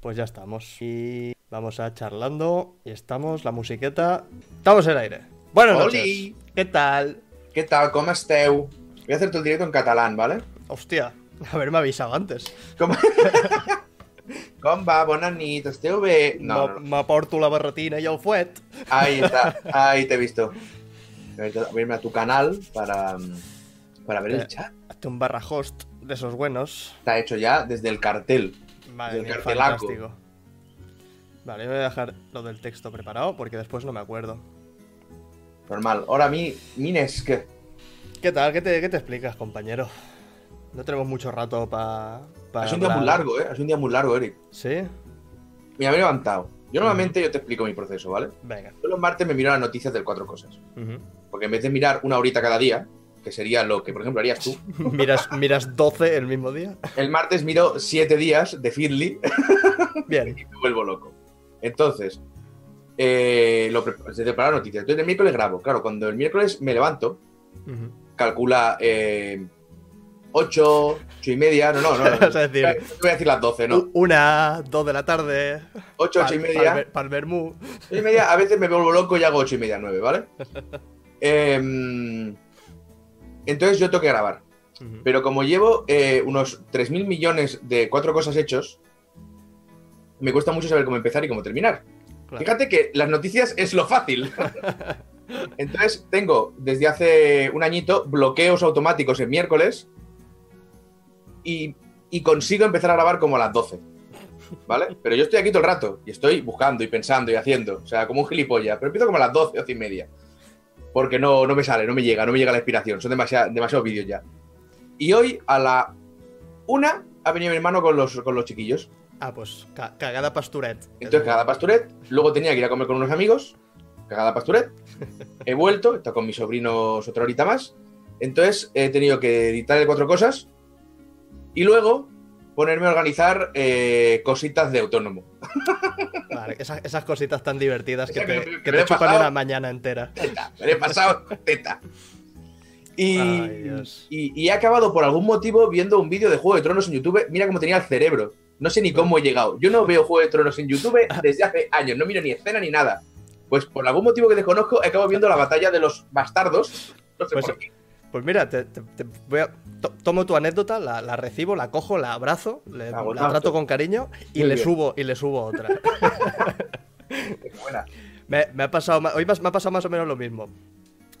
Pues ya estamos. Y vamos a charlando. Y estamos, la musiqueta. Estamos en aire. Buenas noches. Oli. ¿Qué tal? Què tal? Com esteu? Voy a hacerte el directo en catalán, ¿vale? Hostia, haberme avisado antes. Com, Com va? Bona nit, esteu bé? No, Me- no, no. M'aporto la barretina y el fuet. Ahí está, ahí te he visto. Voy a Verme a tu canal para, para ver Eh. el chat. Hazte un barra host de esos buenos. Está hecho ya desde el cartel. Madre mía, fantástico. Vale, voy a dejar lo del texto preparado porque después no me acuerdo. Normal. Ahora mi, mines que ¿Qué tal? ¿Qué te, qué te explicas, compañero? No tenemos mucho rato para. es un día muy largo, ¿eh? Es un día muy largo, Eric. ¿Sí? Mira, me he levantado. Yo normalmente yo te explico mi proceso, ¿vale? Venga. Yo los martes me miro las noticias del Cuatro Cosas. Porque en vez de mirar una horita cada día, que sería lo que, por ejemplo, harías tú, ¿Miras, ¿Miras 12 el mismo día? el martes miro siete días de Feedly Bien. y me vuelvo loco. Entonces, eh, lo pre- se prepara noticias. Entonces, el miércoles grabo. Claro, cuando el miércoles me levanto, Ujú. calcula eh, 8, 8 y media. No, no, no. no. Es decir, no voy a decir las 12, no. Una, dos de la tarde. 8, 8 y media. Para el Bermú. 8 y media, a veces me vuelvo loco y hago 8 y media, 9, ¿vale? Em, entonces yo tengo que grabar. Pero como llevo eh, unos 3.000 millones de cuatro cosas hechos, me cuesta mucho saber cómo empezar y cómo terminar. Claro. Fíjate que las noticias es lo fácil. Entonces tengo desde hace un añito bloqueos automáticos en miércoles y, y consigo empezar a grabar como a las 12. ¿Vale? Pero yo estoy aquí todo el rato y estoy buscando y pensando y haciendo. O sea, como un gilipollas. Pero empiezo como a las 12, 12 y media. Porque no, no me sale, no me llega, no me llega la inspiración. Son demasiado- demasiados vídeos ya. Y hoy a la una ha venido mi hermano con los, con los chiquillos. Ah, pues ca- cagada pasturet. Entonces, cagada pasturet. Luego tenía que ir a comer con unos amigos. Cagada pasturet. He vuelto, he estado con mis sobrinos otra horita más. Entonces, he tenido que editar cuatro cosas. Y luego ponerme a organizar eh, cositas de autónomo. Vale, esas, esas cositas tan divertidas que te, que- te chupan pasado. una mañana entera. Teta, me he pasado teta. Y, Ay, Dios. y- y he acabado por algún motivo viendo un vídeo de Juego de Tronos en YouTube. Mira cómo tenía el cerebro. No sé ni cómo he llegado. Yo no veo Juego de Tronos en YouTube desde hace años. No miro ni escena ni nada. Pues por algún motivo que desconozco, acabo viendo la batalla de los bastardos. No sé Pues- por qué. Pues mira, te, te- te voy a, to- tomo tu anécdota, la, la recibo, la cojo, la abrazo, le, la trato con cariño y Muy le bien. subo y le subo otra. Qué buena. me, me ha pasado, hoy me ha pasado más o menos lo mismo.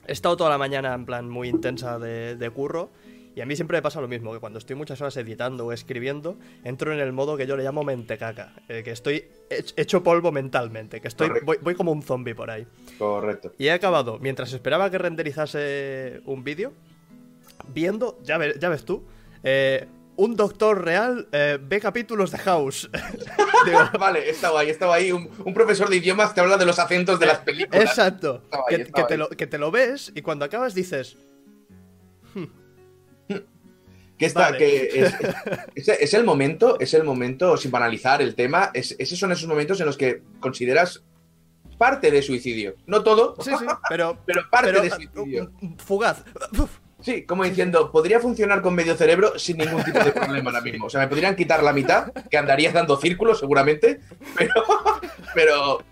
He estado toda la mañana en plan muy intensa de, de curro y a mí siempre me pasa lo mismo, que cuando estoy muchas horas editando o escribiendo, entro en el modo que yo le llamo mentecaca, eh, que estoy hech- hecho polvo mentalmente, que estoy voy, voy como un zombie por ahí. Correcto. Y he acabado, mientras esperaba que renderizase un vídeo, viendo, ya, ve- ya ves tú, eh, un doctor real eh, ve capítulos de House. Digo, vale, estaba ahí, estaba ahí. Un, un profesor de idiomas te habla de los acentos de las películas. Exacto. Estaba ahí, Que, estaba que te lo, que te lo ves y cuando acabas dices, Que, está, Vale. que es, es- es el momento, es el momento, sin banalizar el tema, es- esos son esos momentos en los que consideras parte de suicidio. No todo, sí, sí, pero... pero parte pero, de uh, suicidio. fugaz. Uf, Sí, como diciendo, podría funcionar con medio cerebro sin ningún tipo de problema ahora mismo. O sea, me podrían quitar la mitad, que andarías dando círculos seguramente, pero, pero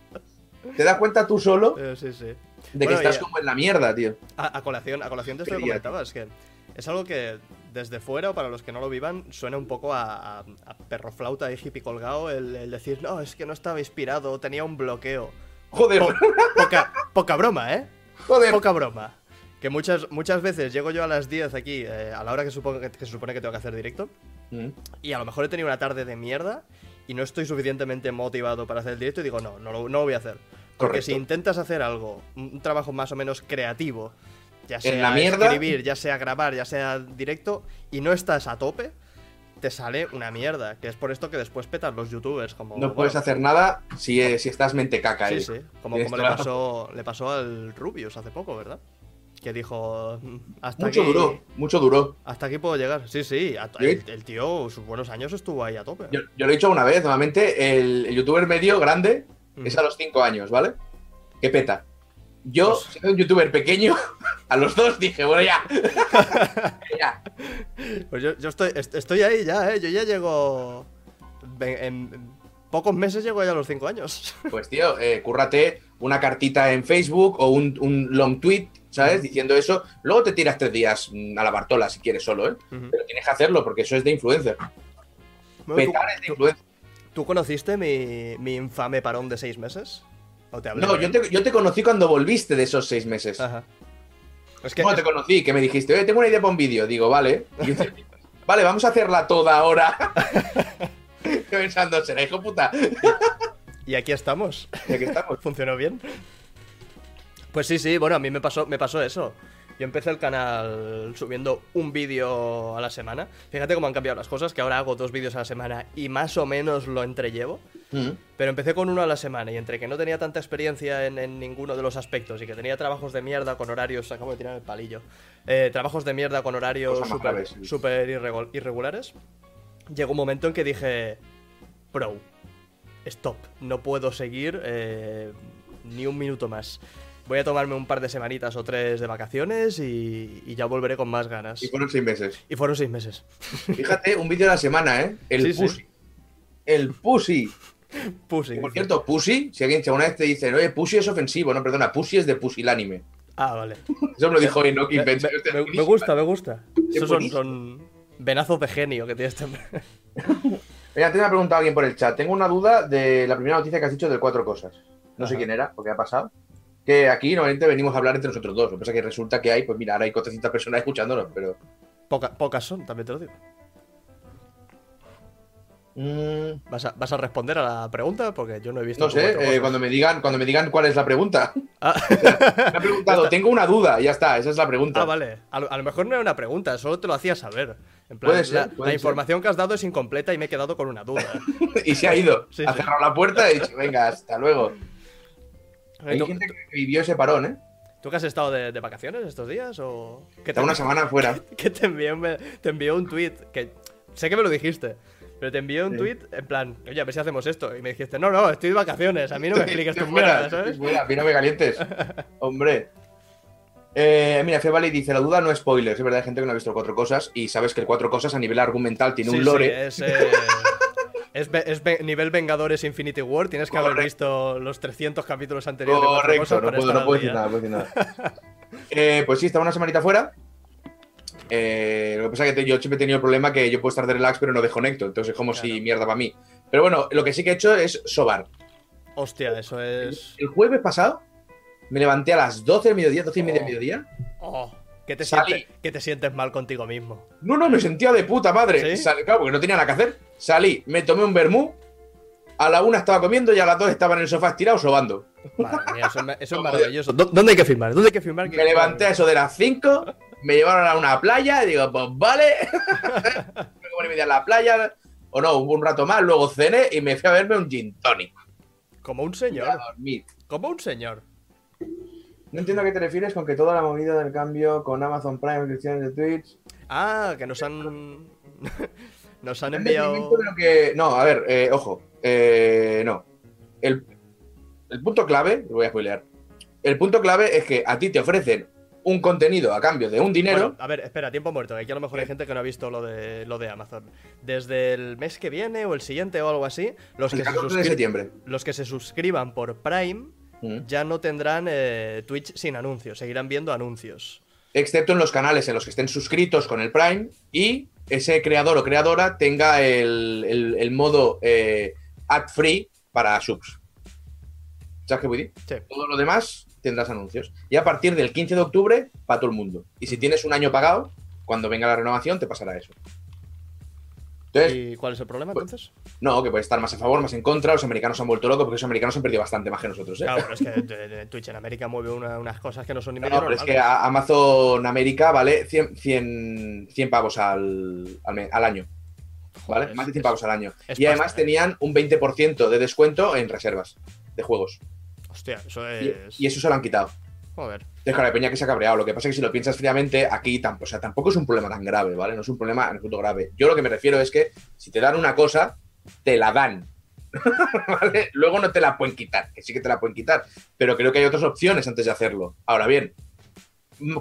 te das cuenta tú solo eh, sí, sí. de Bueno, que estás y- como en la mierda, tío. A, a colación, a colación de esto que comentabas, que es algo que desde fuera, o para los que no lo vivan, suena un poco a, a- a perro flauta y hippie colgado el, el decir, no, es que no estaba inspirado, tenía un bloqueo. Joder, Po- poca, poca broma, ¿eh? joder. Poca broma. Que muchas, muchas veces llego yo a las 10 aquí, eh, a la hora que, supongo que, que se supone que tengo que hacer directo, Mm. y a lo mejor he tenido una tarde de mierda y no estoy suficientemente motivado para hacer el directo y digo, no, no lo, no lo voy a hacer. Porque Correcto. si intentas hacer algo, un trabajo más o menos creativo, ya sea En la mierda- escribir, ya sea grabar, ya sea directo, y no estás a tope, te sale una mierda. Que es por esto que después petan los youtubers. Como, No bueno, puedes hacer nada si, eh, si estás mente caca. Sí, eh. sí. Como, como le, pasó, le pasó al Rubius hace poco, ¿verdad? Que dijo, "Mm, hasta Mucho aquí, duró, mucho duró. Hasta aquí puedo llegar. Sí, sí. el, el tío, sus buenos años estuvo ahí a tope. Yo, yo lo he dicho una vez, normalmente el, el youtuber medio grande Mm. es a los 5 años, ¿vale? Que peta. Yo, Pues- siendo un youtuber pequeño, a los dos dije, bueno, ya. ya. Pues yo, yo estoy, est- estoy ahí ya, ¿eh? Yo ya llego... en- pocos meses llego ya a los 5 años. Pues tío, eh, cúrrate una cartita en Facebook o un, un long tweet, ¿sabes? Diciendo eso. Luego te tiras tres días mm, a la Bartola si quieres solo, ¿eh? Pero tienes que hacerlo porque eso es de influencer. Bueno, ¿tú, Petar es de tú- influencer. tú conociste mi, mi infame parón de 6 meses? ¿O te hablé No, yo te, yo te conocí cuando volviste de esos seis meses. Ajá. Es que ¿Cómo te conocí? Que me dijiste, oye, tengo una idea para un vídeo. Digo, vale. Y dice, vale, vamos a hacerla toda ahora. Yo Pensando, será hijo puta. y aquí estamos. Ya que estamos. ¿Funcionó bien? Pues sí, sí, bueno, a mí me pasó, me pasó eso. Yo empecé el canal subiendo un vídeo a la semana. Fíjate cómo han cambiado las cosas, que ahora hago dos vídeos a la semana y más o menos lo entrellevo. Pero empecé con uno a la semana y entre que no tenía tanta experiencia en, en ninguno de los aspectos y que tenía trabajos de mierda con horarios, acabo de tirar el palillo, eh, trabajos de mierda con horarios súper irregu- irregulares, llegó un momento en que dije, bro, stop, no puedo seguir eh, ni un minuto más. Voy a tomarme un par de semanitas o tres de vacaciones y, y ya volveré con más ganas. Y fueron seis meses. Y fueron seis meses. Fíjate, un vídeo a la semana, ¿eh? El Sí, sí. pussy. El pussy. Pussy. Por cierto, pussy, si alguien si alguna vez te dice, oye, pussy es ofensivo, no, perdona, pussy es de pusilánime. Ah, vale. Eso me lo dijo Me, Invention. me- me- me gusta, me gusta. Esos son, venazos de genio que tiene este hombre. Mira, antes me ha preguntado alguien por el chat. Tengo una duda de la primera noticia que has dicho del cuatro cosas. No sé quién era, porque ha pasado. Que aquí normalmente venimos a hablar entre nosotros dos. Lo que pasa es que resulta que hay, pues mira, ahora hay 400 personas escuchándonos, pero. Poca- pocas son, también te lo digo. Mm, ¿Vas a, vas a responder a la pregunta? Porque yo no he visto. no sé, eh, cuando me digan, cuando me digan cuál es la pregunta. Ah, Me ha preguntado, tengo una duda, ya está, esa es la pregunta. ah, vale. A lo, a lo mejor no era una pregunta, solo te lo hacía saber. En plan, Puede ser, la, información que has dado es incompleta y me he quedado con una duda. y se ha ido. Sí, ha sí. cerrado la puerta y ha dicho, venga, hasta luego. Hay ¿Tú, gente que vivió ese parón, ¿eh? tú que has estado de, de vacaciones estos días? ¿O que te, una semana fuera. que te envió, un- te envió un tweet que sé que me lo dijiste, pero te envió un Sí. tweet en plan, oye, a ver si hacemos esto. Y me dijiste, no, no, estoy de vacaciones, a mí no me expliques tus fuera, mierdas, ¿sabes? fuera, a mí no me calientes. Hombre. Eh, mira, Febali dice, la duda no es spoiler. Es verdad, hay gente que no ha visto cuatro cosas y sabes que el cuatro cosas a nivel argumental tiene Sí, un sí, lore. es, eh, es, es ve- nivel Vengadores Infinity War. Tienes que haber Correcto. visto los 300 capítulos anteriores de Correcto, Cosas no puedo, no decir nada, no puedo decir nada. Eh, pues sí, estaba una semanita fuera. Eh, lo que pasa es que te- yo siempre he tenido el problema que yo puedo estar de relax pero no desconecto. Entonces es como Claro. si mierda para mí. Pero bueno, lo que sí que he hecho es sobar. Hostia, eso es. El jueves pasado me levanté a las 12 del mediodía, 12 y media Oh. del mediodía. Oh, que, te sientes, que te sientes mal contigo mismo. No, no, me sentía de puta madre. ¿Sí? Sal- claro, porque no tenía nada que hacer. Salí, me tomé un vermú. A la una estaba comiendo y a las dos estaba en el sofá estirado sobando. Madre mía, eso, es eso maravilloso. ¿Dó- ¿Dónde hay que firmar? ¿Dónde hay que firmar? Me levanté a eso de las 5, me llevaron a una playa y digo, pues vale. me comí media en la playa, o no, hubo un rato más, luego cené y me fui a verme un gin tonic. Como un señor. Como un señor. No entiendo a qué te refieres con que toda la movida del cambio con Amazon Prime, suscripciones de Twitch. Ah, que nos han. nos han En enviado. que- No, a ver, eh, ojo. eh, no. El, el punto clave, lo voy a spoilear. El punto clave es que a ti te ofrecen un contenido a cambio de un dinero. Bueno, a ver, espera, tiempo muerto. Aquí a lo mejor hay gente que no ha visto lo de, lo de Amazon. Desde el mes que viene o el siguiente o algo así, los el que, se 14 de septiembre. los que se suscriban por Prime Mm. ya no tendrán eh, Twitch sin anuncios, seguirán viendo anuncios. Excepto en los canales en los que estén suscritos con el Prime y ese creador o creadora tenga el, el- el modo eh, ad free para subs. ¿Sabes qué voy a decir? Sí. Todo lo demás tendrás anuncios. Y a partir del 15 de octubre, para todo el mundo. Y si tienes un año pagado, cuando venga la renovación, te pasará eso. Entonces, ¿Y cuál es el problema Pues- entonces? no, que puede estar más a favor, más en contra. Los americanos se han vuelto locos porque los americanos han perdido bastante más que nosotros. ¿eh? Claro, pero es que de- de Twitch en América mueve una- unas cosas que no son ni No, medio pero es que a- Amazon América vale 100, 100, 100 pavos al, al, año. ¿Vale? Joder, Más de es- 100 pavos al año. Y además pasta, ¿eh? tenían un 20% de descuento en reservas de juegos. Hostia, eso Y, es. y eso se lo han quitado. Joder. Entonces, claro, hay peña que se ha cabreado. Lo que pasa es que si lo piensas fríamente, aquí tampoco, o sea, tampoco es un problema tan grave, ¿vale? No es un problema en grave. Yo lo que me refiero es que si te dan una cosa, te la dan. ¿Vale? Luego no te la pueden quitar, que sí que te la pueden quitar. Pero creo que hay otras opciones antes de hacerlo. Ahora bien,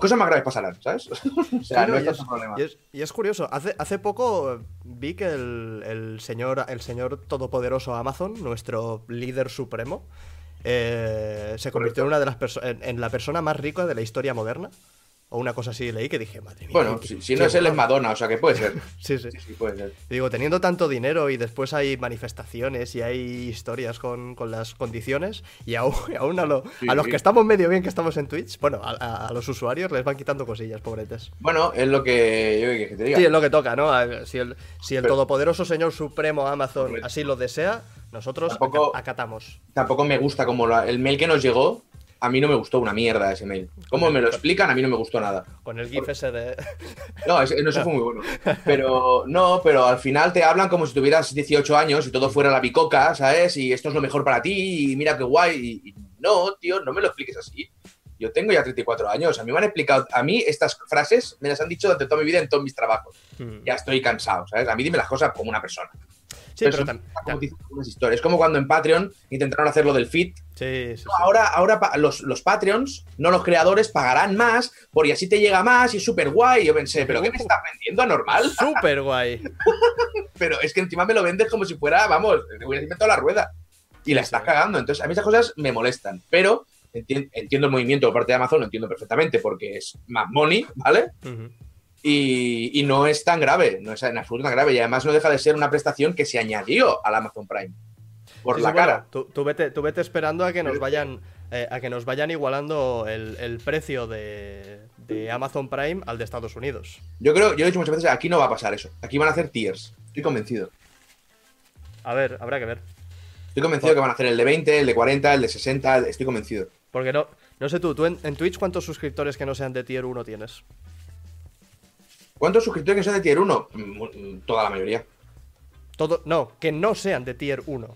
cosas más graves pasarán, ¿sabes? o sea, Sí, no, y, es, problema. y es- y es curioso, hace, hace poco vi que el, el señor, el señor todopoderoso Amazon, nuestro líder supremo, eh, se convirtió en una de las en, en la persona más rica de la historia moderna. O una cosa así leí que dije, madre mía. Bueno, qué- si, qué- no es él, es guapo". Madonna, o sea que puede ser. Sí, sí. Sí, sí, puede ser. Digo, teniendo tanto dinero y después hay manifestaciones y hay historias con, con las condiciones, y aún, a, lo- Sí, a los que estamos medio bien que estamos en Twitch, bueno, a, los usuarios les van quitando cosillas, pobretes. Bueno, es lo que yo que te diga. Sí, es lo que toca, ¿no? Si el, si el Pero- todopoderoso señor supremo Amazon así lo desea, nosotros Tampoco- aca- acatamos. Tampoco me gusta como la- el mail que nos llegó. A mí no me gustó una mierda ese mail. ¿Cómo me lo explican? A mí no me gustó nada. Con el GIF ese de. No, ese- no, eso fue muy bueno. Pero no, pero al final te hablan como si tuvieras 18 años y todo fuera la bicoca, ¿sabes? Y esto es lo mejor para ti y mira qué guay. Y, y no, tío, no me lo expliques así. Yo tengo ya 34 años. A mí me han explicado, a mí estas frases me las han dicho durante toda mi vida en todos mis trabajos. Hmm. Ya estoy cansado, ¿sabes? A mí dime las cosas como una persona. Sí, pero son tam- como tam- dicen algunas historias. Es como cuando en Patreon intentaron hacer lo del fit. Sí, sí, sí. No, ahora, ahora los, los Patreons, no los creadores, pagarán más, porque así te llega más y es súper guay. Yo pensé, ¿pero qué me estás vendiendo anormal? Súper guay. Pero es que encima me lo vendes como si fuera, vamos, te hubieras inventado la rueda. Y la estás cagando. Entonces, a mí esas cosas me molestan. Pero entien- entiendo el movimiento por parte de Amazon, lo entiendo perfectamente, porque es más money, ¿vale? Y no es tan grave, no es en absoluto tan grave. Y además no deja de ser una prestación que se añadió al Amazon Prime. Por Sí, la sí, bueno, cara. tú, tú vete, tú vete esperando a que nos vayan. eh, a que nos vayan igualando el, el precio de, de Amazon Prime al de Estados Unidos. Yo creo, yo he dicho muchas veces, aquí no va a pasar eso. Aquí van a hacer tiers. Estoy convencido. A ver, habrá que ver. Estoy convencido que van a hacer el de 20, el de 40, el de 60. el- Estoy convencido. Porque no, no sé tú, tú en, en Twitch cuántos suscriptores que no sean de tier 1 tienes. ¿Cuántos suscriptores que son de tier 1? Toda la mayoría. Todo, no, que no sean de tier 1.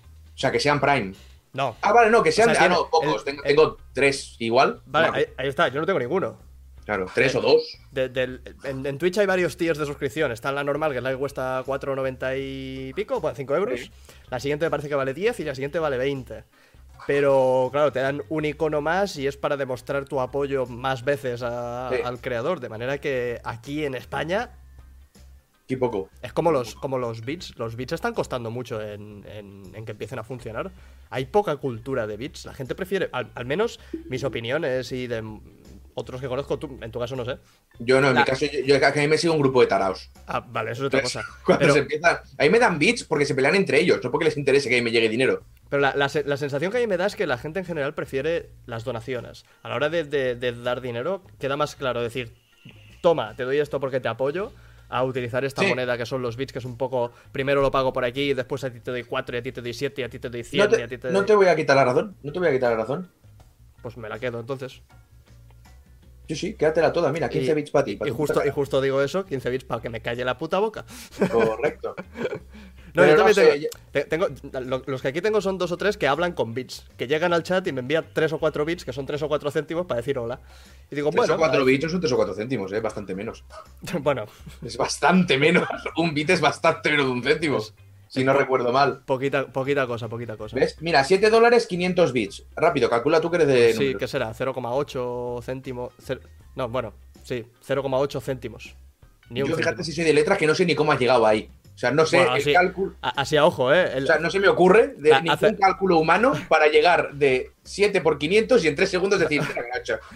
O sea, que sean Prime. No. Ah, vale, no, que sean. O sea, ah, no, pocos. el- tengo, el- tengo tres igual. Vale, ahí, ahí está, yo no tengo ninguno. Claro, tres o dos. De- en, en Twitch hay varios tiers de suscripción. Está la normal, que es la que cuesta 4,90 y pico, bueno, 5 euros. Sí. La siguiente me parece que vale 10 y la siguiente vale 20. Pero claro, te dan un icono más y es para demostrar tu apoyo más veces a- Sí. al creador. De manera que aquí en España Qué poco. es como los, como los bits. Los bits están costando mucho en, en- en que empiecen a funcionar. Hay poca cultura de bits. La gente prefiere, al, al menos mis opiniones y de otros que conozco, tú, en tu caso no sé. Yo no, en La- mi caso, yo, yo- a mí me sigue un grupo de taraos. Ah, vale, eso es otra Entonces, cosa. Cuando Pero, se empieza. A mí me dan bits porque se pelean entre ellos, no porque les interese que a mí me llegue dinero. pero la, la se- la sensación que a mí me da es que la gente en general prefiere las donaciones. A la hora de, de- de dar dinero, queda más claro decir, toma, te doy esto porque te apoyo, a utilizar esta Sí. moneda que son los bits, que es un poco, primero lo pago por aquí, y después a ti te doy 4, y a ti te doy 7, y a ti te doy 100, No y a ti te, te no doy... te voy a quitar la razón. No te voy a quitar la razón. Pues me la quedo entonces. Yo sí, quédatela toda. Mira, 15 Y- bits para ti. Y justo, y justo digo eso, 15 bits para que me calle la puta boca. Correcto. No, yo no también sé, tengo, te- tengo- lo- los que aquí tengo son dos o tres que hablan con bits, que llegan al chat y me envían tres o cuatro bits, que son tres o cuatro céntimos, para decir hola. Y digo, Tres bueno, o cuatro bits son tres o cuatro céntimos, eh, bastante menos. bueno, Es bastante menos. Un bit es bastante menos de un céntimo. Si no recuerdo mal. poquita, poquita cosa, poquita cosa. ¿Ves? Mira, 7 dólares, 500 bits. Rápido, calcula tú que eres de. Sí, números. ¿qué será? 0,8 céntimos. No, bueno, sí, 0,8 céntimos. Ni un Yo fíjate céntimo. si soy de letras que no sé ni cómo has llegado ahí. O sea, no sé Bueno, el así- cálculo. A- Así a ojo, ¿eh? El- O sea, no se me ocurre de Ha- ningún hace- cálculo humano para llegar de 7 por 500 y en 3 segundos decir,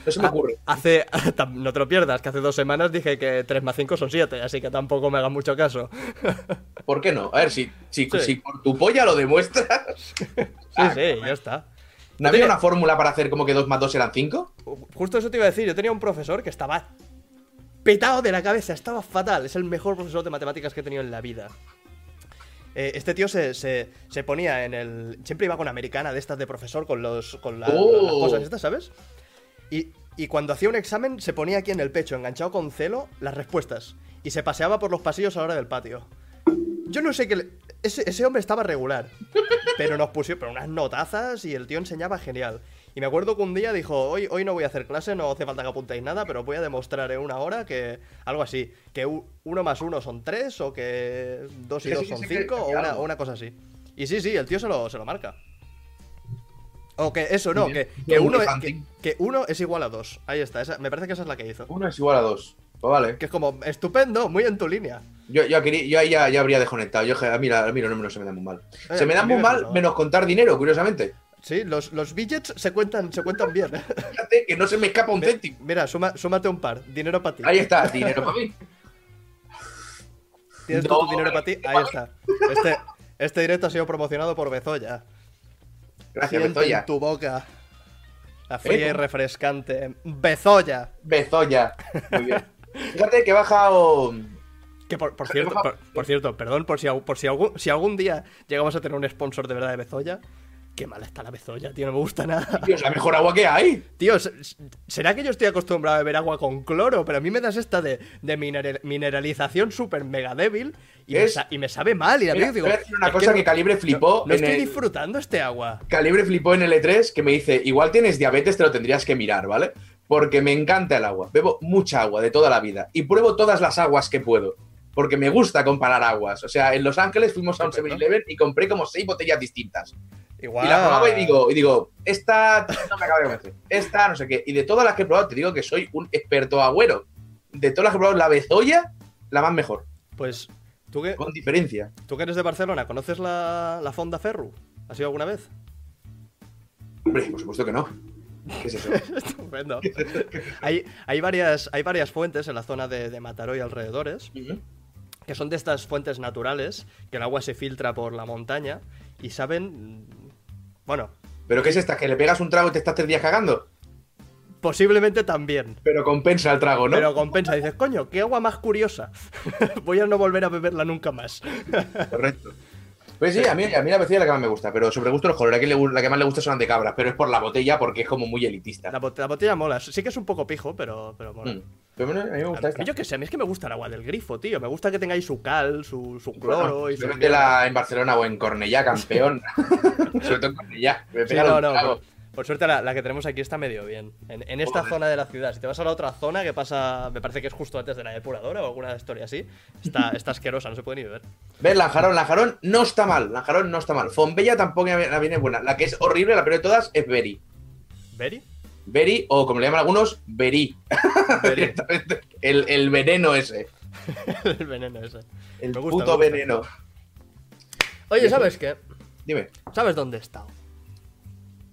no se me ocurre. Hace, no te lo pierdas, que hace dos semanas dije que 3 más 5 son 7, así que tampoco me hagas mucho caso. ¿Por qué no? A ver, si, si, Sí. si por tu polla lo demuestras. Sí, Ah, sí, ya está. ¿No había una fórmula para hacer como que 2 más 2 eran 5? Justo eso te iba a decir. Yo tenía un profesor que estaba petado de la cabeza, estaba fatal. Es el mejor profesor de matemáticas que he tenido en la vida. Eh, este tío se, se- se ponía en el. Siempre iba con americana de estas de profesor, con los. con la- Oh. las cosas estas, ¿sabes? Y, y cuando hacía un examen se ponía aquí en el pecho, enganchado con celo, las respuestas. Y se paseaba por los pasillos a la hora del patio. Yo no sé qué. le- Ese, ese hombre estaba regular. Pero nos pusieron pero unas notazas y el tío enseñaba genial. Y me acuerdo que un día dijo, hoy, hoy no voy a hacer clase, no hace falta que apuntéis nada, pero voy a demostrar en una hora que algo así, que uno más uno son tres o que dos y Sí, dos sí, son sí, cinco o una, cosa así. Y sí, sí, el tío se lo, se lo marca. O que eso, no, que, que, uno, es- que, que uno es igual a dos. Ahí está, esa- me parece que esa es la que hizo. Uno es igual a dos. Pues vale. Que es como, estupendo, muy en tu línea. Yo, yo, aquí- yo ahí ya, ya habría desconectado. Yo, a mí, la- a mí los números se me dan muy mal. Eh, se me dan muy me mal menos contar dinero, curiosamente. Sí, los, los billets se cuentan, se cuentan bien. Fíjate que no se me escapa un céntimo. Mira, suma- súmate un par. Dinero para ti. Ahí está, dinero para mí. ¿Tienes No, tu dinero para ti? Ahí está. Este, este directo ha sido promocionado por Bezoya. Gracias, Siente Bezoya. en tu boca. La fría y refrescante. Bezoya. Bezoya. Muy bien. Fíjate que he bajado. Que por, por cierto, por, por cierto, perdón por si, por si algún, si algún día llegamos a tener un sponsor de verdad de Bezoya. Qué mal está la Bezoya, tío, no me gusta nada. Tío, es la mejor agua que hay. Tío, se- se- será que yo estoy acostumbrado a beber agua con cloro, pero a mí me das esta de, de mineral- mineralización súper mega débil y, me y me sabe mal. Y Mira, vez digo, te voy a decir una cosa no- que Calibre flipó No, no en estoy el- disfrutando este agua. Calibre flipó en el E3 que me dice, igual tienes diabetes, te lo tendrías que mirar, ¿vale? Porque me encanta el agua. Bebo mucha agua de toda la vida y pruebo todas las aguas que puedo. Porque me gusta comparar aguas. O sea, en Los Ángeles fuimos a un Perfecto. 7-Eleven y compré como seis botellas distintas. Igual. Y la probaba y digo, y digo, esta no me acaba de convencer. Esta no sé qué. Y de todas las que he probado, te digo que soy un experto agüero. De todas las que he probado, la bezoya, la más mejor. Pues, ¿tú que, Con diferencia. tú que eres de Barcelona, ¿conoces la, la Fonda Ferru? ¿Has ido alguna vez? Hombre, por supuesto que no. ¿Qué es eso? Estupendo. hay, hay, varias, hay varias fuentes en la zona de, de Mataró y alrededores, que son de estas fuentes naturales, que el agua se filtra por la montaña y saben... Bueno, ¿Pero qué es esta? ¿Que le pegas un trago y te estás tres días cagando? posiblemente también. Pero compensa el trago, ¿no? Pero compensa, dices, coño, qué agua más curiosa. Voy a no volver a beberla nunca más. Correcto. Pues sí, a mí, a mí la bezoya es la que más me gusta, pero sobre gusto los colores, la que más le gusta son las de cabras, pero es por la botella porque es como muy elitista. La botella mola. Sí que es un poco pijo, pero, pero mola. Mm. Pero bueno, a mí me gusta A esta. yo qué sé, a mí es que me gusta el agua del grifo, tío. Me gusta que tengáis su cal, su, su cloro Bueno, y su... bébetela en Barcelona o en Cornellá, campeón. sobre todo en Cornellá. Me Sí, no, no, por, por suerte la, la que tenemos aquí está medio bien. En, en esta Joder. zona de la ciudad. Si te vas a la otra zona que pasa, me parece que es justo antes de la depuradora o alguna historia así, está, está asquerosa, no se puede ni beber. ¿Ves? Lanjarón, Lanjarón no está mal. Lanjarón no está mal. Fombella tampoco la viene buena. La que es horrible, la peor de todas, es Beri. ¿Beri? Beri, o como le llaman algunos, Beri. El, el veneno ese. el veneno ese. El Me gusta, puto me gusta. veneno. Oye, ¿sabes qué? Dime. ¿Sabes dónde he estado?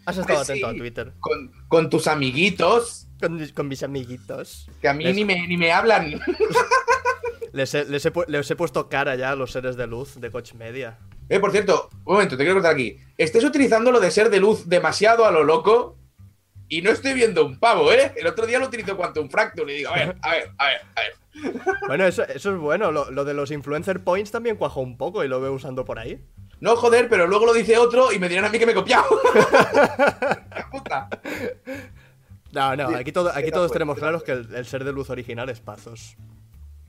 Has estado atento sí. a Twitter. Con, con tus amiguitos, Con, mis- con mis amiguitos. que a mí Les- ni, me, ni me hablan. Les he, les he les he puesto cara ya a los seres de luz de Coach Media. Eh, por cierto, un momento, te quiero contar aquí. Estés utilizando lo de ser de luz demasiado a lo loco y no estoy viendo un pavo, ¿eh? El otro día lo utilizo Quantum Fracture y digo, a ver, a ver, a ver, a ver. Bueno, eso, eso es bueno. Lo, lo de los influencer points también cuajó un poco y lo veo usando por ahí. No, joder, pero luego lo dice otro y me dirán a mí que me he copiado. No, no, aquí, todo, aquí todos tenemos claros que el, el ser de luz original es Pazos.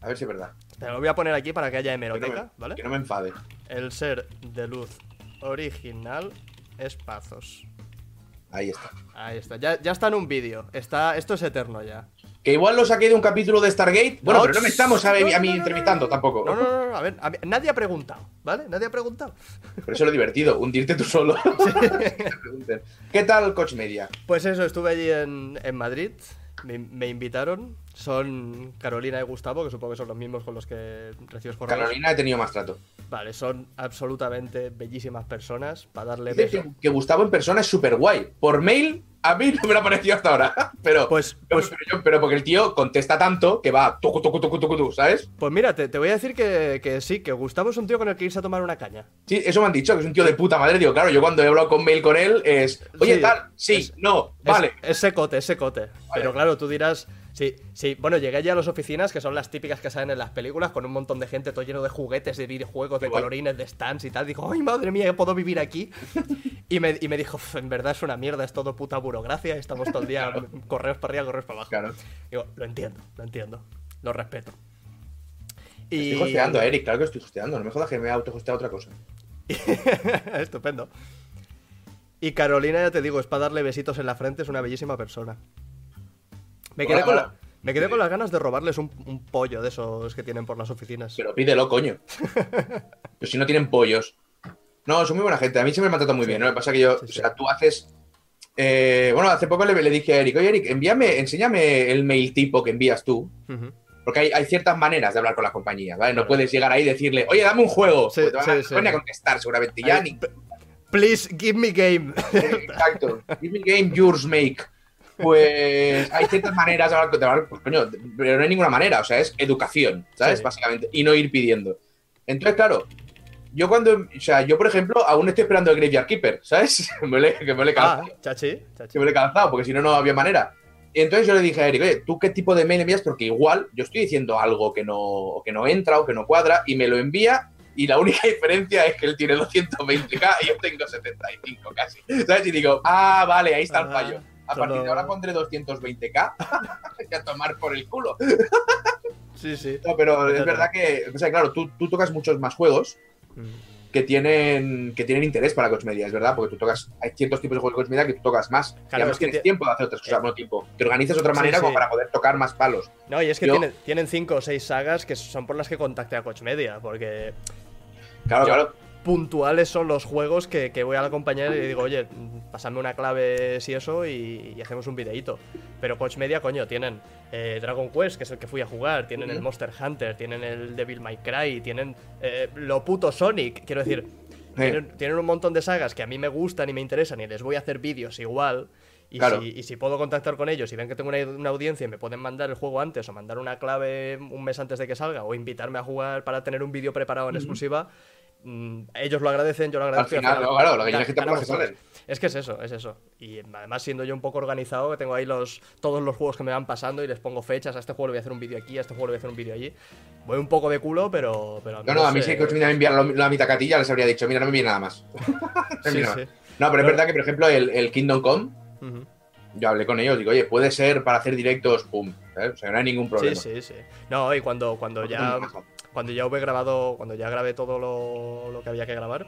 A ver si es verdad. Te lo voy a poner aquí para que haya Que no, hemeroteca, me, ¿vale? que no me enfade. El ser de luz original es Pazos. Ahí está. Ahí está, ya, ya está en un vídeo. Está, esto es eterno ya. Que igual lo saqué de un capítulo de Stargate. Bueno, No, pero no me estamos a, no, a mí no, entrevistando tampoco. No, no, no, a ver, a nadie ha preguntado, ¿vale? Nadie ha preguntado. Pero eso es lo divertido, hundirte tú solo. ¿Qué tal Coach Media? Pues eso, estuve allí en, en Madrid, me, me invitaron. Son Carolina y Gustavo, que supongo que son los mismos con los que recibes correos. Carolina he tenido más trato. Vale, son absolutamente bellísimas personas para darle Dice beso. que, que Gustavo en persona es súper guay. Por mail, a mí no me lo ha parecido hasta ahora. Pero, Pues, pues, pero yo- pero porque el tío contesta tanto que va tucu, tucu, tucu, tucu, ¿sabes? pues mira, te, te voy a decir que, que sí, que Gustavo es un tío con el que irse a tomar una caña. Sí, eso me han dicho, que es un tío de puta madre. Digo, claro, yo cuando he hablado con mail con él es, oye, Sí, tal, sí, es- no, vale. Es, secote, es secote. Pero claro, tú dirás. Sí, sí, bueno, llegué ya a las oficinas, que son las típicas que salen en las películas, con un montón de gente, todo lleno de juguetes, de videojuegos, de colorines, de stands y tal. Dijo, ay, madre mía, puedo vivir aquí. y, me, y me dijo, "Uf, en verdad es una mierda, es todo puta burocracia, estamos todo el día correos para arriba, correos para abajo. Claro. Digo, lo entiendo, lo entiendo, lo respeto. Estoy hosteando Eric, claro que estoy hosteando. No me jodas que me he autohosteado otra cosa. Estupendo. Y Carolina, ya te digo, es para darle besitos en la frente, es una bellísima persona. Me quedé, con, la- me quedé con las ganas de robarles un, un pollo de esos que tienen por las oficinas. Pero pídelo, coño. Pero si no tienen pollos. No, son muy buena gente. A mí siempre me han tratado muy bien. ¿no? Lo que pasa es que yo, Sí, o sí. sea, tú haces Eh, bueno, hace poco le, le dije a Eric, oye Eric, envíame, enséñame el mail tipo que envías tú. Porque hay, hay ciertas maneras de hablar con las compañías, ¿vale? No puedes llegar ahí y decirle, oye, dame un juego. Sí, te van a, sí, te sí. van a contestar seguramente. Ya ni. Please give me game. Exacto. Give me game yours make. Pues hay ciertas maneras de hablar con hablar, pues, coño, pero no hay ninguna manera, o sea, es educación, ¿sabes? Sí. Básicamente, y no ir pidiendo. Entonces, claro, yo cuando, o sea, yo por ejemplo, aún estoy esperando el Graveyard Keeper, ¿sabes? me lo he- que me lo he ah, calzado, chachi, chachi. que me lo he calzado, porque si no, no había manera. Y entonces yo le dije a Eric, oye, ¿tú qué tipo de mail envías? Porque igual yo estoy diciendo algo que no, que no entra o que no cuadra, y me lo envía, y la única diferencia es que él tiene 220k y yo tengo 75 casi. ¿Sabes? Y digo, ah, vale, ahí está el Ah, fallo. A solo- partir de ahora pondré 220k y a tomar por el culo. Sí, sí. No, pero es verdad que, o sea, claro, tú, tú tocas muchos más juegos Mm. que tienen, que tienen interés para Coach Media, es verdad, porque tú tocas, hay ciertos tipos de juegos de Coach Media que tú tocas más. y además es que tienes ti- tiempo de hacer otras cosas, Eh. no tiempo. Te organizas de otra Sí, manera como para poder tocar más palos. No, y es que Yo- tienen, tienen cinco o seis sagas que son por las que contacté a Coach Media, porque Claro, Yo- claro. Puntuales son los juegos que, que voy a la compañera y le digo, oye, pasadme una clave si eso y, y hacemos un videíto. Pero Coach Media, coño, tienen eh, Dragon Quest, que es el que fui a jugar, tienen el. Monster Hunter, tienen el Devil May Cry, tienen eh, lo puto Sonic, quiero decir, tienen, tienen un montón de sagas que a mí me gustan y me interesan y les voy a hacer vídeos igual. Y, Claro. si, y si puedo contactar con ellos y ven que tengo una, una audiencia y me pueden mandar el juego antes o mandar una clave un mes antes de que salga o invitarme a jugar para tener un vídeo preparado en exclusiva, mm, ellos lo agradecen, yo lo Al agradezco. y final, claro, ga- que te ganamos que salen. Es que es eso, es eso. Y además siendo yo un poco organizado, que tengo ahí los, todos los juegos que me van pasando y les pongo fechas, a este juego le voy a hacer un vídeo aquí, a este juego le voy a hacer un vídeo allí. Voy un poco de culo, pero... pero al No, no, a mí eh, que Coach Media me enviara lo- la mitad catilla, les habría dicho, mira, no me viene nada más. sí, Mira. sí. No, pero es verdad que, por ejemplo, el, el Kingdom Come, yo hablé con ellos, digo, oye, puede ser para hacer directos, pum. ¿sabes? O sea, no hay ningún problema. Sí, sí, sí. No, y cuando, cuando ya cuando ya hube grabado, cuando ya grabé todo lo, lo que había que grabar,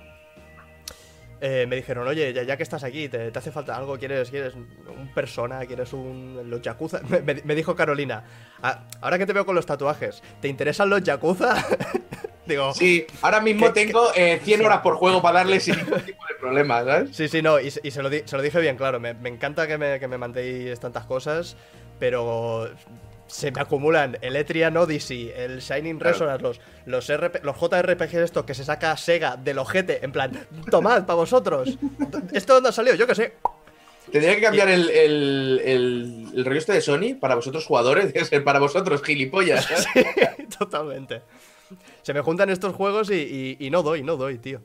eh, me dijeron, oye, ya, ya que estás aquí, ¿te, te hace falta algo? ¿Quieres, ¿Quieres un persona? ¿Quieres un los yakuza? Me, dijo Carolina, "Ah, ahora que te veo con los tatuajes, ¿te interesan los yakuza? Digo, sí. Sí, ahora mismo ¿Qué- tengo eh, 100 horas por juego para darle sin ningún tipo de problema, ¿sabes? sí, no, y, se- y se, lo di- se lo dije bien claro, me, me encanta que me, que me mandéis tantas cosas, pero se me acumulan el Etrian Odyssey, el Shining. Resonance, los, los, RP los JRPG estos que se saca Sega del ojete, en plan, tomad para vosotros. ¿Esto dónde ha salido? Yo qué sé. Tendría que cambiar el, el, el, el rollo este de Sony para vosotros jugadores, ser para vosotros gilipollas. ¿sabes? Totalmente. Se me juntan estos juegos y, y- y no doy, no doy, tío.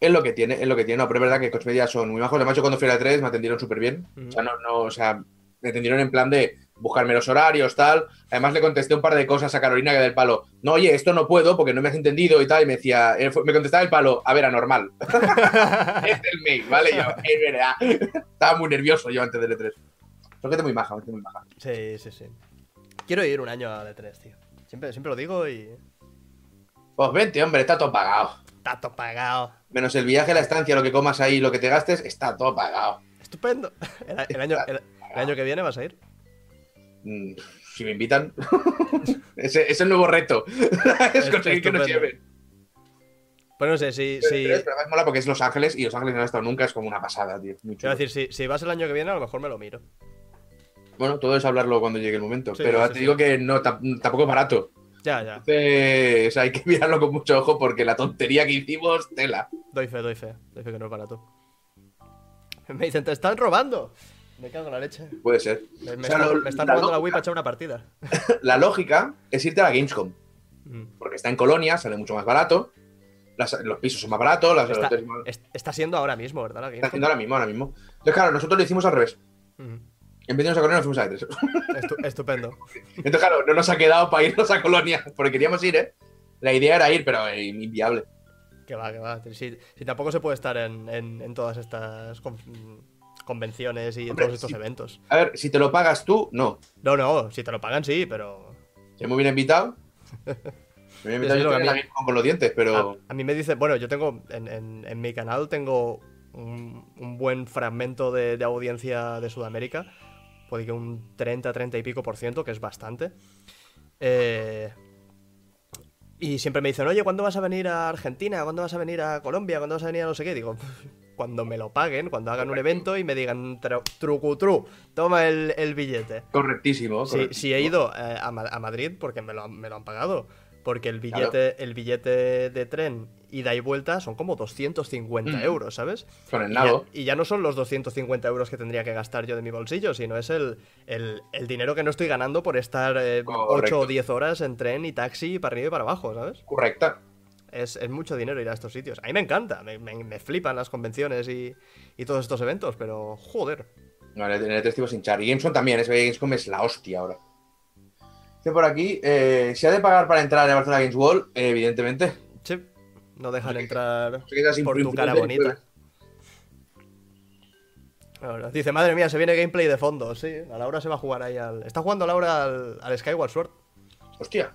Es lo que tiene, es lo que tiene. No, pero es verdad que Coach Media son muy majos. Además, yo cuando fui a la 3 me atendieron súper bien. O sea, no, no, o sea, me atendieron en plan de buscarme los horarios, tal. Además, le contesté un par de cosas a Carolina que del palo. No, oye, esto no puedo porque no me has entendido y tal. Y me decía, fue- me contestaba el palo, a ver, anormal. es el mail, ¿vale? Yo, es verdad. Estaba muy nervioso yo antes del E3. Son gente muy maja, gente muy maja. Sí, sí, sí. Quiero ir un año a D3, tío. Siempre, siempre lo digo y. Pues vente, hombre, está todo pagado. Está todo pagado. Menos el viaje, la estancia, lo que comas ahí, lo que te gastes, está todo pagado. Estupendo. El, el año, el- el año que viene vas a ir. Mm, Si me invitan. ese es el nuevo reto. es conseguir que nos lleven. Pues no sé, si. Pero, si pero es- pero mola porque es Los Ángeles y Los Ángeles no he estado nunca, es como una pasada, tío. Muy chulo. a decir, si, si vas el año que viene, a lo mejor me lo miro. Bueno, todo es hablarlo cuando llegue el momento. Sí, pero sí, te sí. digo que no, tam- tampoco es barato. Ya, ya. Entonces hay que mirarlo con mucho ojo porque la tontería que hicimos, tela. Doy fe, doy fe. Doy fe que no es barato. Me dicen, te están robando. Me cago en la leche. Puede ser. Me, me O sea, están, lo- me están la robando la Wii para echar una partida. La lógica es irte a la Gamescom. Mm. Porque está en Colonia, sale mucho más barato. las- los pisos son más baratos, las Está, está siendo ahora mismo, ¿verdad? La está haciendo ahora mismo, ahora mismo. Entonces, claro, nosotros lo hicimos al revés. Ujú. En vez de irnos a Colonia, nos fuimos a E3. Estu- estupendo. Entonces, claro, no nos ha quedado para irnos a Colonia, porque queríamos ir, ¿eh? La idea era ir, pero eh, inviable. Que va, que va. Si, si tampoco se puede estar en, en- en todas estas convenciones y Hombre, todos estos sí. eventos. A ver, si te lo pagas tú, no. No, no, si te lo pagan, sí, pero. Si me hubiera invitado. Me hubiera invitado yo mí- con los dientes, pero. A, a mí me dice, bueno, yo tengo en, en- en mi canal tengo un, un buen fragmento de, de audiencia de Sudamérica, puede que un 30, 30 y pico por ciento, que es bastante. Eh, y siempre me dicen, oye, ¿cuándo vas a venir a Argentina? ¿Cuándo vas a venir a Colombia? ¿Cuándo vas a venir a no sé qué? Digo, cuando me lo paguen, cuando hagan un evento y me digan tru- trucutru, toma el, el billete. Correctísimo. Si, correctísimo. si he ido eh, a, Ma- a Madrid, porque me lo, han- me lo han pagado. Porque el Claro. billete, el billete de tren ida y vuelta son como 250 Mm. euros, ¿sabes? Con el Y ya, nabo. y ya no son los 250 euros que tendría que gastar yo de mi bolsillo, sino es el, el- el dinero que no estoy ganando por estar eh, Correcto. 8 o 10 horas en tren y taxi para arriba y para abajo, ¿sabes? Correcta. Es, es mucho dinero ir a estos sitios. A mí me encanta, me, me- me flipan las convenciones y, y todos estos eventos, pero joder. No, en el, en el testigo sin char. Y Gamescom también, es Gamescom es la hostia ahora. Dice por aquí, eh, ¿se ha de pagar para entrar en Barcelona Games World? Eh, evidentemente. Sí, no dejan entrar queda sin por tu cara bonita. Ahora, dice, madre mía, se viene gameplay de fondo. Sí, a Laura se va a jugar ahí al. Está jugando Laura al, al Skyward Sword. Hostia.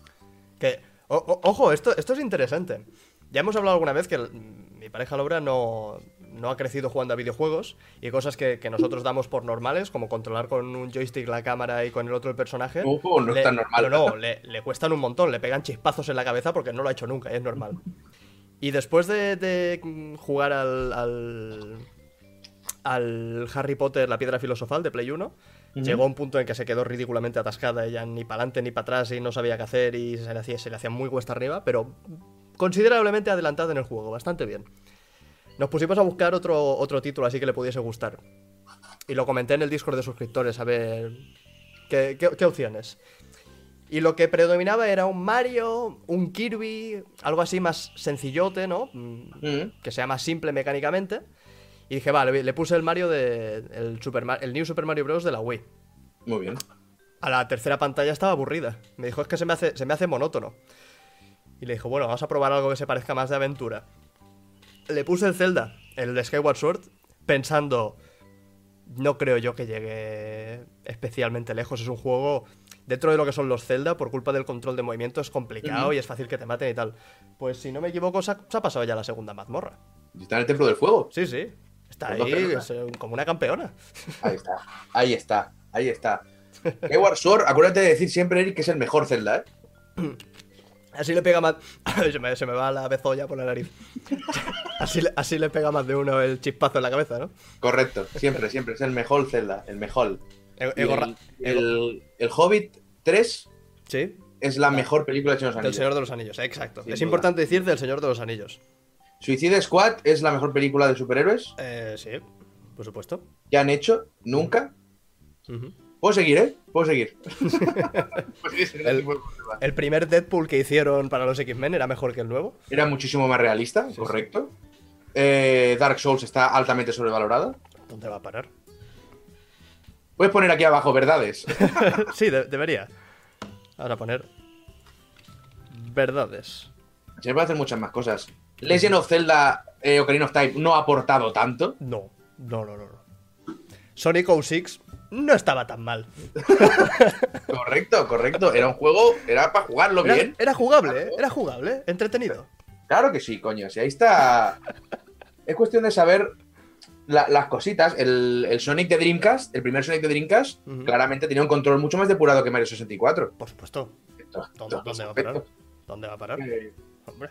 Que, o- o- ojo, esto, esto es interesante. Ya hemos hablado alguna vez que el- mi pareja Laura no, no ha crecido jugando a videojuegos y cosas que, que nosotros damos por normales, como controlar con un joystick la cámara y con el otro el personaje. Ojo, no le- es tan normal. No, no, le, le cuestan un montón, le pegan chispazos en la cabeza porque no lo ha hecho nunca, y es normal. Y después de, de, jugar al, al, al Harry Potter, la piedra filosofal de Play 1, llegó un punto en que se quedó ridículamente atascada, ella ni para adelante ni para atrás y no sabía qué hacer y se le hacía, se le hacía muy cuesta arriba, pero considerablemente adelantada en el juego, bastante bien. Nos pusimos a buscar otro, otro título así que le pudiese gustar. Y lo comenté en el Discord de suscriptores, a ver qué, qué- qué opciones. Y lo que predominaba era un Mario, un Kirby, algo así más sencillote, ¿no? Mm, Mm. Que sea más simple mecánicamente. Y dije, vale, le puse el Mario de. El, Super el New Super Mario Bros. de la Wii. Muy bien. A la tercera pantalla estaba aburrida. Me dijo, es que se me hace, se me hace monótono. Y le dijo, bueno, vamos a probar algo que se parezca más de aventura. Le puse el Zelda, el de Skyward Sword, pensando, no creo yo que llegue especialmente lejos. Es un juego, dentro de lo que son los Zelda, por culpa del control de movimiento, es complicado y es fácil que te maten y tal. Pues si no me equivoco, se ha, se ha pasado ya la segunda mazmorra. Y Está en el Templo del Fuego. Sí, sí. Está Pues ahí, es, como una campeona. Ahí está. Ahí está. Ahí está. Skyward Sword, acuérdate de decir siempre, Eric, que es el mejor Zelda, ¿eh? Así le pega más. se, me, se me va la bezolla por la nariz. así, le, así le pega más de uno el chispazo en la cabeza, ¿no? Correcto. Siempre, siempre. Es el mejor Zelda. El mejor. Ego el, el- el Hobbit 3 Sí, es la mejor película de Señor de los del Anillos. Señor de los Anillos, exacto. Sin es duda. importante decir del Señor de los Anillos. Suicide Squad es la mejor película de superhéroes Eh, sí, por supuesto. que han hecho nunca. Puedo seguir, ¿eh? Puedo seguir. El- primer Deadpool que hicieron para los X-Men era mejor que el nuevo. Era muchísimo más realista, Sí, correcto. Eh, Dark Souls está altamente sobrevalorada. ¿Dónde va a parar? Puedes poner aquí abajo verdades. sí, de- debería. Vamos a poner. Verdades. Se puede hacer muchas más cosas. Legend of Zelda eh, Ocarina of Time no ha aportado tanto. No, no, no, no. Sonic 06 no estaba tan mal. Correcto, correcto. Era un juego, era para jugarlo Era, bien. era jugable, ¿eh? Era jugable, entretenido. Claro que sí, coño. Si ahí está. Es cuestión de saber la- las cositas. El, el Sonic de Dreamcast, el primer Sonic de Dreamcast, claramente tenía un control mucho más depurado que Mario 64. Por supuesto. Esto- ¿Dónde, esto- dónde va a parar? ¿Dónde va a parar? Eh, Hombre.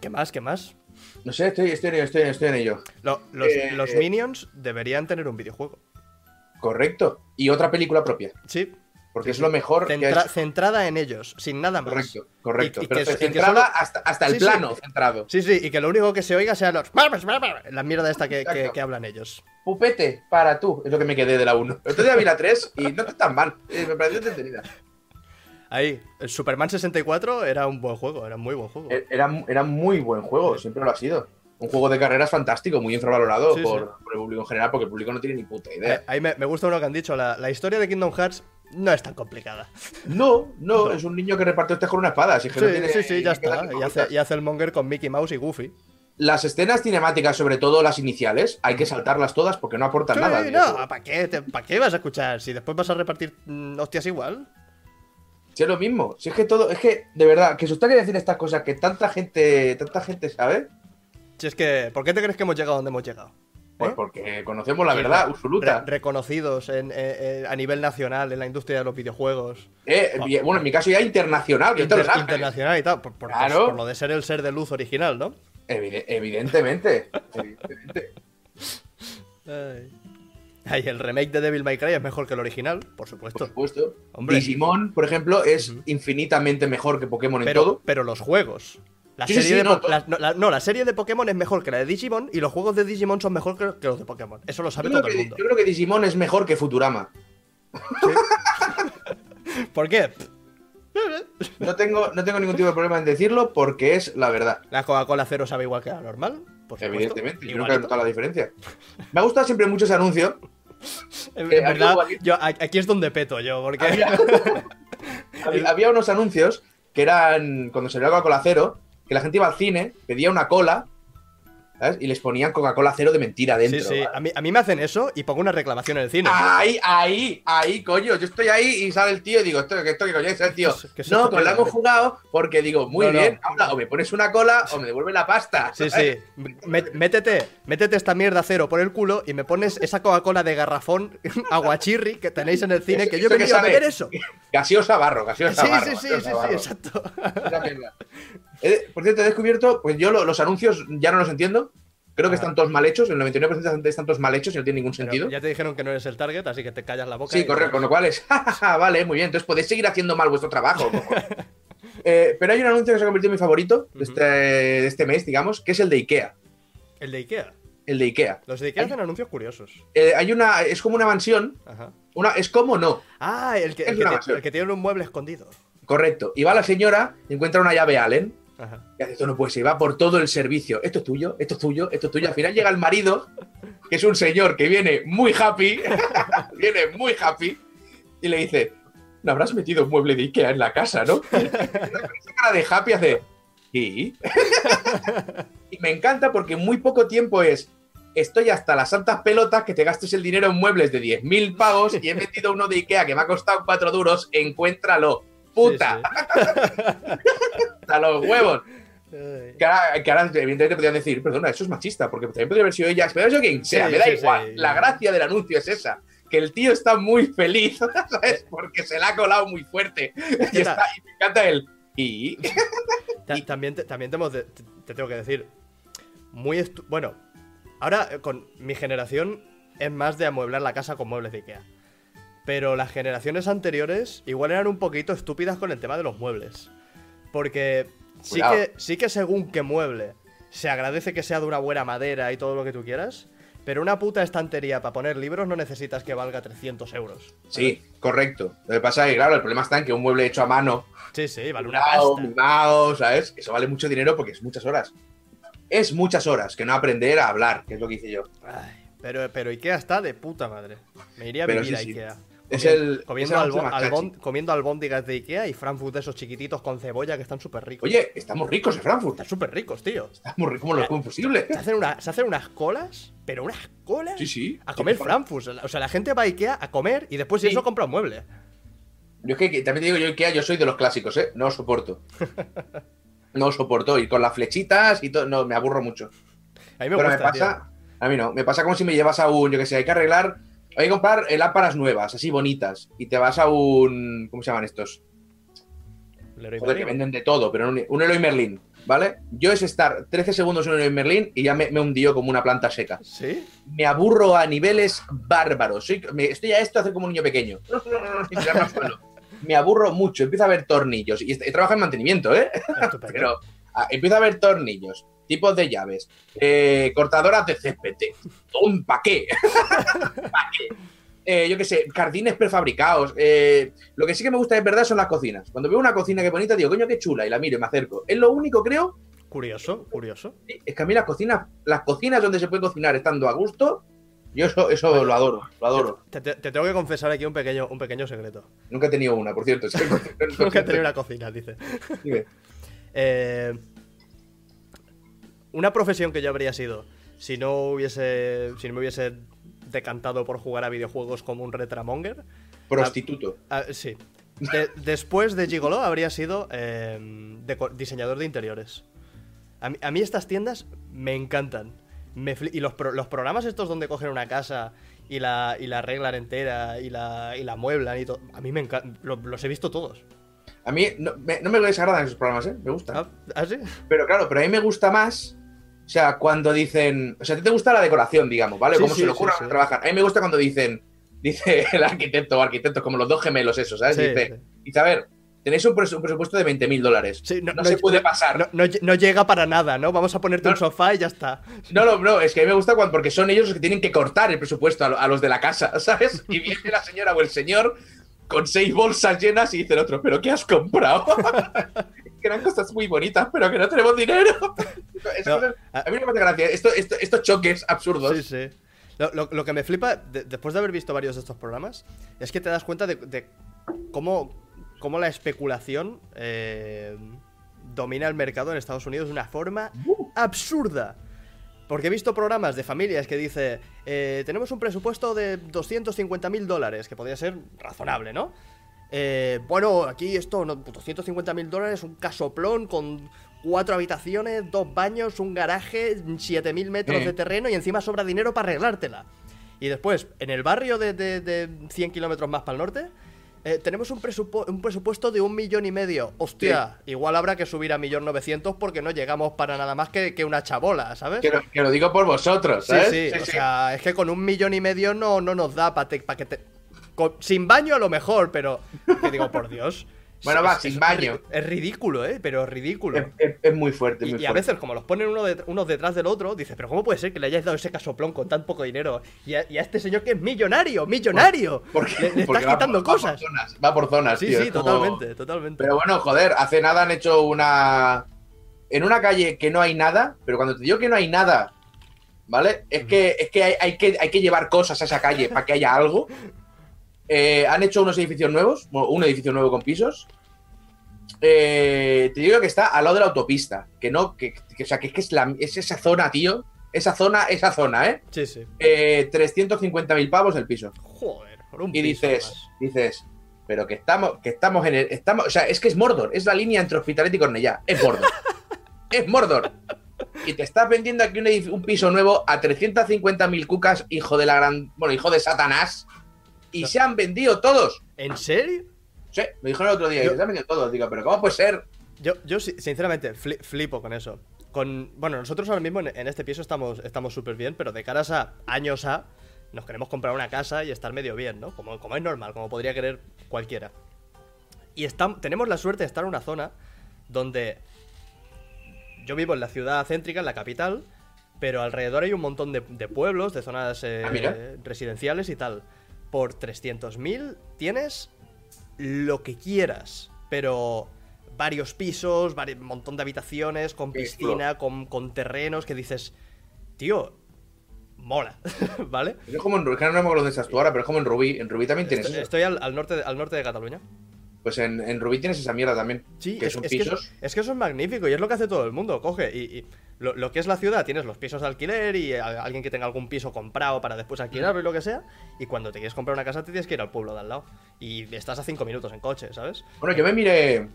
¿Qué más? ¿Qué más? No sé, estoy, estoy, en ello, estoy, estoy en ello. Lo- los, Eh, los Minions deberían tener un videojuego. Correcto. Y otra película propia. Sí. Porque es lo mejor que Centra- ha hecho. centrada en ellos, sin nada más. Correcto, correcto. Y- y Pero que- centrada solo- hasta, hasta el Sí, sí. plano centrado. Sí, sí, y que lo único que se oiga sean los. La mierda esta que, que- Exacto. que hablan ellos. Pupete, para tú. Es lo que me quedé de la 1. Otro día vi la 3 y no está tan mal. Eh, me pareció entretenida. Ahí, el Superman 64 era un buen juego, era un muy buen juego. E- Era, era muy buen juego, siempre lo ha sido. Un juego de carreras fantástico, muy infravalorado Sí, por, sí. por el público en general, porque el público no tiene ni puta idea. Eh, Ahí me, me gusta uno que han dicho, la, la historia de Kingdom Hearts no es tan complicada. No, no, No. es un niño que reparte usted con una espada. así que Sí, no tiene- sí, sí, ya está. Y hace, y hace el monger con Mickey Mouse y Goofy. Las escenas cinemáticas, sobre todo las iniciales, hay que saltarlas todas porque no aportan Sí, nada. no, ¿para qué, ¿para qué vas a escuchar? Si después vas a repartir mm, hostias igual. Si es lo mismo. Si es que todo, es que, de verdad, que se que decir estas cosas que tanta gente, tanta gente sabe, Si es que, ¿por qué te crees que hemos llegado donde hemos llegado? pues ¿Eh? porque conocemos la verdad absoluta. re- reconocidos en- eh, eh, a nivel nacional en la industria de los videojuegos. Eh, bueno, en mi caso ya internacional, que Inter- internacional y tal. Por, por- Claro. por lo de ser el ser de luz original, ¿no? Evide- evidentemente. evidentemente. Ay. Ay, el remake de Devil May Cry es mejor que el original, por Por supuesto. supuesto. Hombre. Digimon, por ejemplo, es infinitamente mejor que Pokémon en Pero, todo. pero los juegos. La Sí, serie sí, de no, la, no, la- no, la serie de Pokémon es mejor que la de Digimon y los juegos de Digimon son mejor que, que los de Pokémon. Eso lo sabe todo el mundo. yo creo que Digimon es mejor que Futurama. ¿Por qué? No tengo, no tengo ningún tipo de problema en decirlo porque es la verdad. La Coca-Cola cero sabe igual que la normal. Por. Evidentemente, yo nunca he Igualito. notado la diferencia. Me ha gustado siempre mucho ese anuncio. En, verdad, yo, aquí es donde peto yo, porque. Había, unos anuncios que eran cuando salió la Coca-Cola cero, que la gente iba al cine, pedía una cola, ¿sabes? Y les ponían Coca-Cola cero de mentira Sí, dentro. sí. ¿vale? A mí, a mí me hacen eso y pongo una reclamación en el cine. Ahí, ahí, ahí, coño. Yo estoy ahí y sale el tío y digo, esto, esto que coño es el tío. Es- que es no, pues la hemos jugado porque digo, muy No, no. bien, ahora o me pones una cola o me devuelve la pasta. Sí, sí. Métete, métete esta mierda cero por el culo y me pones esa Coca-Cola de garrafón aguachirri que tenéis en el cine, que yo he venido a beber eso. Gaseosa barro, Sí, gaseosa barro. sí, sí, sí, sí, exacto. Eh, por cierto, he descubierto, pues yo lo- los anuncios ya no los entiendo. Creo que están todos mal hechos, el 99% están todos mal hechos y no tienen ningún Pero sentido. ya te dijeron que no eres el target, así que te callas la boca. Sí, correcto, con lo cual es, "Ja, ja, ja, vale, muy bien, entonces podéis seguir haciendo mal vuestro trabajo. Eh, pero hay un anuncio que se ha convertido en mi favorito de este, de este mes, digamos, que es el de Ikea. El de Ikea. El de Ikea. Los de Ikea hacen anuncios curiosos. Eh, hay una, es como una mansión, Ajá. una, es como no, Ah, el que, el que, el que tiene un mueble escondido. correcto. Y va la señora, y encuentra una llave Allen, Y hace esto no puede ser, y va por todo el servicio. Esto es tuyo, esto es tuyo, esto es tuyo. Al final llega el marido, que es un señor que viene muy happy, viene muy happy, y le dice, no habrás metido un mueble de Ikea en la casa, ¿no? Con esa cara de happy hace, ¿y? y me encanta porque muy poco tiempo es, estoy hasta las santas pelotas que te gastes el dinero en muebles de 10.000 pavos y he metido uno de Ikea que me ha costado 4 duros, encuéntralo. Puta, hasta los huevos. Que ahora, que ahora, evidentemente podrían decir, perdona, eso es machista, porque también podría haber sido ella, pero eso quien sea, Sí, me da sí, igual. sí. La gracia del anuncio es esa, que el tío está muy feliz, ¿sabes? Porque se la ha colado muy fuerte. Y, me encanta el... Y... Ta- también te, también te, hemos de- te- te tengo que decir. Muy Bueno, ahora eh, con mi generación es más de amueblar la casa con muebles de Ikea. Pero las generaciones anteriores igual eran un poquito estúpidas con el tema de los muebles. Porque sí que, sí que según qué mueble se agradece que sea de una buena madera y todo lo que tú quieras. Pero una puta estantería para poner libros no necesitas que valga 300 euros. Sí, correcto. Lo que pasa es que, claro, el problema está en que un mueble hecho a mano, Sí, sí, vale una pasta. mimado, ¿sabes? Eso vale mucho dinero porque es muchas horas. Es muchas horas que no aprender a hablar, que es lo que hice yo. Ay, pero, pero Ikea está de puta madre. Me iría a Pero vivir sí, a sí. Es el- comiendo, es el albón- comiendo albóndigas de Ikea y Frankfurt de esos chiquititos con cebolla que están súper ricos. Oye, estamos ricos en Frankfurt. Están súper ricos, tío. Estamos ricos como lo como posible. Se hacen, una- se hacen unas colas, pero unas colas Sí, sí. a comer Sí, Frankfurt. O sea, la gente va a Ikea a comer y después si Sí. eso compra un mueble. Yo es que, también te digo yo Ikea, yo soy de los clásicos, ¿eh? No soporto. No soporto. Y con las flechitas y todo, no, me aburro mucho. A mí me Pero gusta, me pasa, a mí no, me pasa como si me llevas a un, yo que sé, hay que arreglar, hay que comprar eh, lámparas nuevas, así bonitas, y te vas a un, ¿cómo se llaman estos? Joder, que venden de todo, pero un, un Eloy Merlin, ¿vale? Yo es estar 13 segundos en un Eloy Merlin y ya me, me hundió como una planta seca. ¿Sí? Me aburro a niveles bárbaros. Soy, me- estoy a esto hacer como un niño pequeño. Me aburro mucho, empiezo a ver tornillos. Y he trabajado en mantenimiento, ¿eh? Pero ah, empiezo a ver tornillos, tipos de llaves, eh, cortadoras de césped. ¿Para qué? ¿Para qué? Eh, yo qué sé, jardines prefabricados. eh, lo que sí que me gusta de verdad son las cocinas. Cuando veo una cocina que bonita, digo, coño, qué chula, y la miro y me acerco. Es lo único, creo, Curioso, curioso. es que a mí las cocinas, las cocinas donde se puede cocinar estando a gusto, yo eso, eso lo adoro, lo adoro. Te, te- te tengo que confesar aquí un pequeño, un pequeño secreto. Nunca he tenido una, por cierto. Es Nunca he tenido una cocina, dice. Eh, una profesión que yo habría sido si no hubiese si no me hubiese decantado por jugar a videojuegos como un retramonger. Prostituto. ah, sí. De- después de Gigolo habría sido eh, deco- diseñador de interiores. A mí, a mí estas tiendas me encantan. Me y los, pro- los programas estos donde cogen una casa y la, y la arreglan entera y la, y la mueblan y todo. A mí me encantan. los he visto todos. A mí no me, no me desagradan esos programas, ¿eh? Me gustan. ¿Ah, ¿ah, sí? Pero claro, pero a mí me gusta más sea, cuando dicen. O sea, a ti te gusta la decoración, digamos, ¿vale? Sí, Cómo sí, se le sí, ocurre sí. trabajar. A mí me gusta cuando dicen. Dice el arquitecto o arquitectos, como los dos gemelos, esos, ¿sabes? Dice, dice, a ver, tenéis un, pres- un presupuesto de 20 mil dólares. Sí, no, se puede pasar. No, no- llega para nada, ¿no? Vamos a ponerte un sofá y ya está. No, no, no, es que a mí me gusta cuando, porque son ellos los que tienen que cortar el presupuesto a, lo- a los de la casa, ¿sabes? Y viene la señora o el señor con seis bolsas llenas y dice el otro, ¿pero qué has comprado? que eran cosas muy bonitas, pero que no tenemos dinero. No, a- a mí no me hace gracia. Esto- esto- estos choques absurdos. Sí, sí. Lo, lo- lo que me flipa, de- después de haber visto varios de estos programas, es que te das cuenta de, de cómo, cómo la especulación eh, domina el mercado en Estados Unidos de una forma absurda. Porque he visto programas de familias que dice, eh, tenemos un presupuesto de 250 mil dólares, que podría ser razonable, ¿no? Eh, bueno, aquí esto, no, 250 mil dólares, un casoplón con cuatro habitaciones, dos baños, un garaje, 7.000 metros Eh. de terreno y encima sobra dinero para arreglártela. Y después, en el barrio de, de- de 100 kilómetros más para el norte, eh, tenemos un, presupu- un presupuesto de un millón y medio. Hostia, igual habrá que subir a millón novecientos porque no llegamos para nada más que, que una chabola, ¿sabes? Que lo, que lo digo por vosotros, Sí, ¿sabes? sí, o sea, es que con un millón y medio no, no nos da para que te... con- sin baño a lo mejor, pero... Que digo, por Dios. Bueno, va, sin baño. Es ridículo, ¿eh? Pero ridículo. Es, es- es muy fuerte, Y, muy y a fuerte. veces, como los ponen uno de- unos detrás del otro, dices, pero ¿cómo puede ser que le hayáis dado ese casoplón con tan poco dinero? Y a, y a este señor que es millonario, millonario. Porque, le, le porque estás quitando por- va cosas. por zonas, va por zonas, Sí, tío, sí, como- totalmente, totalmente. Pero bueno, joder, hace nada han hecho una. En una calle que no hay nada, pero cuando te digo que no hay nada, ¿vale? Es que, es que, hay, hay que hay que llevar cosas a esa calle para que haya algo. Eh, han hecho unos edificios nuevos, un edificio nuevo con pisos. Eh, te digo que está al lado de la autopista. Que no, que, que- o sea, que es que es, la- es esa zona, tío. Esa zona, esa zona, ¿eh? Sí, sí. eh 350.000 pavos el piso. Joder, por un Y piso, dices, además. dices, pero que estamos, que estamos en el. Estamos, o sea, es que es Mordor, es la línea entre Hospitalet y Cornellá. Es Mordor. es Mordor. Y te estás vendiendo aquí un, un piso nuevo a 350.000 cucas, hijo de la gran. Bueno, hijo de Satanás. Y se han vendido todos. ¿En serio? Sí, me dijeron el otro día, Yo- y se han vendido todos. Digo, pero ¿cómo puede ser? Yo, yo si- sinceramente fli- flipo con eso. Con, bueno, nosotros ahora mismo en, en este piso estamos estamos súper bien, pero de caras a años a, nos queremos comprar una casa y estar medio bien, ¿no? Como, como es normal, como podría querer cualquiera. Y tenemos la suerte de estar en una zona donde yo vivo en la ciudad céntrica, en la capital, pero alrededor hay un montón de, de pueblos, de zonas eh, Ah, residenciales y tal. Por 300.000 tienes lo que quieras, pero varios pisos, un montón de habitaciones, con piscina, con, con terrenos, que dices, tío, mola, ¿vale? Es como en Rubí, que no me acuerdo dónde estás tú ahora, pero es como en Rubí. En Rubí también tienes Estoy, eso. estoy al, al norte, de- al norte de Cataluña. Pues en, en Rubí tienes esa mierda también. Sí, que es, son es que pisos. eso, es que eso es magnífico y es lo que hace todo el mundo. Coge y, y lo, lo que es la ciudad, tienes los pisos de alquiler y a- alguien que tenga algún piso comprado para después alquilarlo y lo que sea. Y cuando te quieres comprar una casa, te tienes que ir al pueblo de al lado. Y estás a cinco minutos en coche, ¿sabes? Bueno, yo me miré. Es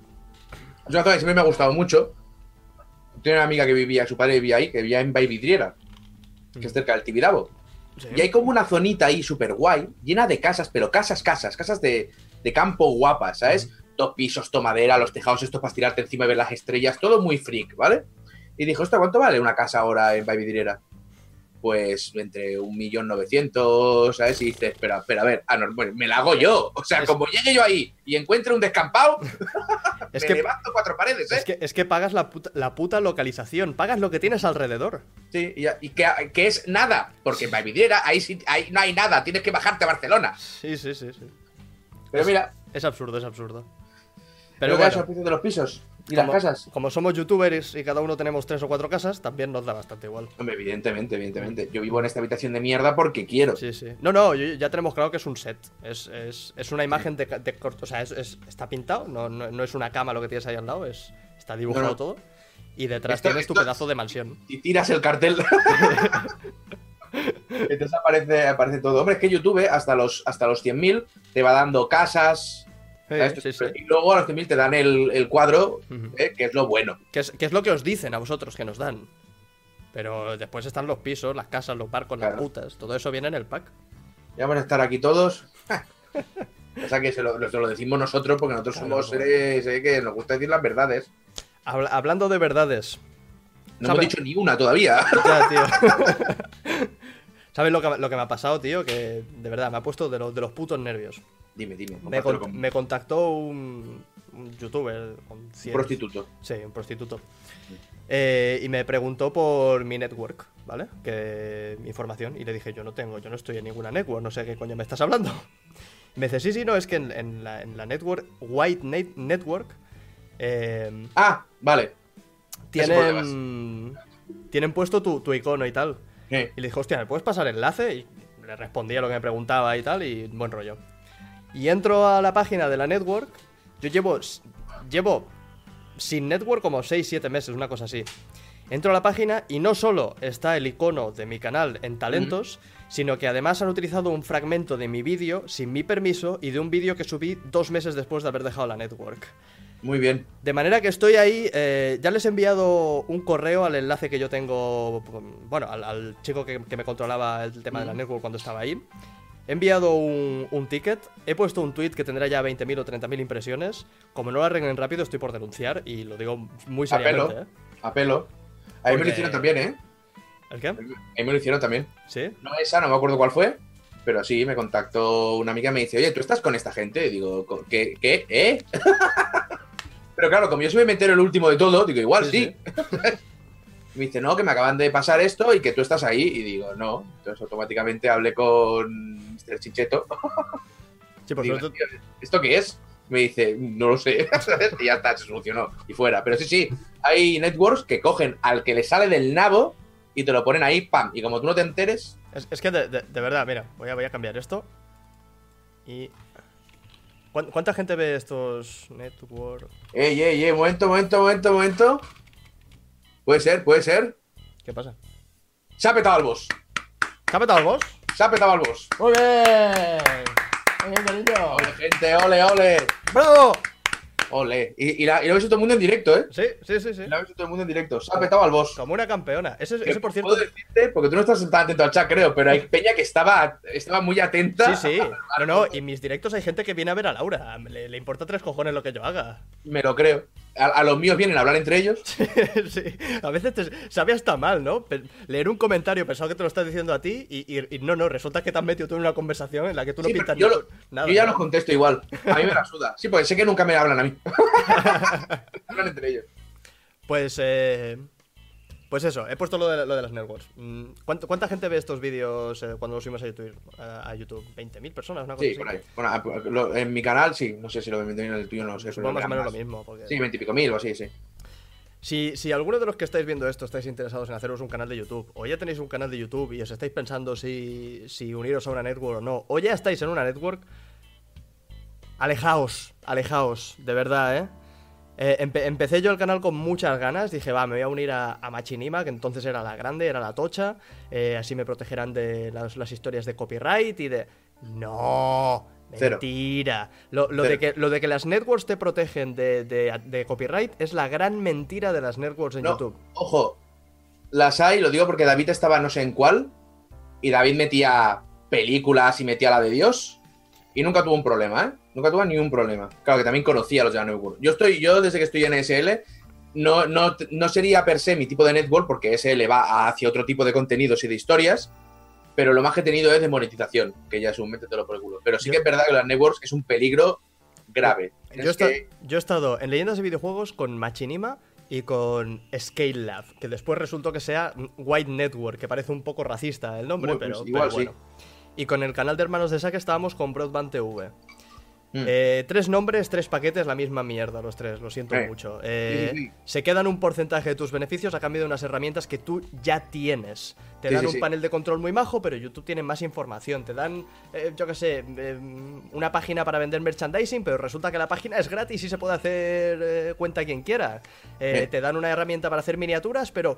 una zona que siempre me ha gustado mucho. Tengo una amiga que vivía, su padre vivía ahí, que vivía en Bayvidriera, que es cerca del Tibidabo. Sí. Y hay como una zonita ahí súper guay, llena de casas, pero casas, casas, casas de, de campo guapas, ¿sabes? Dos pisos, tomadera, los tejados estos para tirarte encima y ver las estrellas, todo muy freak, ¿vale? Y dijo, ¿esto cuánto vale una casa ahora en Bayvidriera? Pues entre un millón novecientos, ¿sabes? Y dices, espera, espera, a ver, ah, no, bueno, me la hago yo. O sea, Es- como llegue yo ahí y encuentre un descampado, Es me que, levanto cuatro paredes, ¿eh? es que, es que pagas la puta, la puta localización, pagas lo que tienes alrededor. Sí, y, que, que es nada, porque en Bayvidriera ahí, sí- ahí no hay nada, tienes que bajarte a Barcelona. Sí, sí, sí, sí. Pero mira, Es absurdo, es absurdo. pero bueno, de los pisos y como, las casas. como somos youtubers y cada uno tenemos tres o cuatro casas, también nos da bastante igual. Hombre, evidentemente, evidentemente. Yo vivo en esta habitación de mierda porque quiero. Sí, sí. No, no, ya tenemos claro que es un set. Es, es, es una imagen de, de corto. O sea, es, es- está pintado, no, no, no es una cama lo que tienes ahí al lado, es, está dibujado No, todo. Y detrás Esto- tienes tu pedazo de mansión. Y tiras el cartel. Entonces aparece, aparece todo. Hombre, es que YouTube hasta los, hasta los 100.000 te va dando casas. ¿Sabes? Sí, sí. Y luego a los 100.000 te dan el, el cuadro. ¿eh? que es lo bueno. Que es, que es lo que os dicen a vosotros que nos dan. Pero después están los pisos, las casas, los barcos, las putas. Todo eso viene en el pack. Ya vamos a estar aquí todos. o sea que se lo, se lo decimos nosotros porque nosotros Claro, somos seres eh, que nos gusta decir las verdades. Habla- hablando de verdades, No hemos dicho ni una todavía. Ya, tío. ¿Sabes lo que, lo que me ha pasado, tío? Que de verdad me ha puesto de, los de los putos nervios. Dime, dime. Me, compártelo con- con- me contactó un, un youtuber. Un prostituto. Sí, un prostituto. Eh, y me preguntó por mi network, ¿vale? Que mi información. Y le dije, yo no tengo, yo no estoy en ninguna network, no sé qué coño me estás hablando. Me dice, sí, sí, no, es que en, en la, en la network, White Net- Network, eh, Ah, vale. Tienen, tienen puesto tu, tu icono y tal. Y le dije, hostia, ¿me puedes pasar enlace? Y le respondía lo que me preguntaba y tal, y buen rollo. Y entro a la página de la network. Yo llevo, llevo sin network como 6-7 meses, una cosa así. Entro a la página y no solo está el icono de mi canal en talentos, sino que además han utilizado un fragmento de mi vídeo sin mi permiso y de un vídeo que subí dos meses después de haber dejado la network. Muy bien. De manera que estoy ahí, eh, ya les he enviado un correo al enlace que yo tengo, bueno, al, al chico que, que me controlaba el tema de la Mm. network cuando estaba ahí. He enviado un, un ticket, he puesto un tweet que tendrá ya 20.000 o 30.000 impresiones. Como no lo arreglen rápido, estoy por denunciar y lo digo muy seriamente. Apelo. ¿eh? Apelo. A mí me Porque- lo hicieron también, ¿eh? ¿El qué? A mí me lo hicieron también. ¿Sí? No esa, no me acuerdo cuál fue. Pero sí, me contactó una amiga y me dice, oye, ¿tú estás con esta gente? Y digo, "¿Co- ¿qué? ¿Qué? ¿Eh? pero claro, como yo soy metero el último de todo, digo, igual sí. Sí, me dice, no, que me acaban de pasar esto y que tú estás ahí. Y digo, no. Entonces automáticamente hablé con Mr. Chicheto. Sí, por. "Tío, ¿Esto qué es? Me dice, no lo sé. y ya está, se solucionó. Y fuera. Pero sí, sí, hay networks que cogen al que le sale del nabo y te lo ponen ahí, pam. Y como tú no te enteres, Es, es que de, de- de verdad, mira, voy a, voy a cambiar esto. Y. ¿Cuán- ¿Cuánta gente ve estos network? ey, ey, ey, momento, momento, momento, momento. Puede ser, puede ser. ¿Qué pasa? Se ha petado al boss. ¿Te ha petado el boss? Se ha petado al boss. Muy bien. Muy bien, cariño. Ole, gente, ole, ole. ¡Bravo! Ole. Y, y la- y lo ha visto todo el mundo en directo, ¿eh? Sí, sí, sí, sí. Lo ha visto todo el mundo en directo. Se ha petado al boss. Como una campeona. Ese, ese por cierto. Puedo decirte, porque tú no estás tan atento al chat, creo, pero hay peña que estaba, estaba muy atenta. Sí, sí. No, no, y en mis directos hay gente que viene a ver a Laura. Le, le importa tres cojones lo que yo haga. Me lo creo. A, a los míos vienen a hablar entre ellos. sí. A veces te sabe hasta mal, ¿no? Leer un comentario pensado que te lo estás diciendo a ti y, y- y no, no, resulta que te has metido tú en una conversación en la que tú no Sí, pintas yo, ni- lo- nada. yo ya ¿no? los contesto igual. A mí me la suda. Sí, porque sé que nunca me hablan a mí. hablan entre ellos. Pues, eh, pues eso, he puesto lo de, lo de las networks. Mm, ¿cuánto- ¿Cuánta gente ve estos vídeos eh, cuando los subimos a YouTube? A, a YouTube? ¿20.000 personas? Una cosa Sí, así. por ahí. Bueno, lo- en mi canal sí. No sé si lo de en el tuyo no sé. Supongo más o menos más. lo mismo. Porque... Sí, veintipico mil o así, sí. Si, si alguno de los que estáis viendo esto estáis interesados en haceros un canal de YouTube, o ya tenéis un canal de YouTube y os estáis pensando si, si uniros a una network o no, o ya estáis en una network, alejaos, alejaos, de verdad, ¿eh? Eh, empe- empecé yo el canal con muchas ganas, dije, va, me voy a unir a, a Machinima, que entonces era la grande, era la tocha, eh, así me protegerán de las, las historias de copyright y de... No, mentira. Lo, lo de que, lo de que las networks te protegen de, de- de copyright es la gran mentira de las networks en No, YouTube. Ojo, las hay, lo digo porque David estaba no sé en cuál, y David metía películas y metía la de Dios, y nunca tuvo un problema, ¿eh? Nunca tuvo ni un problema. Claro que también conocía a los de la network. Yo estoy, yo desde que estoy en SL, no, no, no sería per se mi tipo de network, porque SL va hacia otro tipo de contenidos y de historias, pero lo más que he tenido es de monetización, que ya es un métetelo por el culo. Pero sí que es verdad que las networks es un peligro grave. Yo he, Es esta- que- yo he estado en leyendas de videojuegos con Machinima y con Scale Lab, que después resultó que sea White Network, que parece un poco racista el nombre, Muy- pero, pues igual pero sí. bueno. Y con el canal de Hermanos de Saque estábamos con Broadband TV. Mm. Eh, tres nombres, tres paquetes, la misma mierda, los tres, lo siento Eh, mucho. Eh, sí, sí. Se quedan un porcentaje de tus beneficios a cambio de unas herramientas que tú ya tienes. Te Sí, dan sí, un sí. panel de control muy majo, pero YouTube tiene más información. Te dan, eh, yo qué sé, eh, una página para vender merchandising, pero resulta que la página es gratis y se puede hacer eh, cuenta quien quiera. Eh. Te dan una herramienta para hacer miniaturas, pero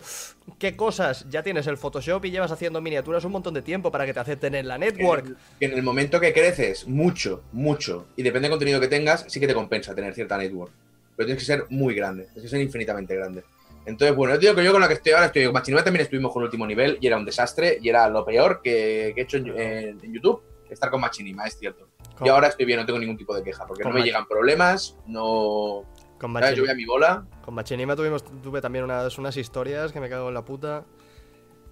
¿qué cosas? Ya tienes el Photoshop y llevas haciendo miniaturas un montón de tiempo para que te acepten en la network. que en el momento que creces mucho, mucho, y depende del contenido que tengas, sí que te compensa tener cierta network. Pero tienes que ser muy grande, tienes que ser infinitamente grande. Entonces, bueno, yo digo que yo con la que estoy ahora estoy con Machinima también estuvimos con el último nivel y era un desastre y era lo peor que, que he hecho en, en- en YouTube, estar con Machinima, es cierto. Y ahora estoy bien, no tengo ningún tipo de queja, porque no me llegan problemas, no... Con ¿sabes? Yo voy Machinima, a mi bola. con Machinima tuvimos, tuve también unas, unas historias que me cago en la puta.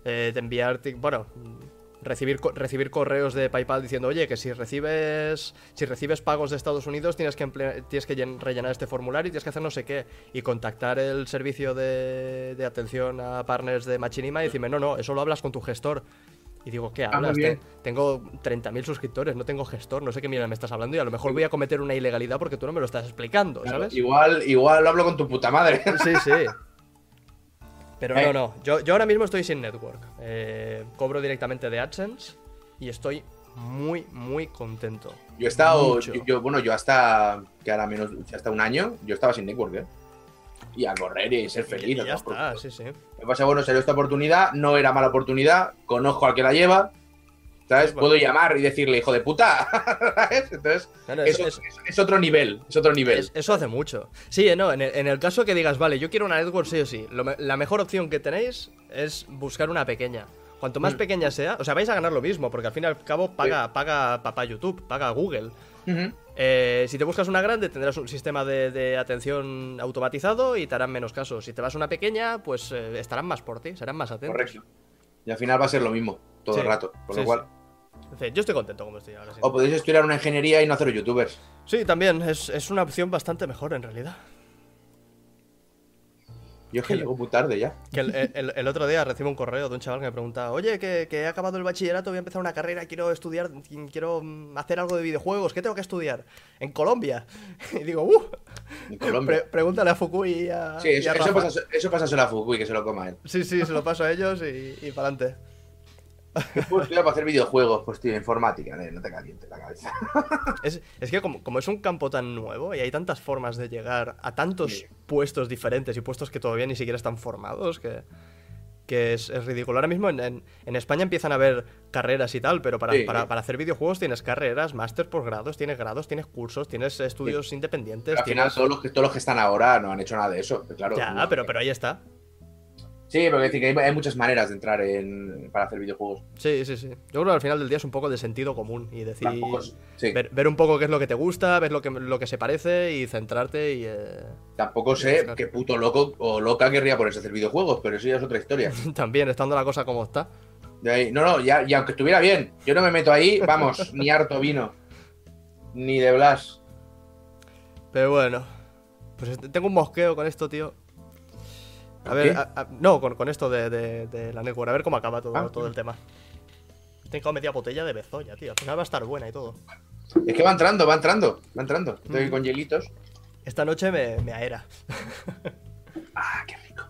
Eh, de enviar, bueno, recibir, recibir correos de PayPal diciendo, oye, que si recibes si recibes pagos de Estados Unidos tienes que, tienes que llen- rellenar este formulario y tienes que hacer no sé qué. Y contactar el servicio de, de atención a partners de Machinima y decirme, no, no, eso lo hablas con tu gestor. Y digo, ¿qué muy hablas? Te- tengo 30.000 suscriptores, no tengo gestor, no sé qué mierda me estás hablando y a lo mejor voy a cometer una ilegalidad porque tú no me lo estás explicando, Claro, ¿sabes? Igual, igual lo hablo con tu puta madre. Sí, sí. Pero Eh. no, no. Yo, yo ahora mismo estoy sin network. Eh, cobro directamente de AdSense y estoy muy, muy contento. Yo he estado, yo, yo- bueno, yo hasta, que ahora menos, hasta un año, yo estaba sin network, ¿eh? Y a correr y ser feliz. Y ¿no? ya Porque- está, sí, sí. Me pasa, bueno, salió esta oportunidad, no era mala oportunidad, conozco al que la lleva, ¿sabes? Bueno. Puedo llamar y decirle, hijo de puta, ¿sabes? Entonces, eso, es- es, es otro nivel, es otro nivel. Es- eso hace mucho. Sí, eh, no, en el, en el caso que digas, vale, yo quiero una network sí o sí, lo la mejor opción que tenéis es buscar una pequeña. Cuanto más Mm. pequeña sea, o sea, vais a ganar lo mismo, porque al fin y al cabo paga, paga papá YouTube, paga Google. Eh, si te buscas una grande, tendrás un sistema de, de atención automatizado y te harán menos caso. Si te vas a una pequeña, pues eh, estarán más por ti, serán más atentos. Correcto. Y al final va a ser lo mismo, todo Sí, el rato. Sí, lo cual, yo estoy contento como estoy ahora. Sí, o podéis estudiar una ingeniería y no hacer youtubers. Sí, también es, es una opción bastante mejor en realidad. Yo es que llego muy tarde ya. Que el, el- el otro día recibo un correo de un chaval que me pregunta, oye, que, que he acabado el bachillerato, voy a empezar una carrera, quiero estudiar, quiero mm, hacer algo de videojuegos, ¿qué tengo que estudiar? En Colombia. Y digo, uh, En Colombia. pre- pregúntale a Fukui y a, Sí, y eso, a eso Rafa. pasa, eso pasa solo a Fukui, que se lo coma él. Sí, sí, se lo paso a ellos y, y para adelante. Puedo estudiar para hacer videojuegos, pues tío, informática, eh, no te calientes la cabeza. Es, es que como, como es un campo tan nuevo y hay tantas formas de llegar a tantos Sí. puestos diferentes y puestos que todavía ni siquiera están formados, que, que es, es ridículo. Ahora mismo en, en- en España empiezan a haber carreras y tal, pero para, Sí. para, para hacer videojuegos tienes carreras, máster, posgrados, tienes grados, tienes cursos, tienes estudios independientes. Pero al final, tienes- todos los, que, todos los que están ahora no han hecho nada de eso. Claro, Ya, no- pero, pero ahí está. Sí, pero decir que hay, hay muchas maneras de entrar en, para hacer videojuegos. Sí, sí, sí. Yo creo que al final del día es un poco de sentido común y decir... Es- sí, Ver, ver un poco qué es lo que te gusta, ver lo que, lo que se parece y centrarte y... eh, tampoco sé qué puto loco o loca querría ponerse a hacer videojuegos, pero eso ya es otra historia. También, estando la cosa como está. De ahí- no, no, ya, y aunque estuviera bien, yo no me meto ahí, vamos, ni harto vino, ni de Blas. Pero bueno, pues este- tengo un mosqueo con esto, tío. A ¿Con ver, a- a- no, con, con esto de, de- de la network, a ver cómo acaba todo, Ah, todo el tema. Tengo media botella de bezoya, tío. Al final va a estar buena y todo. Es que va entrando, va entrando, va entrando. Estoy Mm. con hielitos. Esta noche me, me aera. Ah, qué rico.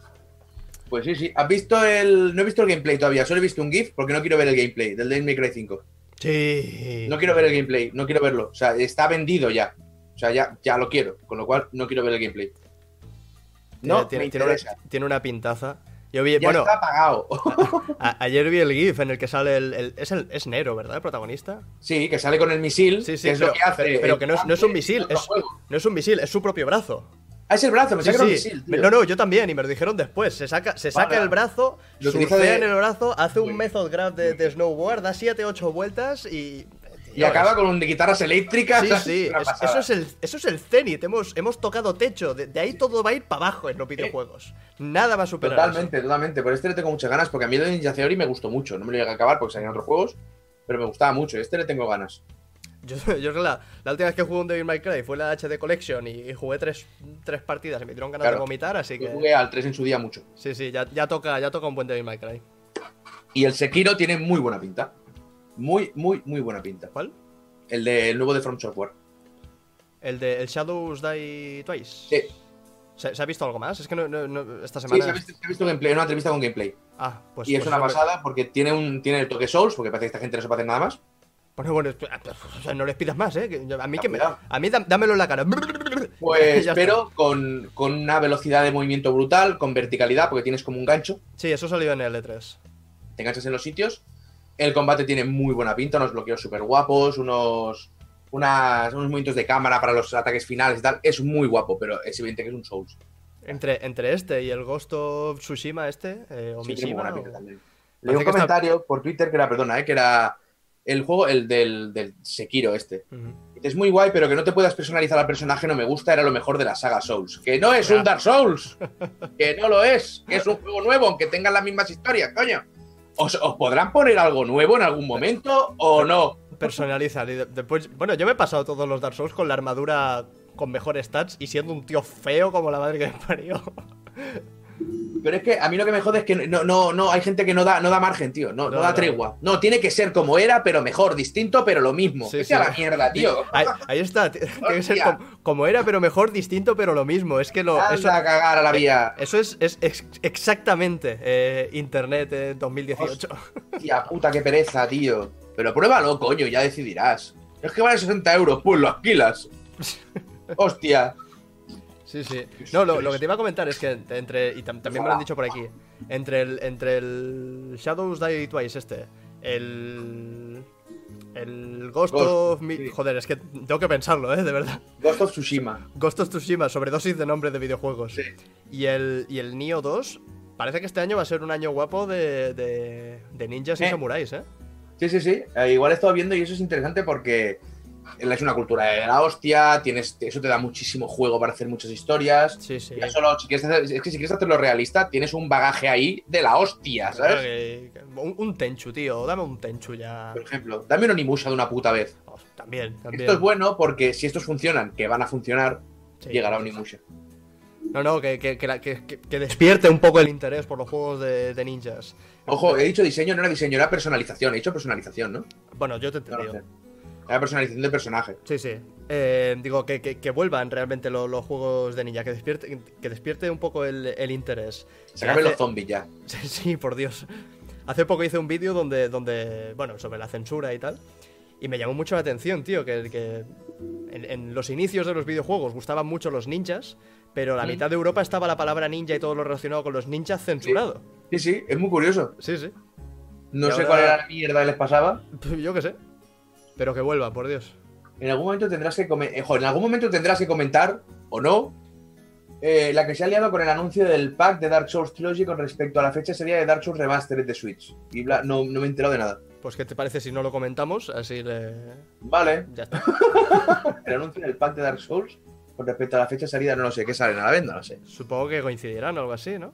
Pues sí, sí. ¿Has visto el.? No he visto el gameplay todavía, solo he visto un GIF porque no quiero ver el gameplay del Devil May Cry 5. Sí. No quiero ver el gameplay, no quiero verlo. O sea, está vendido ya. O sea, ya, ya lo quiero, con lo cual no quiero ver el gameplay. No, tiene, me tiene una, interesa. tiene una pintaza. Yo vi, Ya bueno, está apagado. a- ayer vi el GIF en el que sale el. el- es, el, es Nero, ¿verdad? El protagonista. sí, que sale con el misil, Sí, sí, que es pero, lo que hace. pero- pero el que no es, no es un misil, es, no es un misil, es su propio brazo. Ah, es el brazo, me Sí, saca un sí. misil. Me- tío. No, no, yo también, y me lo dijeron después. Se saca, se saca Vale. el brazo, Lo surfea de- en el brazo, hace un method grab de, de snowboard, da 7-8 vueltas y. Y acaba con un de guitarras eléctricas. Sí, sí, es- eso, es el, eso es el cenit. Hemos, hemos tocado techo. De, de ahí todo va a ir para abajo en los videojuegos. Nada va a superar. eso. Totalmente, totalmente. Por este le tengo muchas ganas porque a mí el de Ninja Theory me gustó mucho. No me lo llegué a acabar porque salían otros juegos, pero me gustaba mucho. Este le tengo ganas. Yo, yo la, la última vez que jugué un Devil May Cry fue la HD Collection y, y jugué tres, tres partidas y me dieron ganas Claro. de vomitar, así Yo que. jugué al 3 en su día mucho. Sí, sí, ya, ya toca, ya toca un buen Devil May Cry. Y el Sekiro tiene muy buena pinta. Muy, muy, muy buena pinta. ¿Cuál? El, de, el nuevo de From Software. El de el Shadows Die Twice. Sí. ¿Se, se ha visto algo más? Es que no, no- no- esta Sí, semana. se ha visto, se ha visto gameplay, una entrevista con gameplay. Ah, pues. y es pues una me- pasada porque tiene un tiene el toque Souls, porque parece que esta gente no se puede hacer nada más. Bueno, bueno, es- o sea, no les pidas más, ¿eh? A mí, que me, a mí dá- dámelo en la cara. Pues, pero con, con una velocidad de movimiento brutal, con verticalidad, porque tienes como un gancho, Sí, eso salió en el E E3. te enganchas en los sitios. El combate tiene muy buena pinta, unos bloqueos súper guapos, unos, unas, unos movimientos de cámara para los ataques finales y tal. Es muy guapo, pero es evidente que es un Souls. Entre, entre este y el Ghost of Tsushima, este, eh, o Sí, tiene muy Mishima, buena o- pinta también. Leí un está- comentario por Twitter que era, perdona, eh, que era el juego, el del, del Sekiro este. Es muy guay, pero que no te puedas personalizar al personaje no me gusta, era lo mejor de la saga Souls. Que no es un Dark Souls, que no lo es, que es un juego nuevo, aunque tengan las mismas historias, coño. ¿Os, os podrán poner algo nuevo en algún momento o no? Personalizar. Y de- después, bueno, yo me he pasado todos los Dark Souls con la armadura con mejores stats y siendo un tío feo como la madre que me parió. Pero es que a mí lo que me jode es que no, no, no, hay gente que no da, no da margen, tío. No, no, No, da tregua. No, tiene que ser como era, pero mejor, distinto, pero lo mismo. Sí, Vete sí. a la mierda, tío. Ahí, ahí está. Tiene que ser Hostia. como, como era, pero mejor, distinto, pero lo mismo. Es que lo. Anda Eso, a cagar a la vía. eso es, es ex- exactamente eh, Internet en 2018. Tía puta, qué pereza, tío. Pero pruébalo, coño, ya decidirás. Es que vale 60 euros, pues lo alquilas. Hostia. Sí, sí. No, lo, lo que te iba a comentar es que entre. Y tam- también me lo han dicho por aquí. Entre el, entre el Shadows Die Twice este. El. El Ghost, Ghost, of. Mi- sí. Joder, es que tengo que pensarlo, ¿eh? De verdad. Ghost of Tsushima. Ghost of Tsushima, sobredosis de nombres de videojuegos. Sí. Y el, y el Nioh 2. Parece que este año va a ser un año guapo de, de, de ninjas y Eh. samuráis, ¿eh? Sí, sí, sí. Eh, igual he estado viendo y eso es interesante porque es una cultura de la hostia, tienes, eso te da muchísimo juego para hacer muchas historias. Sí, sí. Ya solo, si quieres hacer- es que si quieres hacerlo realista, tienes un bagaje ahí de la hostia, ¿sabes? que- un, un Tenchu, tío. Dame un Tenchu ya. Por ejemplo, dame un Onimusha de una puta vez. Oh, también, también. Esto es bueno porque si estos funcionan, que van a funcionar, Sí. llegará Onimusha. No, no, que, que, que, despierte un poco el interés por los juegos de, de ninjas. Ojo, he dicho diseño, no era diseño, era personalización. He dicho personalización, ¿no? Bueno, yo te he No entendido. sé. Era personalización del personaje. Sí, sí. Eh, digo, que, que- que vuelvan realmente lo- los juegos de ninja, que despierte, que despierte un poco el, el interés. Se acaben Hace- los zombies ya. Sí, sí, por Dios. Hace poco hice un vídeo donde, donde, bueno, sobre la censura y tal. Y me llamó mucho la atención, tío, que, que en, en los inicios de los videojuegos gustaban mucho los ninjas, pero la mitad de Europa estaba la palabra ninja y todo lo relacionado con los ninjas censurado. Sí, sí, es muy curioso. Sí, sí. No Y sé ahora- cuál era la mierda que les pasaba. Yo qué sé. Pero que vuelva, por Dios. En algún momento tendrás que come- eh, en algún momento tendrás que comentar, o no, eh, la que se ha liado con el anuncio del pack de Dark Souls Trilogy con respecto a la fecha sería de Dark Souls Remastered de Switch. Y bla, no, no me he enterado de nada. Pues, ¿qué te parece si no lo comentamos? Así le. Vale, Ya está. el anuncio del pack de Dark Souls con respecto a la fecha de salida, no lo sé, ¿qué salen a la venta? No sé. Supongo que coincidirán o algo así, ¿no?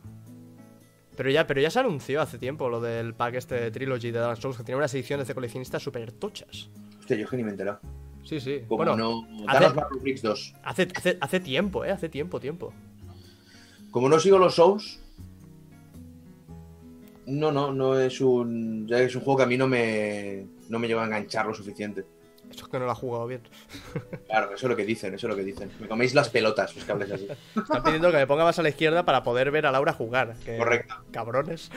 Pero ya, pero ya se anunció hace tiempo lo del pack este de Trilogy de Dark Souls, que tiene unas ediciones de coleccionistas súper tochas. Hostia, yo es que ni me he enterado. Sí, sí. Como bueno, no. hace- Danos Battle Bricks 2. hace, hace, hace tiempo, ¿eh? Hace tiempo, tiempo. Como no sigo los Souls. No, no, no es un. ya Es un juego que a mí no me. No me lleva a enganchar lo suficiente. Eso es que no lo ha jugado bien. Claro, eso es lo que dicen, eso es lo que dicen. Me coméis las pelotas, los cables así. Están pidiendo que me ponga más a la izquierda para poder ver a Laura jugar. que- Correcto. Cabrones.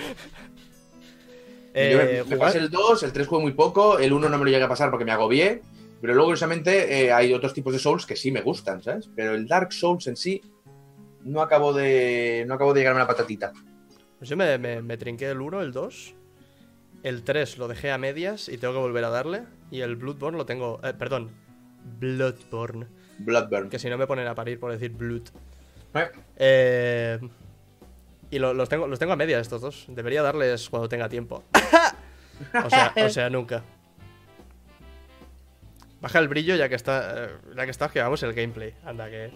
Yo Eh, me, me jugar- pasé el 2, el 3 jugué muy poco, el 1 no me lo llegué a pasar porque me agobié. Pero luego, curiosamente, eh, hay otros tipos de Souls que sí me gustan, ¿sabes? Pero el Dark Souls en sí no acabo de. no acabo de llegarme a la patatita. Pues yo me, me- me trinqué el 1, el 2. El 3 lo dejé a medias y tengo que volver a darle. Y el Bloodborne lo tengo. eh, perdón. Bloodborne. Bloodburn. Que si no me ponen a parir por decir Blood. Eh, Eh, y lo- los, tengo, los tengo a medias estos dos. Debería darles cuando tenga tiempo. o, sea, o sea, nunca. Baja el brillo ya que está. eh, ya que está, que vamos el gameplay. Anda, que.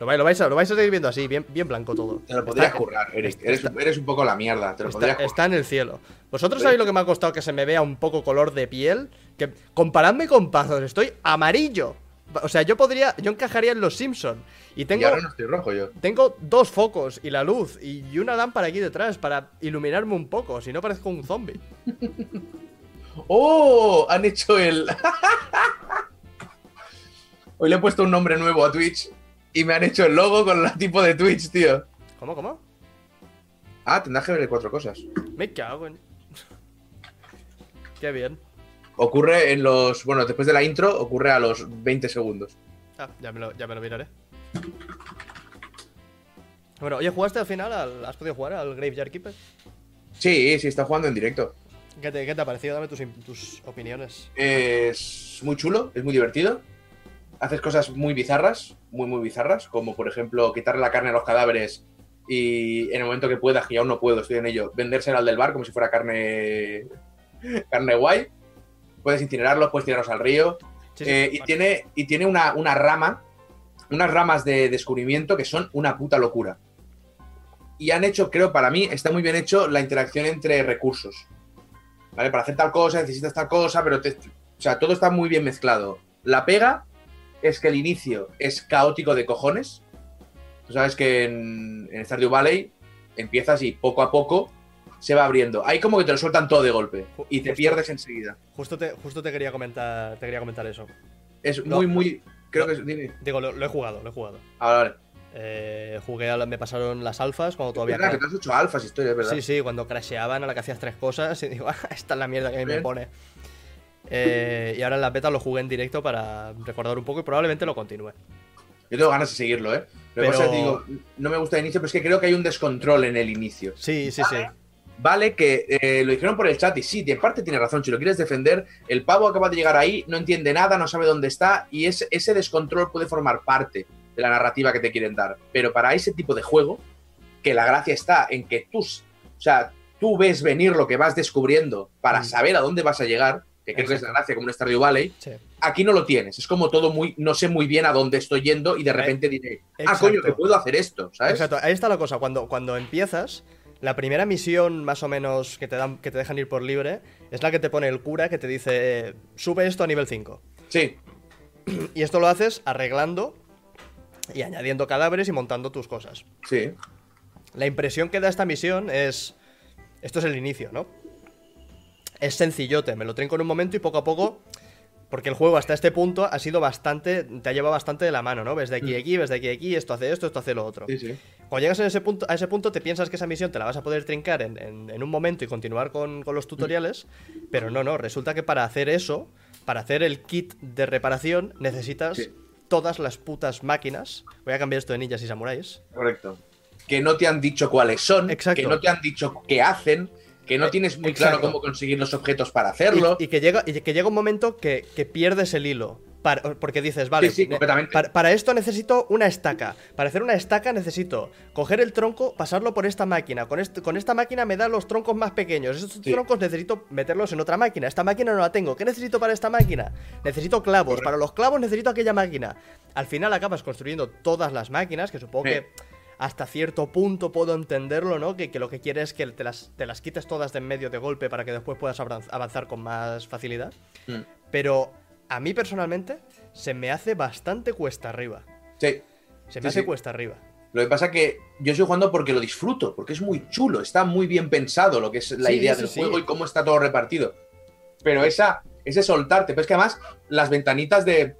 Lo, vais- lo vais a, lo vais a seguir viendo así, bien, bien blanco todo. Te lo podrías Está- currar, Eric. está- Eres, eres un poco la mierda, te lo Está, está en el cielo. ¿Vosotros sabéis lo que me ha costado que se me vea un poco color de piel? Que comparadme con Pazos, estoy amarillo. O sea, yo podría, yo encajaría en los Simpson y Y tengo ahora no estoy rojo yo. tengo dos focos y la luz y una lámpara aquí detrás para iluminarme un poco, si no parezco un zombie. ¡Oh! Han hecho el. Hoy le he puesto un nombre nuevo a Twitch y me han hecho el logo con el tipo de Twitch, tío. ¿Cómo, cómo? Ah, tendrás que ver cuatro cosas. Me cago en... Qué bien. Ocurre en los. Bueno, después de la intro, ocurre a los 20 segundos. Ah, ya me lo, ya me lo miraré. Bueno, oye, ¿jugaste al final? al- ¿Has podido jugar al Graveyard Keeper? Sí, sí, está jugando en directo. ¿Qué te, qué te ha parecido? Dame tus, tus opiniones. Es muy chulo, es muy divertido. Haces cosas muy bizarras, muy, muy bizarras, como por ejemplo quitarle la carne a los cadáveres y en el momento que puedas, que aún no puedo, estoy en ello, vendérsela al del bar como si fuera carne, carne guay. Puedes incinerarlos, puedes tirarlos al río. Sí, sí, Eh, y vale. tiene, y tiene una, una rama, unas ramas de descubrimiento que son una puta locura. Y han hecho, creo, para mí, está muy bien hecho la interacción entre recursos. ¿Vale? Para hacer tal cosa necesitas tal cosa, pero te- o sea, todo está muy bien mezclado. La pega es que el inicio es caótico de cojones. Tú sabes que en, en Stardew Valley empiezas y poco a poco se va abriendo. Ahí como que te lo sueltan todo de golpe y te justo. pierdes enseguida. Justo te, justo te quería comentar, te quería comentar eso. Es No, muy, muy... Creo No. que es... dime. Digo, lo, lo he jugado, lo he jugado. Ahora, vale. Eh, jugué a me pasaron las alfas cuando todavía. Es verdad, que te has hecho alfas, historias, ¿verdad? Sí, sí, cuando crasheaban a la que hacías tres cosas y digo, "Ah, esta es la mierda que a mí me pone. Eh, y ahora en la beta lo jugué en directo para recordar un poco y probablemente lo continúe. Yo tengo ganas de seguirlo, ¿eh? Lo que Pero- pasa es que digo, no me gusta el inicio, pero es que creo que hay un descontrol en el inicio. Sí, sí, sí. Vale, que eh, lo dijeron por el chat y sí, de parte tiene razón. Si lo quieres defender, el pavo acaba de llegar ahí, no entiende nada, no sabe dónde está y ese, ese descontrol puede formar parte de la narrativa que te quieren dar. Pero para ese tipo de juego, que la gracia está en que tú, o sea, tú ves venir lo que vas descubriendo para Mm. saber a dónde vas a llegar, que creo que es la gracia como un Stardew Valley, sí. aquí no lo tienes. Es como todo muy, no sé muy bien a dónde estoy yendo y de repente diré, ah, exacto. coño, que puedo hacer esto, ¿sabes? Exacto, ahí está la cosa. Cuando, cuando empiezas, la primera misión más o menos que te, dan, que te dejan ir por libre es la que te pone el cura que te dice, eh, sube esto a nivel 5. Sí, Y esto lo haces arreglando y añadiendo cadáveres y montando tus cosas. sí. La impresión que da esta misión es... Esto es el inicio, ¿no? Es sencillote, me lo trinco en un momento y poco a poco... Porque el juego hasta este punto ha sido bastante... Te ha llevado bastante de la mano, ¿no? Ves de aquí a aquí, ves de aquí a aquí, esto hace esto, esto hace lo otro. Sí, sí. Cuando llegas en ese punto, a ese punto te piensas que esa misión te la vas a poder trincar en, en- en un momento y continuar con, con los tutoriales, pero no, no, resulta que para hacer eso, para hacer el kit de reparación, necesitas Sí. todas las putas máquinas. Voy a cambiar esto de ninjas y samuráis. Correcto. Que no te han dicho cuáles son, Exacto. que no te han dicho qué hacen, que no Eh, tienes muy exacto. claro cómo conseguir los objetos para hacerlo. Y, y que llega, y que llega un momento que, que pierdes el hilo. Para- porque dices, vale, Sí, sí, para, para esto necesito una estaca. Para hacer una estaca necesito coger el tronco, pasarlo por esta máquina. Con, este- con esta máquina me da los troncos más pequeños. Estos Sí. troncos necesito meterlos en otra máquina. Esta máquina no la tengo. ¿Qué necesito para esta máquina? Necesito clavos. Para los clavos necesito aquella máquina. Al final acabas construyendo todas las máquinas, que supongo que hasta cierto punto puedo entenderlo, ¿no? Que, que lo que quieres es que te las, te las quites todas de en medio de golpe para que después puedas avanzar con más facilidad. Mm. Pero a mí personalmente se me hace bastante cuesta arriba. Sí. Se me Sí, hace sí. cuesta arriba. Lo que pasa que yo estoy jugando porque lo disfruto, porque es muy chulo, está muy bien pensado lo que es la Sí, idea del juego y cómo está todo repartido. Pero esa, ese soltarte, pero es que además las ventanitas de.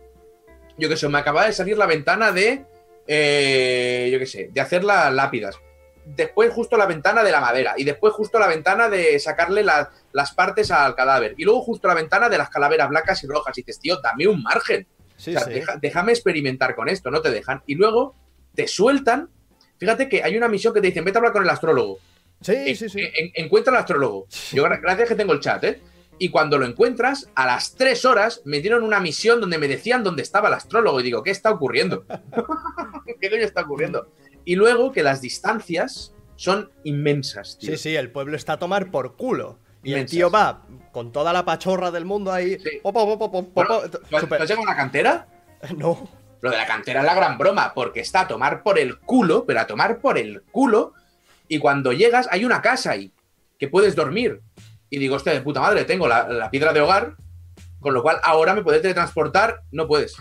Yo qué sé, me acaba de salir la ventana de. eh, yo qué sé, de hacer las lápidas. Después justo la ventana de la madera. Y después justo la ventana de sacarle la- las partes al cadáver. Y luego justo la ventana de las calaveras blancas y rojas. Y dices, tío, dame un margen. Sí, O sea, sí. deja- déjame experimentar con esto, no te dejan. Y luego te sueltan. Fíjate que hay una misión que te dicen, vete a hablar con el astrólogo. Sí, En- sí, sí. en- encuentra al astrólogo. Yo, gra- gracias que tengo el chat, ¿eh? Y cuando lo encuentras, a las tres horas me dieron una misión donde me decían dónde estaba el astrólogo. Y digo, ¿qué está ocurriendo? ¿Qué coño está ocurriendo? Y luego que las distancias son inmensas, tío. Sí, sí, el pueblo está a tomar por culo. Y el tío va con toda la pachorra del mundo ahí. Sí. Popo, popo, popo, Bueno, popo. ¿tú has- Super- tú has llegado a una cantera? No. Lo de la cantera es la gran broma, porque está a tomar por el culo, pero a tomar por el culo. Y cuando llegas, hay una casa ahí, que puedes dormir. Y digo, hostia, de puta madre, tengo la, la piedra de hogar, con lo cual ahora me puedes teletransportar, no puedes.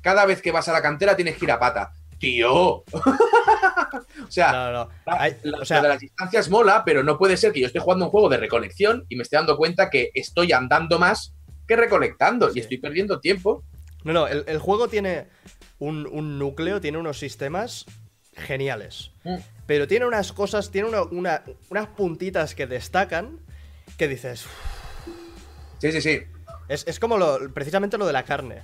Cada vez que vas a la cantera tienes que ir a pata. ¡Tío! o sea, No, la- Hay- la- o sea, de las distancias mola, pero no puede ser que yo esté jugando un juego de recolección y me esté dando cuenta que estoy andando más que recolectando Sí. y estoy perdiendo tiempo. No, no, el, el juego tiene un, un núcleo, tiene unos sistemas geniales. Mm. Pero tiene unas cosas, tiene una- una- unas puntitas que destacan que dices. Sí, sí, sí. Es, es como lo, precisamente lo de la carne.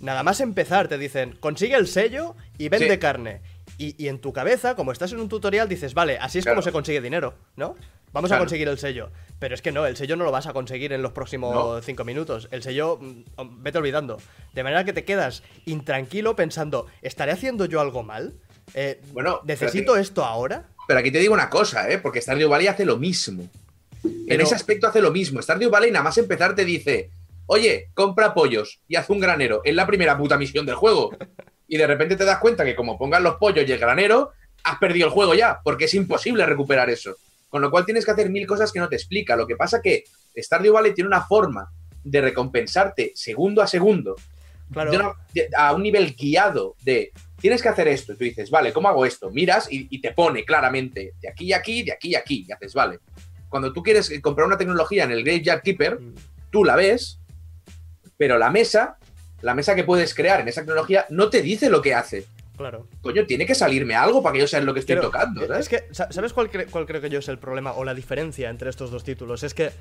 Nada más empezar te dicen, consigue el sello y vende Sí. carne. Y, y en tu cabeza, como estás en un tutorial, dices, vale, así es Claro. como se consigue dinero, ¿no? Vamos Claro. a conseguir el sello. Pero es que no, el sello no lo vas a conseguir en los próximos No. cinco minutos. El sello, mm, vete olvidando. De manera que te quedas intranquilo pensando, ¿estaré haciendo yo algo mal? Eh, Bueno, ¿Necesito esto ahora? Pero aquí te digo una cosa, ¿eh? Porque Stardew Valley hace lo mismo. En ese aspecto hace lo mismo. Stardew Valley nada más empezar te dice, oye, compra pollos y haz un granero. Es la primera puta misión del juego. Y de repente te das cuenta que como pongas los pollos y el granero, has perdido el juego ya, porque es imposible recuperar eso. Con lo cual tienes que hacer mil cosas que no te explica. Lo que pasa que Stardew Valley tiene una forma de recompensarte segundo a segundo, Claro. de una- de- a un nivel guiado de tienes que hacer esto. Y tú dices, vale, ¿cómo hago esto? Miras y, y te pone claramente de aquí y aquí, de aquí y aquí. Y haces, vale. Cuando tú quieres comprar una tecnología en el Graveyard Keeper, Mm, tú la ves, pero la mesa, la mesa que puedes crear en esa tecnología, no te dice lo que hace. Claro. Coño, tiene que salirme algo para que yo sepa lo que estoy Pero, tocando, ¿sabes? Es que, sa- ¿sabes cuál, cre- cuál creo que yo es el problema o la diferencia entre estos dos títulos? Es que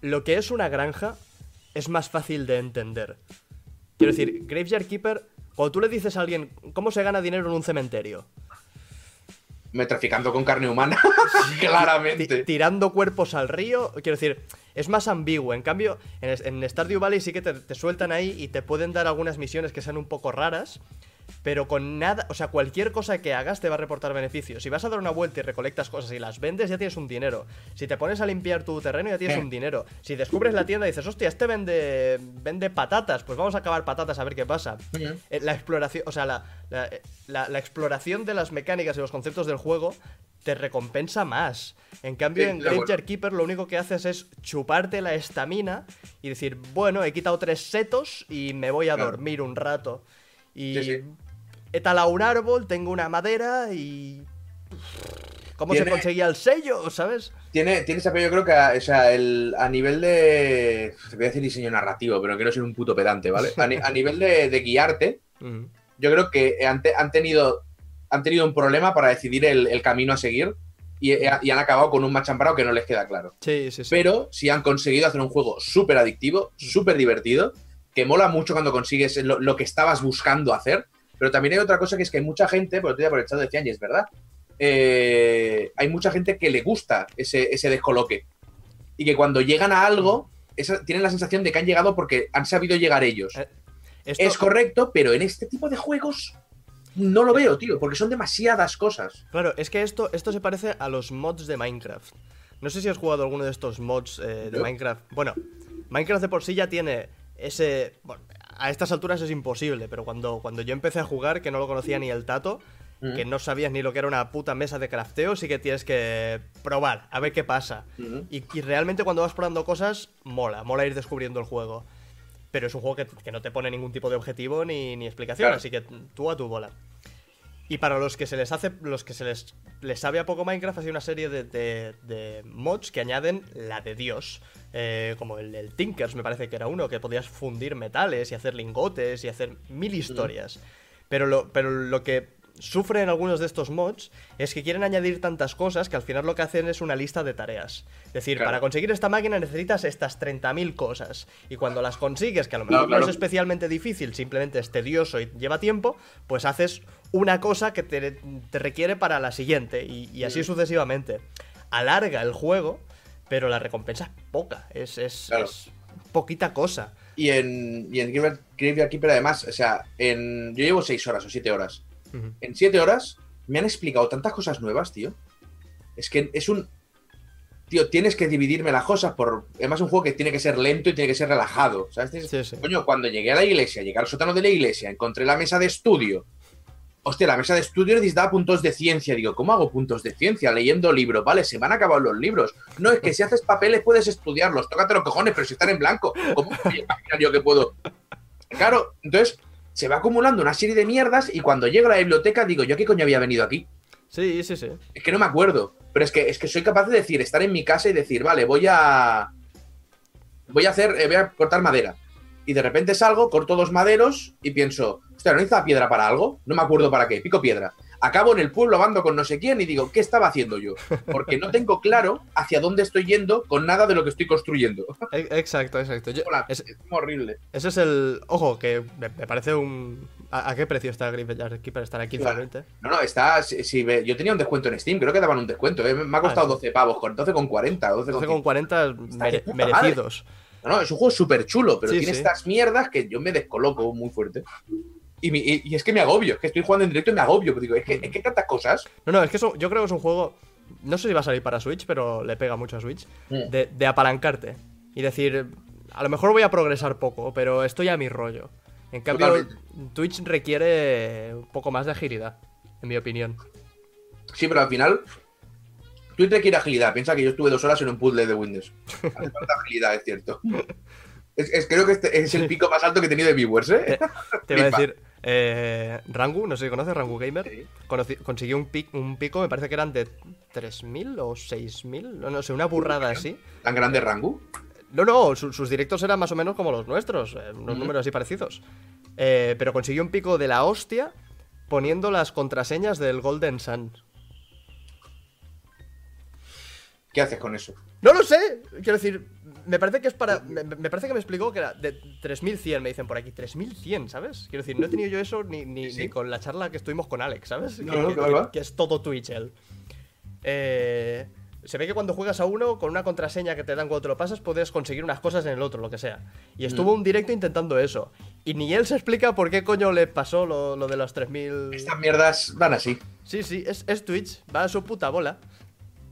lo que es una granja es más fácil de entender. Quiero decir, Graveyard Keeper, cuando tú le dices a alguien cómo se gana dinero en un cementerio, Me traficando con carne humana, claramente. tirando cuerpos al río, quiero decir, es más ambiguo. En cambio, en, en Stardew Valley sí que te, te sueltan ahí y te pueden dar algunas misiones que sean un poco raras. Pero con nada, o sea, cualquier cosa que hagas te va a reportar beneficios. Si vas a dar una vuelta y recolectas cosas y las vendes, ya tienes un dinero. Si te pones a limpiar tu terreno, ya tienes Eh. un dinero. Si descubres la tienda y dices, hostia, este vende, vende patatas, pues vamos a acabar patatas a ver qué pasa. Eh, La exploración, o sea, la, la- eh, la- la exploración de las mecánicas y los conceptos del juego te recompensa más. En cambio, Sí, en. Graveyard Keeper lo único que haces es chuparte la estamina y decir, bueno, he quitado tres setos y me voy a Claro. dormir un rato. Y Sí, sí. he talado un árbol, tengo una madera y... ¿Cómo se conseguía el sello, sabes? Tiene, tiene ese apoyo, creo que a, o sea, el, a nivel de. Te voy a decir diseño narrativo, pero quiero ser un puto pedante, ¿vale? A, ni- a nivel de, de guiarte, yo creo que han, te- han tenido, han tenido un problema para decidir el, el camino a seguir y, y han acabado con un machambrado que no les queda claro. Sí, sí, sí. Pero sí han conseguido hacer un juego súper adictivo, súper divertido, que mola mucho cuando consigues lo, lo que estabas buscando hacer. Pero también hay otra cosa que es que hay mucha gente, por el chat decían, y es verdad, eh, hay mucha gente que le gusta ese, ese descoloque. Y que cuando llegan a algo, esa- tienen la sensación de que han llegado porque han sabido llegar ellos. Eh, Esto- Es correcto, pero en este tipo de juegos no lo veo, tío, porque son demasiadas cosas. Claro, es que esto, esto se parece a los mods de Minecraft. No sé si has jugado alguno de estos mods eh, de. Minecraft. Bueno, Minecraft de por sí ya tiene ese... Bueno, a estas alturas es imposible, pero cuando, cuando yo empecé a jugar, que no lo conocía ni el tato, Mm. que no sabías ni lo que era una puta mesa de crafteo, sí que tienes que probar, a ver qué pasa. Ujú. Y, y realmente cuando vas probando cosas, mola, mola ir descubriendo el juego. Pero es un juego que, que no te pone ningún tipo de objetivo ni, ni explicación, Claro. así que tú a tu bola. Y para los que se les hace, los que se les, les sabe a poco Minecraft, hay una serie de, de- de mods que añaden la de Dios. Eh, como el, el Tinkers, me parece que era uno, que podías fundir metales y hacer lingotes y hacer mil historias. Pero, lo, pero lo que sufren algunos de estos mods es que quieren añadir tantas cosas que al final lo que hacen es una lista de tareas. Es decir, Claro. para conseguir esta máquina necesitas estas 30.000 cosas. Y cuando las consigues, que a lo mejor no claro. es especialmente difícil, simplemente es tedioso y lleva tiempo, pues haces una cosa que te, te requiere para la siguiente. Y, y así sucesivamente. Alarga el juego, pero la recompensa es poca. Es, es, Claro. es poquita cosa. Y en, y en Graveyard- Graveyard Keeper, además, o sea, en, yo llevo seis horas o siete horas. Ujú. En siete horas me han explicado tantas cosas nuevas, tío. Es que es un. Tío, tienes que dividirme las cosas por. Además, es un juego que tiene que ser lento y tiene que ser relajado. ¿Sabes? Sí. Coño, cuando llegué a la iglesia, llegué al sótano de la iglesia, encontré la mesa de estudio. Hostia, la mesa de estudio necesitaba puntos de ciencia. Digo, ¿cómo hago puntos de ciencia? Leyendo libros. Vale, se me han acabado los libros. No, es que si haces papeles puedes estudiarlos. Tócate los cojones, pero si están en blanco, ¿cómo voy a imaginar yo que puedo? Claro, entonces se va acumulando una serie de mierdas y cuando llego a la biblioteca digo, ¿yo a qué coño había venido aquí? Sí, sí, sí. Es que no me acuerdo. Pero es que, es que soy capaz de decir, estar en mi casa y decir, vale, voy a. Voy a hacer. eh, voy a cortar madera. Y de repente salgo, corto dos maderos y pienso, hostia, ¿no necesita piedra para algo? No me acuerdo para qué, pico piedra. Acabo en el pueblo hablando con no sé quién y digo, ¿qué estaba haciendo yo? Porque no tengo claro hacia dónde estoy yendo con nada de lo que estoy construyendo. E- Exacto, exacto. Yo- Hola, es- es horrible. ese es el. Ojo, que me, me parece un. ¿A, a qué precio está Graveyard Keeper? ¿Estará a 15 o Claro. 20? No, no, está. Si, yo tenía un descuento en Steam, creo que daban un descuento. eh, Me ha costado Ah, sí. 12 pavos, con 12 con 40, 12 con 12 con 40 mere- merecidos. No, no, es un juego súper chulo, pero Sí, tiene sí. estas mierdas que yo me descoloco muy fuerte. Y, mi- y- y es que me agobio, es que estoy jugando en directo y me agobio. Porque digo, es que, es que tantas cosas. No, no, es que yo creo que es un juego. No sé si va a salir para Switch, pero le pega mucho a Switch. Mm. De, de apalancarte. Y decir. a lo mejor voy a progresar poco, pero estoy a mi rollo. En cambio, Totalmente. Twitch requiere un poco más de agilidad, en mi opinión. Sí, pero al final. Twitter quiere agilidad. Piensa que yo estuve dos horas en un puzzle de Windows. Hace falta agilidad, es cierto. Es, es- creo que este es el pico más alto que he tenido de viewers, ¿eh? Te iba a decir, eh, Rangu, no sé si conoces Rangu Gamer, Sí. consiguió un, pic- un pico, me parece que eran de 3.000 o 6.000, no, no sé, una burrada así. ¿Tan grande Rangu? No, no, su- sus directos eran más o menos como los nuestros, eh, unos números así parecidos. Eh, pero consiguió un pico de la hostia poniendo las contraseñas del Golden Sun. ¿Qué haces con eso? No lo sé, quiero decir, me parece que es para. Me, me parece que me explicó que era de 3100, me dicen por aquí. 3100, ¿sabes? Quiero decir, no he tenido yo eso ni, ni, Sí. ni con la charla que estuvimos con Alex, ¿sabes? No, que, no, que- que va, va. que es todo Twitch él. Eh, se ve que cuando juegas a uno, con una contraseña que te dan cuando te lo pasas, puedes conseguir unas cosas en el otro, lo que sea. Y estuvo Mm. un directo intentando eso. Y ni él se explica por qué coño le pasó lo, lo de los 3000. Estas mierdas van así. Sí, sí, es, es Twitch, va a su puta bola.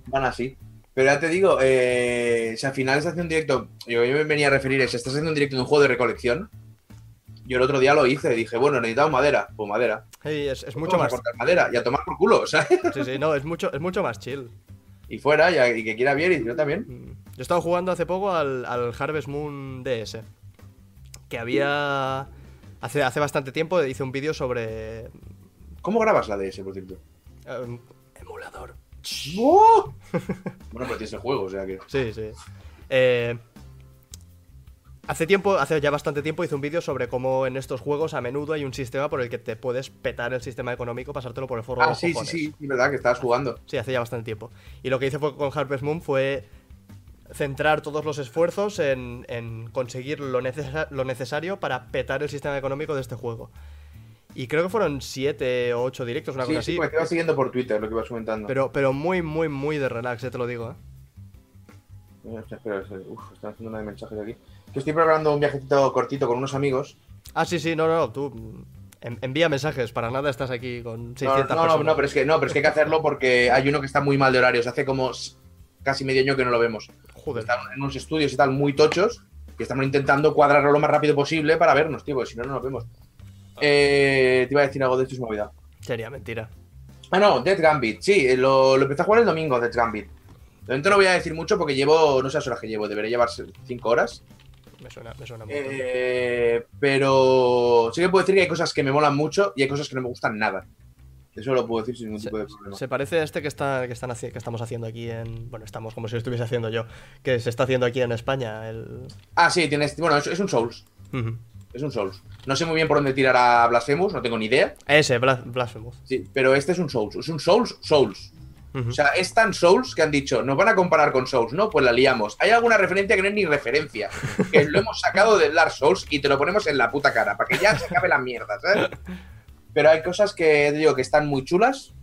Van así. Pero ya te digo, eh, si al final estás haciendo un directo, yo, yo me venía a referir es, estás haciendo un directo de un juego de recolección. Yo el otro día lo hice, dije, bueno, necesitamos madera, pues madera. Sí, es, es Vamos mucho a más. cortar madera y a tomar por culo, ¿sabes? Sí, sí, no, es mucho, es mucho más chill. Y fuera, y, a- y que quiera bien, y yo también. Mm. Yo estaba jugando hace poco al, al Harvest Moon DS. Que había. Hace, hace bastante tiempo hice un vídeo sobre. ¿Cómo grabas la DS, por cierto? eh, emulador. ¡Oh! bueno, pero tienes el juego, o sea que. Sí, sí. Eh, hace tiempo, hace ya bastante tiempo hice un vídeo sobre cómo en estos juegos a menudo hay un sistema por el que te puedes petar el sistema económico, pasártelo por el forro de Ah, los sí, sí, cojones. sí, es verdad que estabas jugando. Sí, hace ya bastante tiempo. Y lo que hice fue con Harvest Moon fue centrar todos los esfuerzos en, en conseguir lo, necesa- lo necesario para petar el sistema económico de este juego. Y creo que fueron 7 o 8 directos, una Sí, cosa sí, así. porque te ibas siguiendo por Twitter lo que ibas comentando. Pero, pero muy, muy, muy de relax, eh, te lo digo. ¿eh? Eh, Espera, uf, están haciendo una de mensajes aquí. Que estoy preparando un viajecito cortito con unos amigos. Ah, sí, sí, no, no, tú en- envía mensajes, para nada estás aquí con No, 600 no, no, personas. no, pero es que no, pero es que hay que hacerlo porque hay uno que está muy mal de horarios. Hace como casi medio año que no lo vemos. Joder. Están en unos estudios y tal muy tochos y estamos intentando cuadrarlo lo más rápido posible para vernos, tío, porque si no, no nos vemos. Eh, te iba a decir algo de esto y se me olvidado. Sería mentira. Ah, no, Death Gambit. Sí, eh, lo, lo empecé a jugar el domingo, Death Gambit. De momento no voy a decir mucho porque llevo, no sé las horas que llevo, debería llevar 5 horas. Me suena, me suena mucho. Eh, pero sí que puedo decir que hay cosas que me molan mucho y hay cosas que no me gustan nada. Eso lo puedo decir sin ningún Se, tipo de problema. se parece a este que, está, que, están que estamos haciendo aquí en. Bueno, estamos como si lo estuviese haciendo yo. Que se está haciendo aquí en España. El. Ah, sí, tienes. Bueno, es, es un Souls. Ujú. Es un Souls. No sé muy bien por dónde tirar a Blasphemous, no tengo ni idea. Ese, Bla- Blasphemous. Sí, pero este es un Souls. Es un Souls, Souls. O sea, es tan Souls que han dicho, nos van a comparar con Souls, ¿no? Pues la liamos. Hay alguna referencia que no es ni referencia. Que lo hemos sacado del Dark Souls y te lo ponemos en la puta cara, para que ya se acabe la mierda, ¿sabes? Pero hay cosas que digo que están muy chulas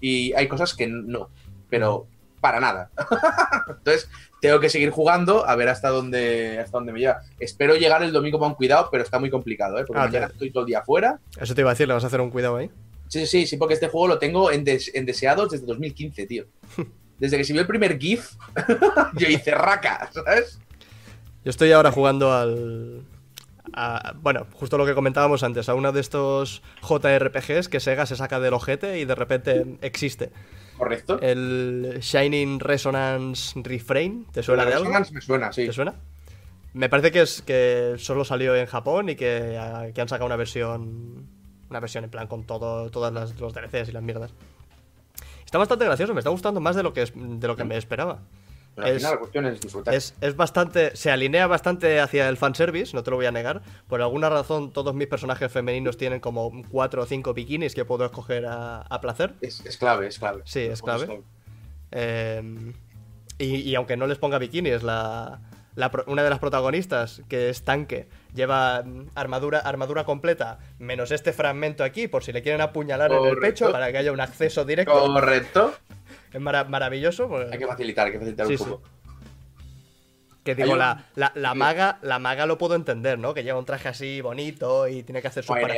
y hay cosas que no. Pero para nada. Entonces, tengo que seguir jugando a ver hasta dónde, hasta dónde me lleva. Espero llegar el domingo con cuidado, pero está muy complicado, ¿eh? Porque Ah, mañana estoy todo el día fuera. Eso te iba a decir, le vas a hacer un cuidado ahí. Sí, sí, sí, porque este juego lo tengo en, des- en deseados desde 2015, tío. Desde que se vio el primer GIF, yo hice raca, ¿sabes? Yo estoy ahora jugando al. a- bueno, justo lo que comentábamos antes, a uno de estos JRPGs que Sega se saca del ojete y de repente existe. Correcto. El Shining Resonance Refrain, ¿te suena La de algo? Resonance me suena, sí. ¿Te suena? Me parece que es que solo salió en Japón y que, que han sacado una versión. Una versión en plan con todo, todas las, los DLCs y las mierdas. Está bastante gracioso, me está gustando más de lo que, es- de lo que me esperaba. Pero al es- final la cuestión es disfrutar. Es, es bastante. Se alinea bastante hacia el fanservice, no te lo voy a negar. Por alguna razón, todos mis personajes femeninos tienen como cuatro o cinco bikinis que puedo escoger a, a placer. Es, es clave, es clave. Sí, es clave. Eh, y, y aunque no les ponga bikinis, la, la una de las protagonistas, que es tanque, lleva mm, armadura, armadura completa, menos este fragmento aquí, por si le quieren apuñalar en el pecho para que haya un acceso directo. Correcto. Es mara- maravilloso. pues- Hay que facilitar, hay que facilitar Sí, un sí. Que digo, un- la, la, la maga, la maga lo puedo entender, ¿no? Que lleva un traje así bonito y tiene que hacer sus vale.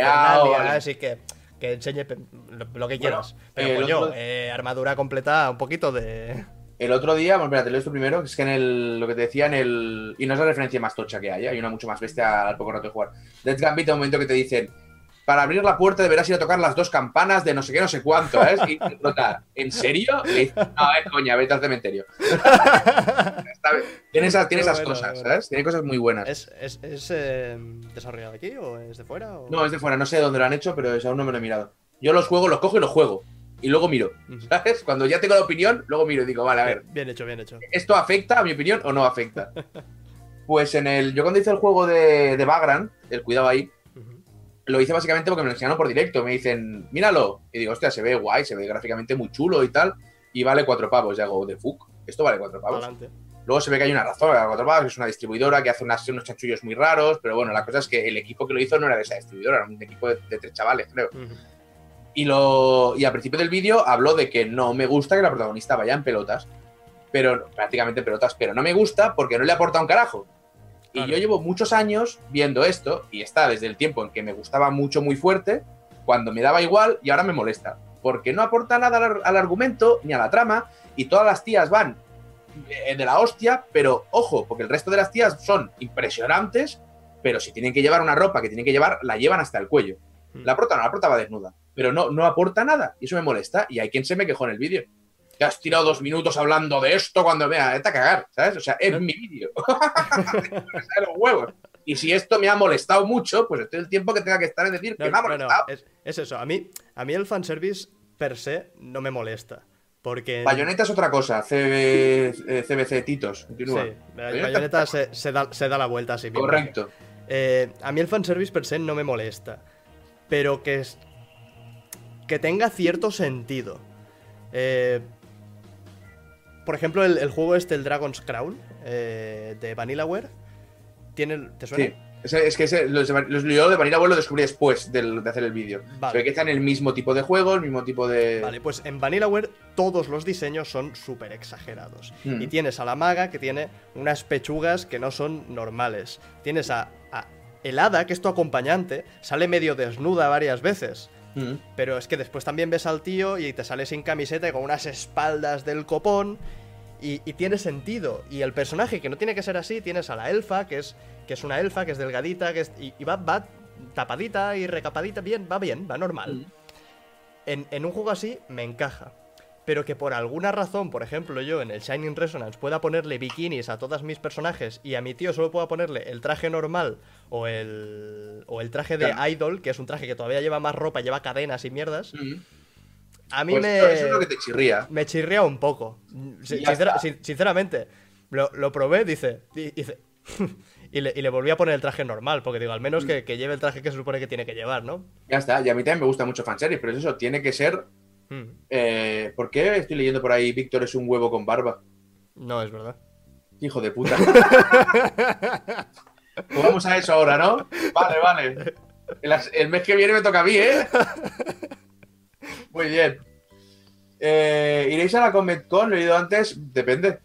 y que, que enseñe lo, que quieras. Pero coño, otro- eh, armadura completa, un poquito de. El otro día, bueno, espera, te leo esto primero, que es que en el, lo que te decía en el... Y no es la referencia más tocha que hay, ¿eh? hay una mucho más bestia al poco rato de jugar. Death Gambit, un momento que te dicen, para abrir la puerta deberás ir a tocar las dos campanas de no sé qué, no sé cuánto, ¿sabes? Y explota, ¿en serio? No, es coña, vete al cementerio. Tiene esas, tiene Qué esas bueno, cosas, bueno. ¿sabes? Tiene cosas muy buenas. ¿Es, es, es, eh, desarrollado aquí o es de fuera? o- No, es de fuera, no sé dónde lo han hecho, pero aún no me lo he mirado. Yo los juego, los cojo y los juego. Y luego miro. ¿sabes? Cuando ya tengo la opinión, luego miro y digo, vale, a ver, Bien, bien hecho, bien hecho. ¿esto afecta a mi opinión o no afecta? Pues en el. Yo cuando hice el juego de, de Vagrant, el cuidado ahí. Lo hice básicamente porque me lo enseñaron por directo. Me dicen, míralo. Y digo, hostia, se ve guay, se ve gráficamente muy chulo y tal. Y vale cuatro pavos. Y hago, de fuck, esto vale cuatro pavos. Adelante. Luego se ve que hay una razón, vale cuatro pavos, que es una distribuidora que hace unas- unos chanchullos muy raros. Pero bueno, la cosa es que el equipo que lo hizo no era de esa distribuidora, era un equipo de, de tres chavales, creo. Ujú. Y, lo, y al principio del vídeo habló de que no me gusta que la protagonista vaya en pelotas. Pero prácticamente en pelotas, pero no me gusta porque no le aporta un carajo. Y yo llevo muchos años viendo esto, y está desde el tiempo en que me gustaba mucho, muy fuerte, cuando me daba igual y ahora me molesta. Porque no aporta nada al argumento ni a la trama, y todas las tías van eh, de la hostia, pero ojo, porque el resto de las tías son impresionantes, pero si tienen que llevar una ropa que tienen que llevar, la llevan hasta el cuello. Mm. La prota no, la prota va desnuda, pero no, no aporta nada, y eso me molesta, y hay quien se me quejó en el vídeo. Te has tirado dos minutos hablando de esto cuando vea, vete a cagar, ¿sabes? O sea, es mi vídeo. Los huevos. Y si esto me ha molestado mucho, pues estoy el tiempo que tenga que estar en decir No, que me ha no, no, molestado. es, es eso. A mí, a mí el fanservice per se no me molesta. Porque. Bayonetta es otra cosa, CB, eh, CBC Titos. Continúa. Sí, Bayonetta se, se da, se da la vuelta a sí mismo. Correcto. Eh, a mí el fanservice per se no me molesta. Pero que es. Que tenga cierto sentido. Eh, por ejemplo, el, el juego este, el Dragon's Crown, eh, de Vanillaware. Tiene, ¿Te suena? Sí. Es que ese, los, de- los yo de Vanilla World lo descubrí después de hacer el vídeo. Vale. Ve que están en el mismo tipo de juego, el mismo tipo de. Vale, pues en Vanillaware todos los diseños son súper exagerados. Mm. Y tienes a la maga que tiene unas pechugas que no son normales. Tienes a, a el hada, que es tu acompañante, sale medio desnuda varias veces. Mm. Pero es que después también ves al tío y te sale sin camiseta y con unas espaldas del copón. Y, y tiene sentido. Y el personaje que no tiene que ser así, tienes a la elfa, que es, que es una elfa, que es delgadita, que es, y, y va, va tapadita y recapadita, bien, va bien, va normal. Mm. En, en un juego así me encaja. Pero que por alguna razón, por ejemplo, yo en el Shining Resonance pueda ponerle bikinis a todos mis personajes y a mi tío solo pueda ponerle el traje normal o el, o el traje de Claro. idol, que es un traje que todavía lleva más ropa, lleva cadenas y mierdas, Mm. A mí Pues me, Eso es lo que te chirría. me chirría un poco. Sincera- sinceramente, lo, lo probé, dice, di- dice y, le, y le volví a poner el traje normal, porque digo, al menos que, que lleve el traje que se supone que tiene que llevar, ¿no? Ya está. Y a mí también me gusta mucho fanseries, pero es eso, tiene que ser. Mm, eh, ¿Por qué estoy leyendo por ahí Víctor es un huevo con barba? No, es verdad. Hijo de puta. Pues vamos a eso ahora, ¿no? Vale, vale. El, el mes que viene me toca a mí, ¿eh? Muy bien. Eh, ¿Iréis a la Comic Con? Lo he oído antes. Depende.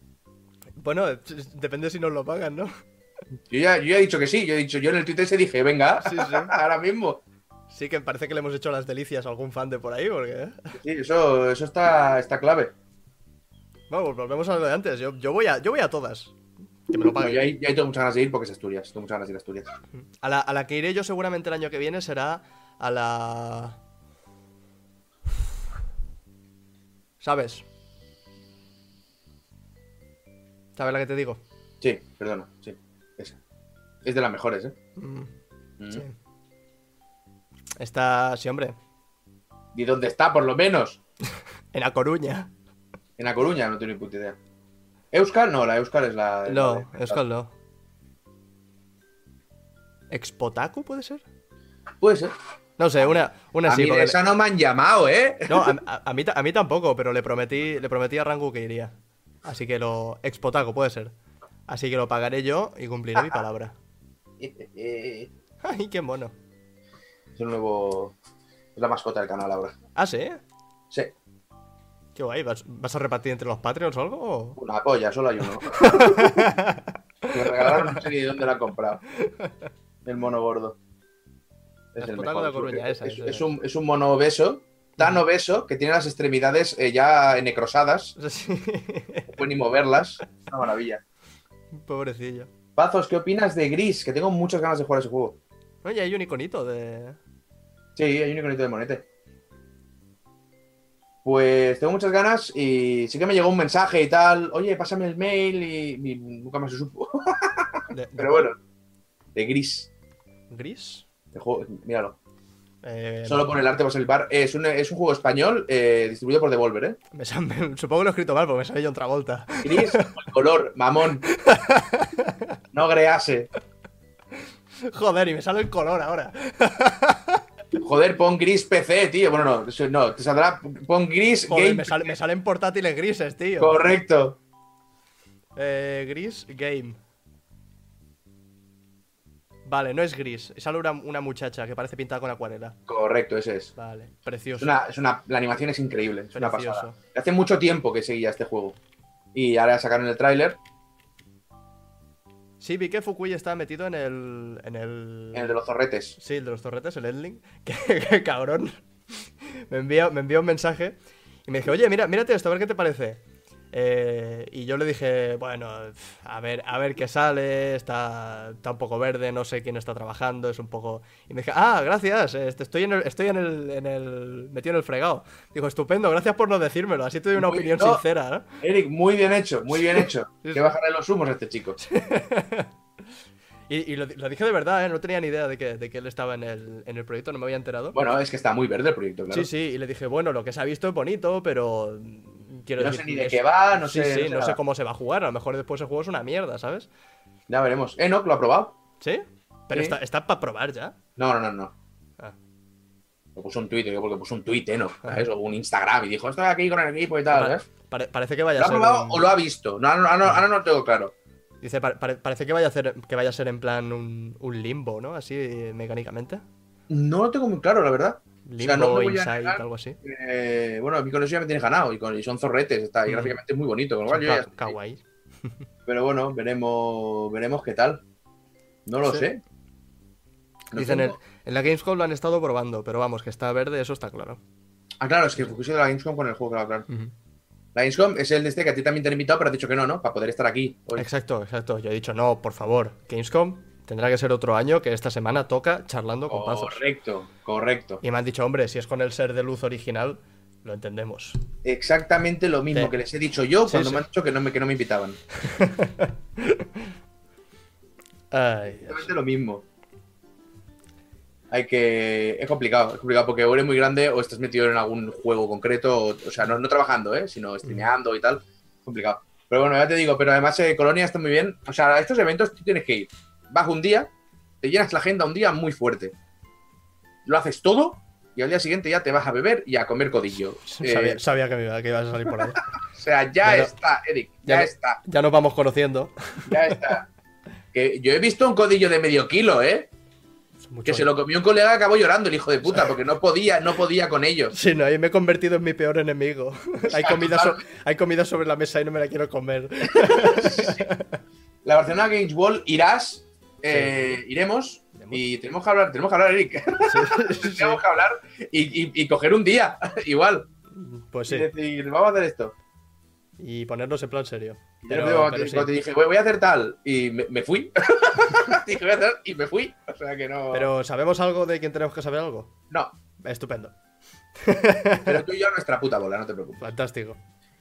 Bueno, depende si nos lo pagan, ¿no? Yo ya, yo ya he dicho que sí. Yo he dicho, yo en el Twitter se dije, venga, Sí, sí. ahora mismo. Sí que parece que le hemos hecho las delicias a algún fan de por ahí, porque... ¿eh? Sí, eso, eso está, está clave. Bueno, pues volvemos a lo de antes. Yo, yo, voy, a, yo voy a todas. Que me lo No, paguen. yo ahí, yo tengo muchas ganas de ir porque es Asturias. Tengo muchas ganas de ir a Asturias. A la, a la que iré yo seguramente el año que viene será a la... ¿Sabes? ¿Sabes la que te digo? Sí, perdona, sí. Esa. Es de las mejores, ¿eh? Mm, Mm. sí. Está, sí, hombre, ¿Y dónde está, por lo menos? en A Coruña. En La Coruña, no tengo ni puta idea. ¿Euskal? No, la Euskal es la. la No, de- Euskal no. ¿Expotaku puede ser? Puede ser. No sé, una, una a sí. mí de esa no me han llamado, ¿eh? No, a, a- a mí, a mí tampoco, pero le prometí, le prometí a Rangu que iría. Así que lo. Expotaco, puede ser. Así que lo pagaré yo y cumpliré mi palabra. es ¡Ay, qué mono! el nuevo. Es la mascota del canal ahora. Ah, sí. Sí, Qué guay. ¿Vas, vas a repartir entre los Patreons o algo? una polla, solo hay uno. Me regalaron, no sé ni de dónde lo han comprado. El mono gordo. Es el mejor. de Coruña, es, esa, es- esa. es un, es un mono obeso tan obeso que tiene las extremidades eh, ya necrosadas. Sí. No puede ni moverlas. Es una maravilla. Pobrecillo. Pazos, ¿qué opinas de Gris? Que tengo muchas ganas de jugar a ese juego. Oye, hay un iconito de. Sí, hay un iconito de monete. Pues tengo muchas ganas y sí que me llegó un mensaje y tal. Oye, pásame el mail y, y nunca más se supo. de- Pero bueno, de Gris. ¿Gris? El juego, míralo. Eh, Solo por el arte vas el bar. Es un, es un juego español eh, distribuido por Devolver, ¿eh? me sal- me- supongo que lo he escrito mal porque me sale John Travolta. Gris, el color, mamón. No grease. Joder, y me sale el color ahora. Joder, pon gris PC, tío. Bueno, no, no, te saldrá. Pon gris Joder, game. me, sale- me salen portátiles grises, tío. Correcto. Eh, gris Game. Vale, no es gris. Sale una, una muchacha que parece pintada con acuarela. Correcto, ese es. Vale, Es precioso. una, es una, la animación es increíble, es una pasada. Hace mucho tiempo que seguía este juego. Y ahora sacaron el tráiler, Sí, vi que Fukui estaba metido en el. En el. en el de los zorretes. Sí, el de los torretes, el Endling. Que, cabrón. Me envió, me envió un mensaje y me dijo, oye, mira, mírate esto, a ver qué te parece. Eh, y yo le dije, bueno, a ver, a ver qué sale, está, está un poco verde, no sé quién está trabajando, es un poco... Y me dije, ah, gracias, este, estoy, en el, estoy en el, en el... metido en el fregado. Digo, estupendo, gracias por no decírmelo, así te doy una Muy- opinión no. sincera. ¿eh? Eric, muy bien hecho, muy bien hecho. Que bajarle los humos a este chico. Y, y lo, lo dije de verdad, ¿eh? no tenía ni idea de que, de que él estaba en el, en el proyecto, no me había enterado. Bueno, es que está muy verde el proyecto, claro. Sí, sí, y le dije, bueno, lo que se ha visto es bonito, pero. Quiero No decir, sé ni de es- qué va, no sé. Sí, no sé no sé nada. cómo se va a jugar. A lo mejor después el juego es una mierda, ¿sabes? Ya veremos. Enoch lo ha probado. ¿Sí? Pero Sí. está, está para probar ya. No, no, no, no. Ah. Lo puso un Twitter, porque puso un tweet, Enoch, Ah. ¿sabes? O un Instagram y dijo, estoy aquí con el equipo y tal, ¿sabes? pare- parece que vaya ¿Lo a ha ser. probado un- o lo ha visto? No, ahora, ahora- ahora no lo tengo claro. Dice, pare- pare- parece que vaya a, hacer, que vaya a ser en plan un, un limbo, ¿no? Así eh, mecánicamente. No lo tengo muy claro, la verdad. Limbo, sea, no me voy a Inside, negar. algo así. Eh, bueno, a mí con eso ya me tienes ganado y, con, y son zorretes, está, y Mm. gráficamente es muy bonito. Con lo cual yo ya kawaii. Pero bueno, veremos, veremos qué tal. No lo Sí. sé. No Dicen, en, tengo- en la Gamescom lo han estado probando, pero vamos, que está verde, eso está claro. Ah, claro, es que Fukushi de la Gamescom con el juego, claro, claro. Ujú. La Gamescom es el de este que a ti también te han invitado, pero has dicho que no, ¿no? Para poder estar aquí. hoy. Exacto, exacto. Yo he dicho, no, por favor, Gamescom tendrá que ser otro año que esta semana toca charlando con pazos. Correcto, correcto. Y me han dicho, hombre, si es con el ser de luz original, lo entendemos. Exactamente lo mismo Sí. que les he dicho yo Sí, cuando sí. me han dicho que no me, que no me invitaban. Ay. Exactamente lo mismo. Hay que. Es complicado, es complicado porque o eres muy grande o estás metido en algún juego concreto, o, o sea, no, no trabajando, ¿eh? sino streameando y tal. Complicado. Pero bueno, ya te digo, pero además eh, Colonia está muy bien. O sea, a estos eventos tú tienes que ir. Vas un día, te llenas la agenda un día muy fuerte. Lo haces todo y al día siguiente ya te vas a beber y a comer codillo. Eh, Sabía, sabía que, me iba, que ibas a salir por ahí. o sea, ya Ya no- está, Eric, ya está. Ya nos vamos conociendo. Ya está. Que yo he visto un codillo de medio kilo, ¿eh? Mucho- Que se lo comió un colega y acabó llorando el hijo de puta, porque no podía, no podía con ellos. Sí, no, ahí me he convertido en mi peor enemigo. hay, comida so- hay comida sobre la mesa y no me la quiero comer. La Barcelona Games World irás, eh, iremos y tenemos que hablar, tenemos que hablar, Eric. Sí, tenemos que hablar y, y- y coger un día, igual. Pues Y sí, decir, vamos a hacer esto. y ponernos en plan serio. Y yo Pero, pero te, cuando te dije, voy a hacer tal, y me, me fui. dije, voy a hacer y me fui. O sea que no. Pero ¿sabemos algo de quién tenemos que saber algo? No, Estupendo. pero tú y yo nuestra puta bola, no te preocupes. Fantástico.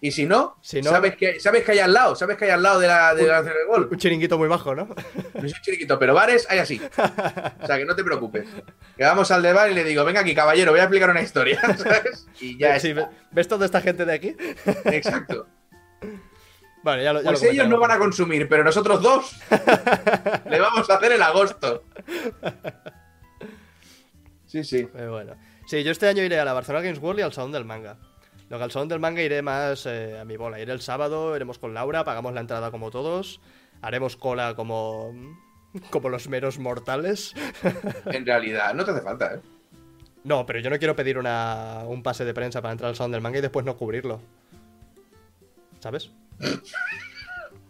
Y si no, Si no- ¿sabes, que, ¿sabes que hay al lado? ¿Sabes que hay al lado de la, de la Nacional de Gol? Un chiringuito muy bajo, ¿no? No soy chiquito, pero bares hay así. O sea, que no te preocupes. Que vamos al de bar y le digo, venga aquí, caballero, voy a explicar una historia. ¿sabes? Y ya Sí, está. ¿ves- ¿Ves toda esta gente de aquí? Exacto. Vale, ya lo, ya Pues lo ellos no van a consumir, pero nosotros dos le vamos a hacer el agosto. Sí, sí. Eh, bueno. Sí, yo este año iré a la Barcelona Games World y al Salón del Manga. Lo que al Salón del Manga iré más eh, a mi bola. Iré el sábado, iremos con Laura, pagamos la entrada como todos, haremos cola como, como los meros mortales. En realidad, no te hace falta, ¿eh? No, pero yo no quiero pedir una, un pase de prensa para entrar al Salón del Manga y después no cubrirlo. ¿Sabes?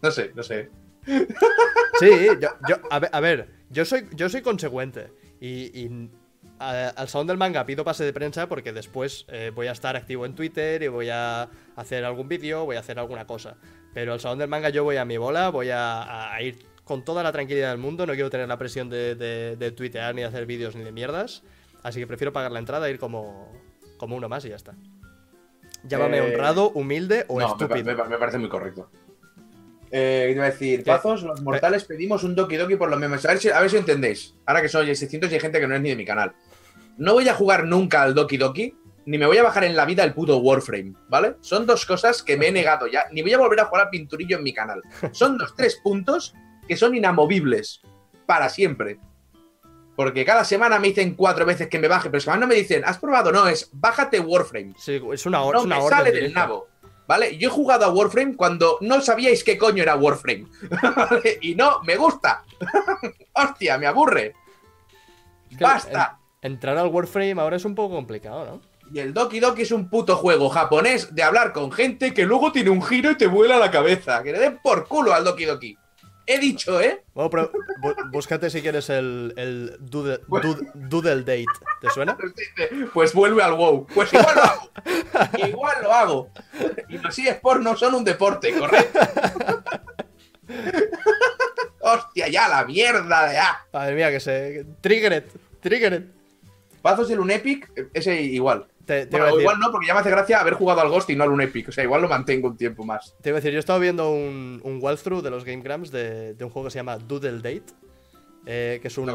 No sé, no sé. Sí, yo, yo- a, ver, a ver, yo soy, yo soy consecuente. Y, al Salón del Manga pido pase de prensa porque después eh, voy a estar activo en Twitter y voy a hacer algún vídeo, voy a hacer alguna cosa. Pero al Salón del Manga yo voy a mi bola, voy a, ir con toda la tranquilidad del mundo, no quiero tener la presión de, de, de tuitear ni de hacer vídeos ni de mierdas. Así que prefiero pagar la entrada e ir como, como uno más y ya está. Llámame Eh, honrado, humilde o no, estúpido. me parece muy correcto. Eh, ¿qué te iba a decir? Pazos, los mortales pedimos un Doki Doki por los memes. A ver, si, a ver si entendéis. Ahora que soy 600 y hay gente que no es ni de mi canal. No voy a jugar nunca al Doki Doki, ni me voy a bajar en la vida el puto Warframe, ¿vale? Son dos cosas que me he negado ya. Ni voy a volver a jugar al pinturillo en mi canal. Son los tres puntos que son inamovibles. Para siempre. Porque cada semana me dicen cuatro veces que me baje, pero semana no me dicen, ¿has probado? No, es bájate Warframe Sí, es una, hora no es una me orden sale del nabo. ¿Vale? Yo he jugado a Warframe cuando no sabíais qué coño era Warframe. ¿Vale? Y no, me gusta. Hostia, me aburre. Es que Basta. en- entrar al Warframe ahora es un poco complicado, ¿no? Y el Doki Doki es un puto juego japonés de hablar con gente que luego tiene un giro y te vuela la cabeza. Que le den por culo al Doki Doki. He dicho, ¿eh? Bueno, pero búscate si quieres el, el doodle, Bueno. dood- doodle Date. ¿Te suena? Pues vuelve al WoW. Pues igual lo hago. igual lo hago. Y los eSports no son un deporte, ¿correcto? Hostia, ya la mierda de ah. Madre mía, que se. Triggered. Triggered. Pazos del Unepic, ese igual. Te, te Bueno, iba a decir, igual no, porque ya me hace gracia haber jugado al Ghost y no al Unepic. O sea, igual lo mantengo un tiempo más. te iba a decir, yo he estado viendo un, un walkthrough de los Game Grumps de, de un juego que se llama Doodle Date. eh, que es un,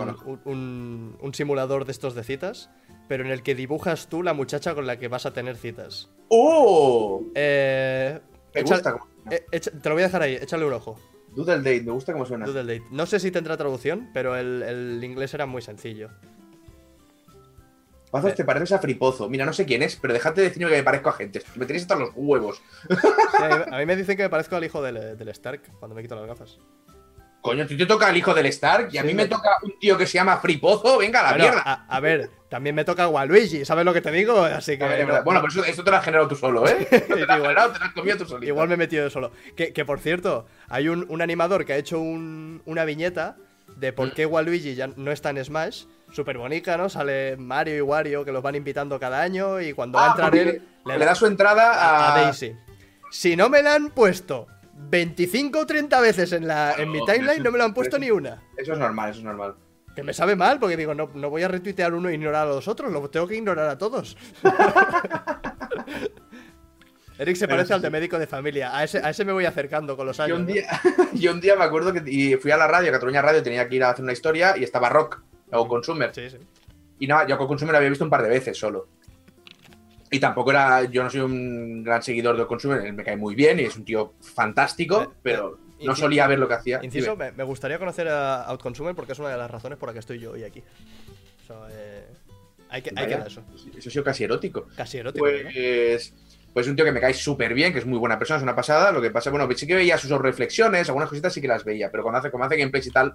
un, simulador de estos de citas. Pero en el que dibujas tú la muchacha con la que vas a tener citas. ¡Oh! Eh, Me echa- gusta. eh, echa- te lo voy a dejar ahí, échale un ojo. Doodle Date, me gusta cómo suena. Doodle Date. No sé si tendrá traducción, pero el, el inglés era muy sencillo. Pazos, te pareces a Fripozo. Mira, no sé quién es, pero déjate de decirme que me parezco a gente. Me tenéis hasta los huevos. Sí, a, mí, a me dicen que me parezco al hijo del, del Stark cuando me quito las gafas. Coño, a ti te toca el hijo del Stark y a mí me- me toca un tío que se llama Fripozo. Venga, a la Bueno, mierda. a, a ver, también me toca Waluigi, ¿sabes lo que te digo? Así que. A ver, no-. Bueno, pero eso, eso te lo has generado tú solo, ¿eh? Te lo has generado, te lo has comido tú solito. Igual me he metido yo solo. Que, que, por cierto, hay un, un animador que ha hecho un- una viñeta de Mm. por qué Waluigi ya no está en Smash. Súper bonita, ¿no? Sale Mario y Wario que los van invitando cada año y cuando va a Ah, entrar él le, da su entrada a, a, Daisy. Si no me la han puesto 25 o 30 veces en, la, en mi timeline, no me lo han puesto eso- ni una. Eso es normal, eso es normal. Que me sabe mal, porque digo, no, no voy a retuitear uno e ignorar a los otros, lo tengo que ignorar a todos. Eric se Pero parece sí, al de médico de familia. A ese, a ese me voy acercando con los años. Yo un, ¿no? día, yo un día me acuerdo que y fui a la radio, Cataluña Radio, tenía que ir a hacer una historia y estaba Rock, o Consumer. Sí, sí. Y nada, yo con Consumer había visto un par de veces solo. Y tampoco era, yo no soy un gran seguidor de Consumer, él me cae muy bien y es un tío fantástico, Eh, pero eh, no inci- solía ver lo que hacía. Inciso, me, me gustaría conocer a Outconsumer porque es una de las razones por las que estoy yo hoy aquí. O sea, eh, hay que, hay que dar eso. Eso ha sido casi erótico. Casi erótico. ¿no? Pues, pues un tío que me cae súper bien, que es muy buena persona, es una pasada. Lo que pasa, bueno, sí que veía sus reflexiones, algunas cositas sí que las veía, pero cuando hace, como hace gameplays y tal,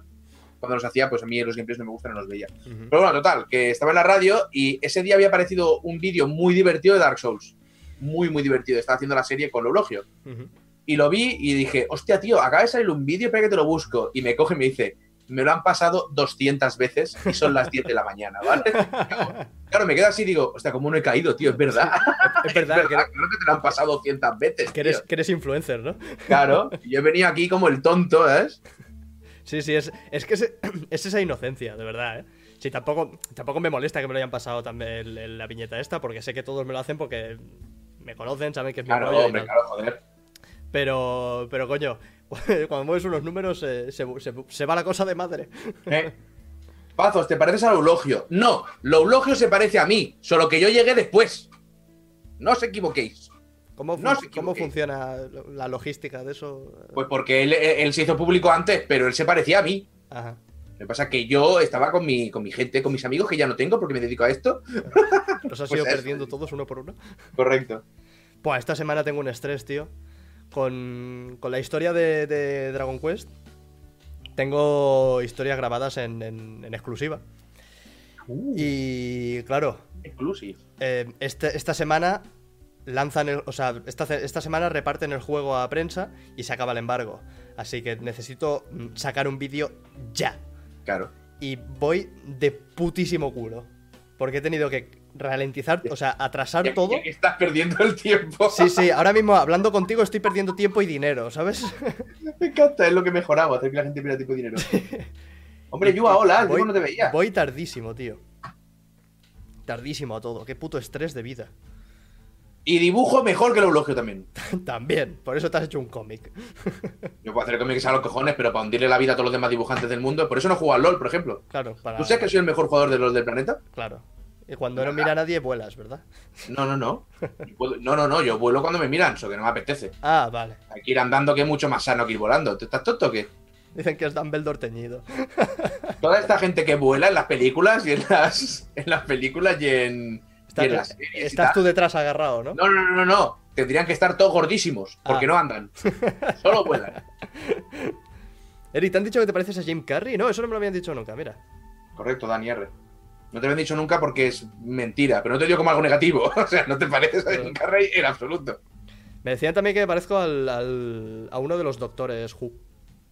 cuando los hacía, pues a mí los gameplays no me gustan, no los veía. Pero bueno, total, que estaba en la radio y ese día había aparecido un vídeo muy divertido de Dark Souls. Muy, muy divertido. Estaba haciendo la serie con Lologio. Ujú. Y lo vi y dije, hostia, tío, acaba de salir un vídeo, espera que te lo busco. Y me coge y me dice, me lo han pasado 200 veces y son las 10 de la mañana, ¿vale? Claro, me quedo así y digo, hostia, ¿cómo no he caído, tío? Es verdad. Es verdad, que, Claro que te lo han pasado 200 veces. que eres, tío. que eres influencer, ¿no? Claro, yo he venido aquí como el tonto, ¿sabes? Sí, sí, es, es que es, es esa inocencia, de verdad, ¿eh? Sí, tampoco, tampoco me molesta que me lo hayan pasado también la viñeta esta, porque sé que todos me lo hacen porque me conocen, saben que es mi Claro, rollo hombre, claro, joder. Pero, pero coño, cuando mueves unos números eh, se, se- se va la cosa de madre. ¿Eh? Pazos, ¿te pareces a Loulogio? No, Loulogio se parece a mí, solo que yo llegué después. No os equivoquéis. ¿Cómo, No fun- os ¿Cómo equivoquéis. funciona la logística de eso? Pues porque él, él se hizo público antes, pero él se parecía a mí. Ajá. Lo que pasa es que yo estaba con mi, con mi gente, con mis amigos, que ya no tengo porque me dedico a esto. Los has Pues ido perdiendo todos uno por uno. Correcto. Pues esta semana tengo un estrés, tío. Con, con la historia de, de Dragon Quest. Tengo historias grabadas en, en- en exclusiva. Y claro, Exclusive. eh, este- esta semana lanzan el, o sea, esta, esta semana reparten el juego a prensa y se acaba el embargo. Así que necesito mm, sacar un vídeo ya. Claro. Y voy de putísimo culo. porque he tenido que ralentizar, o sea, atrasar Ya- todo. ya que estás perdiendo el tiempo. Sí, sí, ahora mismo hablando contigo estoy perdiendo tiempo y dinero, ¿sabes? Me encanta, es lo que mejoraba, hacer que la gente pierda tiempo y dinero. Hombre, Yua, hola, Voy- yo no te veía. Voy tardísimo, tío. Tardísimo a todo. Qué puto estrés de vida. Y dibujo mejor que el eulogio también. También, por eso te has hecho un cómic. Yo puedo hacer cómics a los cojones, pero para hundirle la vida a todos los demás dibujantes del mundo. Por eso no juego al LOL, por ejemplo. Claro, para. ¿Tú sabes que soy el mejor jugador de LOL del planeta? Claro. Y cuando no mira a nadie, vuelas, ¿verdad? No, no, no. Puedo- No, no, no, yo vuelo cuando me miran, eso que no me apetece. Ah, vale. Hay que ir andando que es mucho más sano que ir volando. ¿Tú estás tonto o qué? Dicen que es Dumbledore teñido. Toda esta gente que vuela en las películas y en las, en las películas y en, y en las Estás, series estás tú detrás agarrado, ¿no? No, no, no, no, no. Tendrían que estar todos gordísimos, porque Ah. no andan. Solo vuelan. Eric, ¿te han dicho que te pareces a Jim Carrey? No, eso no me lo habían dicho nunca, mira. Correcto, Dani R. No te lo han dicho nunca porque es mentira, pero no te digo como algo negativo. O sea, no te pareces a Jim Carrey en absoluto. Me decían también que me parezco al, al- a uno de los doctores Who.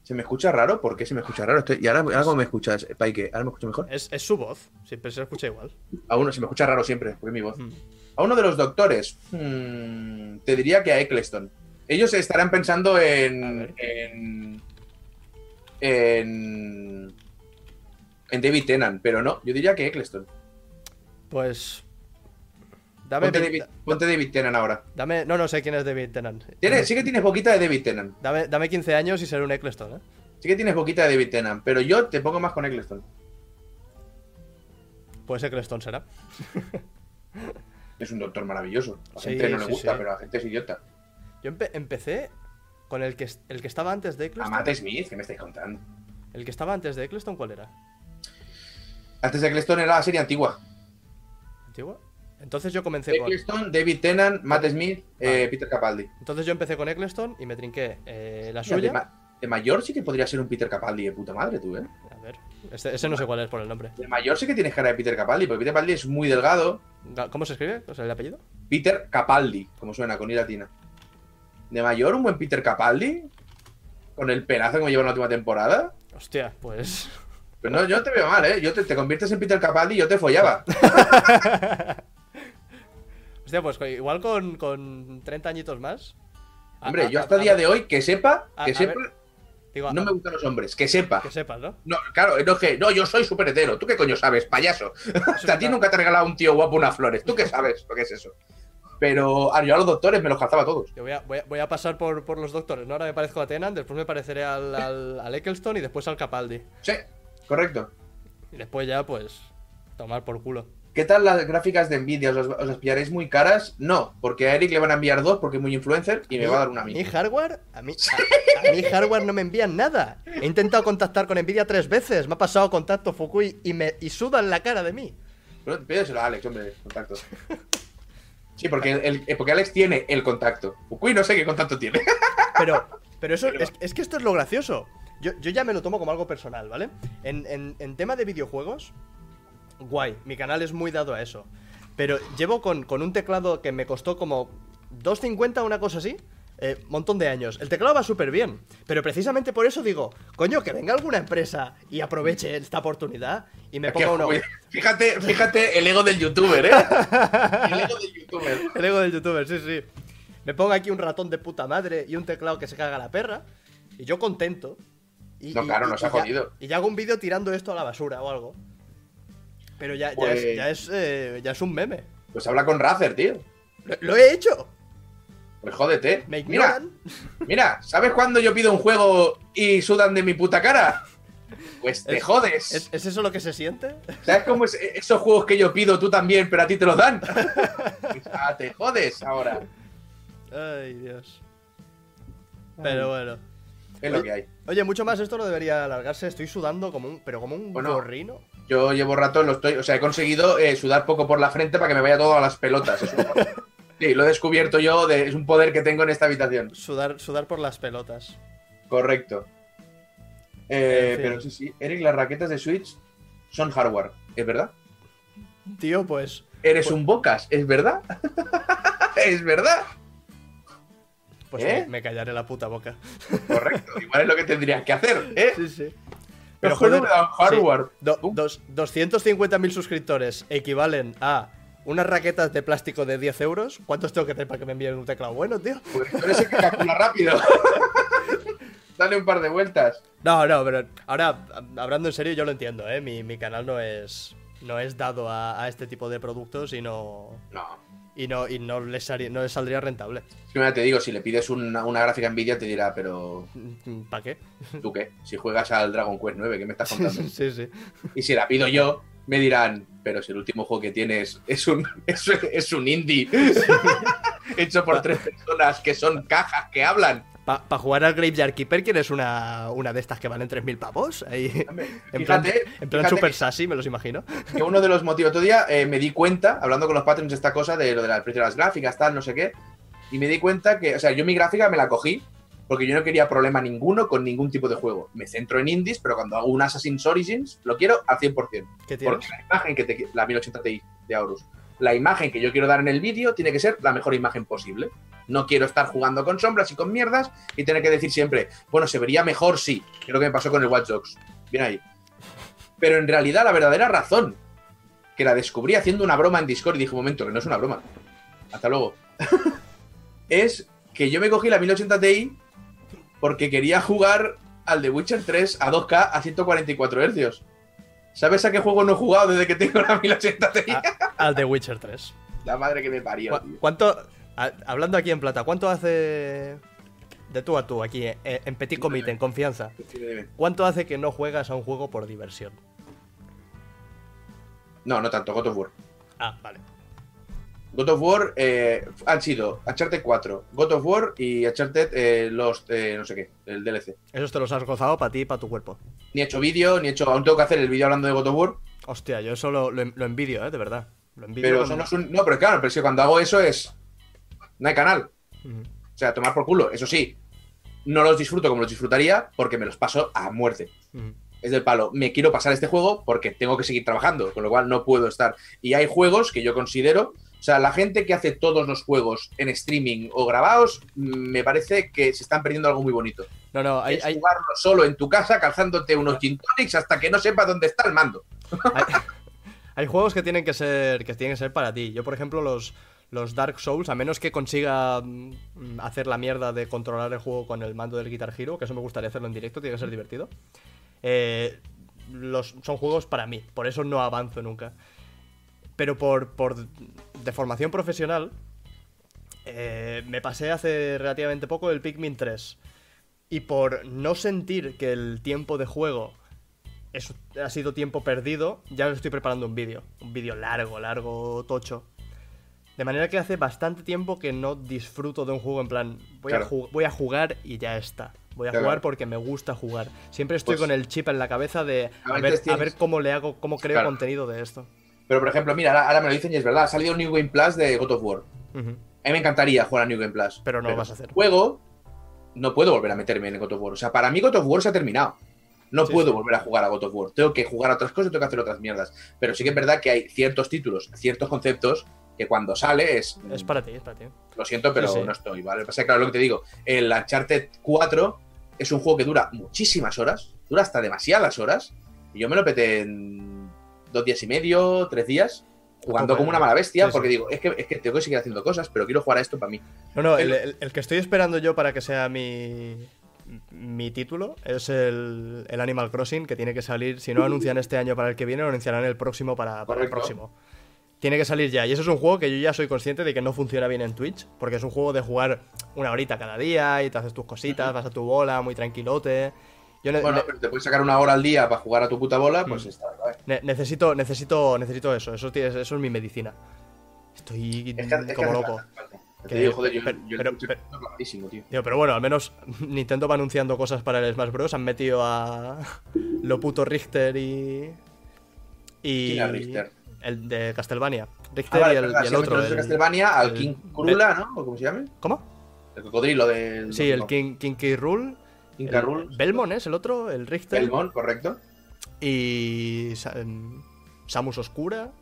¿Se me escucha raro? ¿Por qué se me escucha raro? Estoy- ¿Y ahora, ahora cómo me escuchas, Paike? ¿Ahora me escucho mejor? Es, es su voz, siempre se escucha igual. A uno se me escucha raro siempre, porque es mi voz. Mm. A uno de los doctores, hmm, te diría que a Eccleston. Ellos estarán pensando en. en. en. En David Tennant, pero no, yo diría que Eccleston. Pues. Dame, Ponte David, ponte David Tennant ahora. dame. No, no sé quién es David Tennant. Tiene- sí que tienes boquita de David Tennant. Dame, dame 15 años y seré un Eccleston, ¿eh? Sí que tienes boquita de David Tennant, pero yo te pongo más con Eccleston. Pues Eccleston será. Es un doctor maravilloso. A la Sí, gente no le sí, gusta, sí. pero a la gente es idiota. Yo empe- empecé con el que, el que estaba antes de A Eccleston. Matt Smith, ¿qué me estáis contando? El que estaba antes de Eccleston, ¿cuál era? Antes de Eccleston era la serie antigua. ¿Antigua? Entonces yo comencé con. Eccleston, David Tennant, Matt Smith, eh. Peter Capaldi. Entonces yo empecé con Eccleston y me trinqué eh, la Mira, de, suya. ma- de mayor sí que podría ser un Peter Capaldi de puta madre, tú, ¿eh? A ver, este- ese no sé cuál es por el nombre. De mayor sí que tienes cara de Peter Capaldi, porque Peter Capaldi es muy delgado. Ga- ¿Cómo se escribe? O sea, el apellido. Peter Capaldi, como suena, con I latina. De mayor, un buen Peter Capaldi. Con el pelazo que me lleva en la última temporada. Hostia, pues. Pero no, yo no te veo mal, ¿eh? Yo te, te conviertes en Peter Capaldi y yo te follaba. Hostia, pues igual con, con 30 añitos más. A- Hombre, a- yo hasta a- día de hoy, que sepa, que sepa, digo, no me gustan los hombres, que sepa. que sepas, ¿no? No, claro, no, que, no, yo soy súper hetero. ¿Tú qué coño sabes, payaso? Eso a ti nunca te ha regalado un tío guapo unas flores. ¿Tú qué sabes lo que es eso? Pero yo a los doctores me los calzaba todos. Yo voy a, voy a- voy a pasar por, por los doctores, ¿no? Ahora me parezco a Tennant, después me pareceré al, al, al Eccleston y después al Capaldi. Sí, correcto. Y después ya, pues, tomar por culo. ¿Qué tal las gráficas de Nvidia? ¿Os, os las pillaréis muy caras? No, porque a Eric le van a enviar dos porque es muy influencer y me va a dar una a mí. ¿Mi hardware? A mí, a, a mí hardware no me envían nada. He intentado contactar con Nvidia tres veces. Me ha pasado contacto Fukui y, me, y sudan la cara de mí. Pero pídeselo a Alex, hombre, contacto. Sí, porque, el, el- porque Alex tiene el contacto. Uy, no sé qué contacto tiene. Pero, pero eso, es, es que esto es lo gracioso. Yo, yo ya me lo tomo como algo personal, ¿vale? En, en- en tema de videojuegos, guay, mi canal es muy dado a eso. Pero llevo con, con un teclado que me costó como 2.50, una cosa así, eh, montón de años. El teclado va súper bien, pero precisamente por eso digo, coño, que venga alguna empresa y aproveche esta oportunidad y me ponga uno... fíjate, fíjate el ego del youtuber, ¿eh? El ego del youtuber. El ego del youtuber, sí, sí. Me pongo aquí un ratón de puta madre y un teclado que se caga la perra. Y yo contento. Y, No, claro, y- nos y ha ya- jodido. Y ya hago un vídeo tirando esto a la basura o algo. Pero ya, ya Pues- es, ya, es, eh, ya es un meme. Pues habla con Razer, tío. Lo, lo he hecho. Pues jódete. Me Mira, mira, ¿sabes cuándo yo pido un juego y sudan de mi puta cara? Pues te Es- jodes. ¿Es, es eso lo que se siente? ¿Sabes cómo es esos juegos que yo pido tú también, pero a ti te los dan? Ah, te jodes ahora. Ay, Dios. Pero bueno. Es lo que hay. Oye, mucho más esto no debería alargarse. Estoy sudando como un. Pero como un Bueno. gorrino. Yo llevo rato, lo estoy, o sea, he conseguido eh, sudar poco por la frente para que me vaya todo a las pelotas. Sí, lo he descubierto yo, de- es un poder que tengo en esta habitación. Sudar, sudar por las pelotas. Correcto. Eh, pero sí, sí, Eric, las raquetas de Switch son hardware, ¿es verdad? Tío, pues. Eres Pues- un bocas, ¿es verdad? ¿Es verdad? Pues ¿Eh? me, callaré la puta boca. Correcto, igual es lo que tendrías que hacer, ¿eh? Sí, sí. Pero joder, hardware. Do- Uh. dos- 250.000 suscriptores equivalen a unas raquetas de plástico de 10 euros. ¿Cuántos tengo que tener para que me envíen un teclado bueno, tío? Pues tú eres el que calcula rápido. Dale un par de vueltas. No, no, pero ahora, hablando en serio, yo lo entiendo, ¿eh? Mi, mi canal no es, no es dado a, a este tipo de productos y no, No. Y no, y no, les, haría- no les saldría rentable. Es que mira, te digo, si le pides una, una gráfica Nvidia, te dirá, pero ¿Para qué? ¿tú qué? Si juegas al Dragon Quest 9, ¿qué me estás contando? sí, sí. Y si la pido yo, me dirán, pero si el último juego que tienes es un, es, es un indie hecho por tres personas que son cajas que hablan. Para jugar al Graveyard Keeper, ¿quieres una, una de estas que valen 3.000 pavos? Ahí, en plan, en plan super sassy, me los imagino. que uno de los motivos, otro día eh, me di cuenta, hablando con los patrons de esta cosa, de lo de la de las gráficas, tal, no sé qué, y me di cuenta que, o sea, yo mi gráfica me la cogí porque yo no quería problema ninguno con ningún tipo de juego. Me centro en indies, pero cuando hago un Assassin's Origins, lo quiero al 100%. ¿Qué tienes? Porque la imagen que te, la 1080 Ti de Aorus, la imagen que yo quiero dar en el vídeo tiene que ser la mejor imagen posible. No quiero estar jugando con sombras y con mierdas y tener que decir siempre, bueno, se vería mejor sí, que es lo que me pasó con el Watch Dogs. Bien ahí. Pero en realidad la verdadera razón, que la descubrí haciendo una broma en Discord y dije, un momento, que no es una broma. Hasta luego. es que yo me cogí la 1080 Ti porque quería jugar al The Witcher 3 a 2K a 144 Hz. ¿Sabes a qué juego no he jugado desde que tengo la 1080 Ti? Al The Witcher 3. La madre que me parió. ¿Cu- tío. ¿Cuánto, a- hablando aquí en plata, cuánto hace de tú a tú aquí eh, en petit comité, en confianza? ¿Cuánto hace que no juegas a un juego por diversión? No, no tanto, God of War. Ah, vale. God of War eh, han sido Uncharted 4, God of War y Uncharted eh, los eh, no sé qué, el DLC. Esos te los has gozado para ti y para tu cuerpo. Ni he hecho vídeo, ni he hecho. Aún tengo que hacer el vídeo hablando de God of War. Hostia, yo eso lo, lo, lo envidio, ¿eh? De verdad. Lo envidio. Pero no es un. No, pero claro, pero que cuando hago eso es. No hay canal. O sea, tomar por culo. Eso sí, no los disfruto como los disfrutaría porque me los paso a muerte. Es del palo. Me quiero pasar este juego porque tengo que seguir trabajando, con lo cual no puedo estar. Y hay juegos que yo considero. O sea, la gente que hace todos los juegos en streaming o grabados, mm, me parece que se están perdiendo algo muy bonito. No, no, hay, es hay, jugarlo solo en tu casa, calzándote unos gin tonics hasta que no sepa dónde está el mando. hay, hay juegos que tienen que ser que tienen que ser para ti. Yo, por ejemplo, los, los Dark Souls, a menos que consiga mm, hacer la mierda de controlar el juego con el mando del Guitar Hero, que eso me gustaría hacerlo en directo, tiene que ser divertido. eh, los, son juegos para mí, por eso no avanzo nunca. Pero por, por de formación profesional, eh, me pasé hace relativamente poco el Pikmin 3. Y por no sentir que el tiempo de juego es- ha sido tiempo perdido, ya estoy preparando un vídeo. Un vídeo largo, largo, tocho. De manera que hace bastante tiempo que no disfruto de un juego en plan, voy, a, ju- voy a jugar y ya está. Voy a Claro. jugar porque me gusta jugar. Siempre estoy Pues- con el chip en la cabeza de a A ver, a ver cómo le hago, cómo creo Claro. contenido de esto. Pero, por ejemplo, mira, ahora, ahora me lo dicen y es verdad. Ha salido un New Game Plus de God of War. A mí me encantaría jugar a New Game Plus. Pero no lo vas a hacer. Juego, no puedo volver a meterme en el God of War. O sea, para mí God of War se ha terminado. No Sí, puedo sí. volver a jugar a God of War. Tengo que jugar a otras cosas, tengo que hacer otras mierdas. Pero sí que es verdad que hay ciertos títulos, ciertos conceptos que cuando sale es. Es para ti, es para ti. Lo siento, pero Sí, no estoy, ¿vale? Pasa que, claro, lo que te digo, el Uncharted 4 es un juego que dura muchísimas horas, dura hasta demasiadas horas, y yo me lo peté en dos días y medio, tres días, jugando como una mala bestia, Sí, porque digo, es que, es que tengo que seguir haciendo cosas, pero quiero jugar a esto para mí. No, no, el, El- el- el que estoy esperando yo para que sea mi, mi título es el, el Animal Crossing, que tiene que salir, si no anuncian este año para el que viene, lo anunciarán el próximo para, para el próximo. Tiene que salir ya, y eso es un juego que yo ya soy consciente de que no funciona bien en Twitch, porque es un juego de jugar una horita cada día y te haces tus cositas, vas a tu bola, muy tranquilote. Yo Bueno, pero te puedes sacar una hora al día para jugar a tu puta bola, pues Mm. está, ne- necesito, necesito, necesito eso, eso, es mi medicina. Estoy Es que, es que como loco. Te digo, joder, yo, pero- yo pero- el tío. Tío, pero bueno, al menos Nintendo va anunciando cosas para el Smash Bros. Han metido a lo puto Richter y. Y. ¿Quién Richter? El de Castlevania. Ah, Richter vale, y el, verdad, y el otro. entonces de el- Castlevania al el- King Krula, ¿no? ¿O cómo se llama? ¿Cómo? El cocodrilo del. Sí, el King, King K. Rool. El-. Belmont es el otro, el Richter. Belmont, correcto. Y. Sa- Samus Oscura.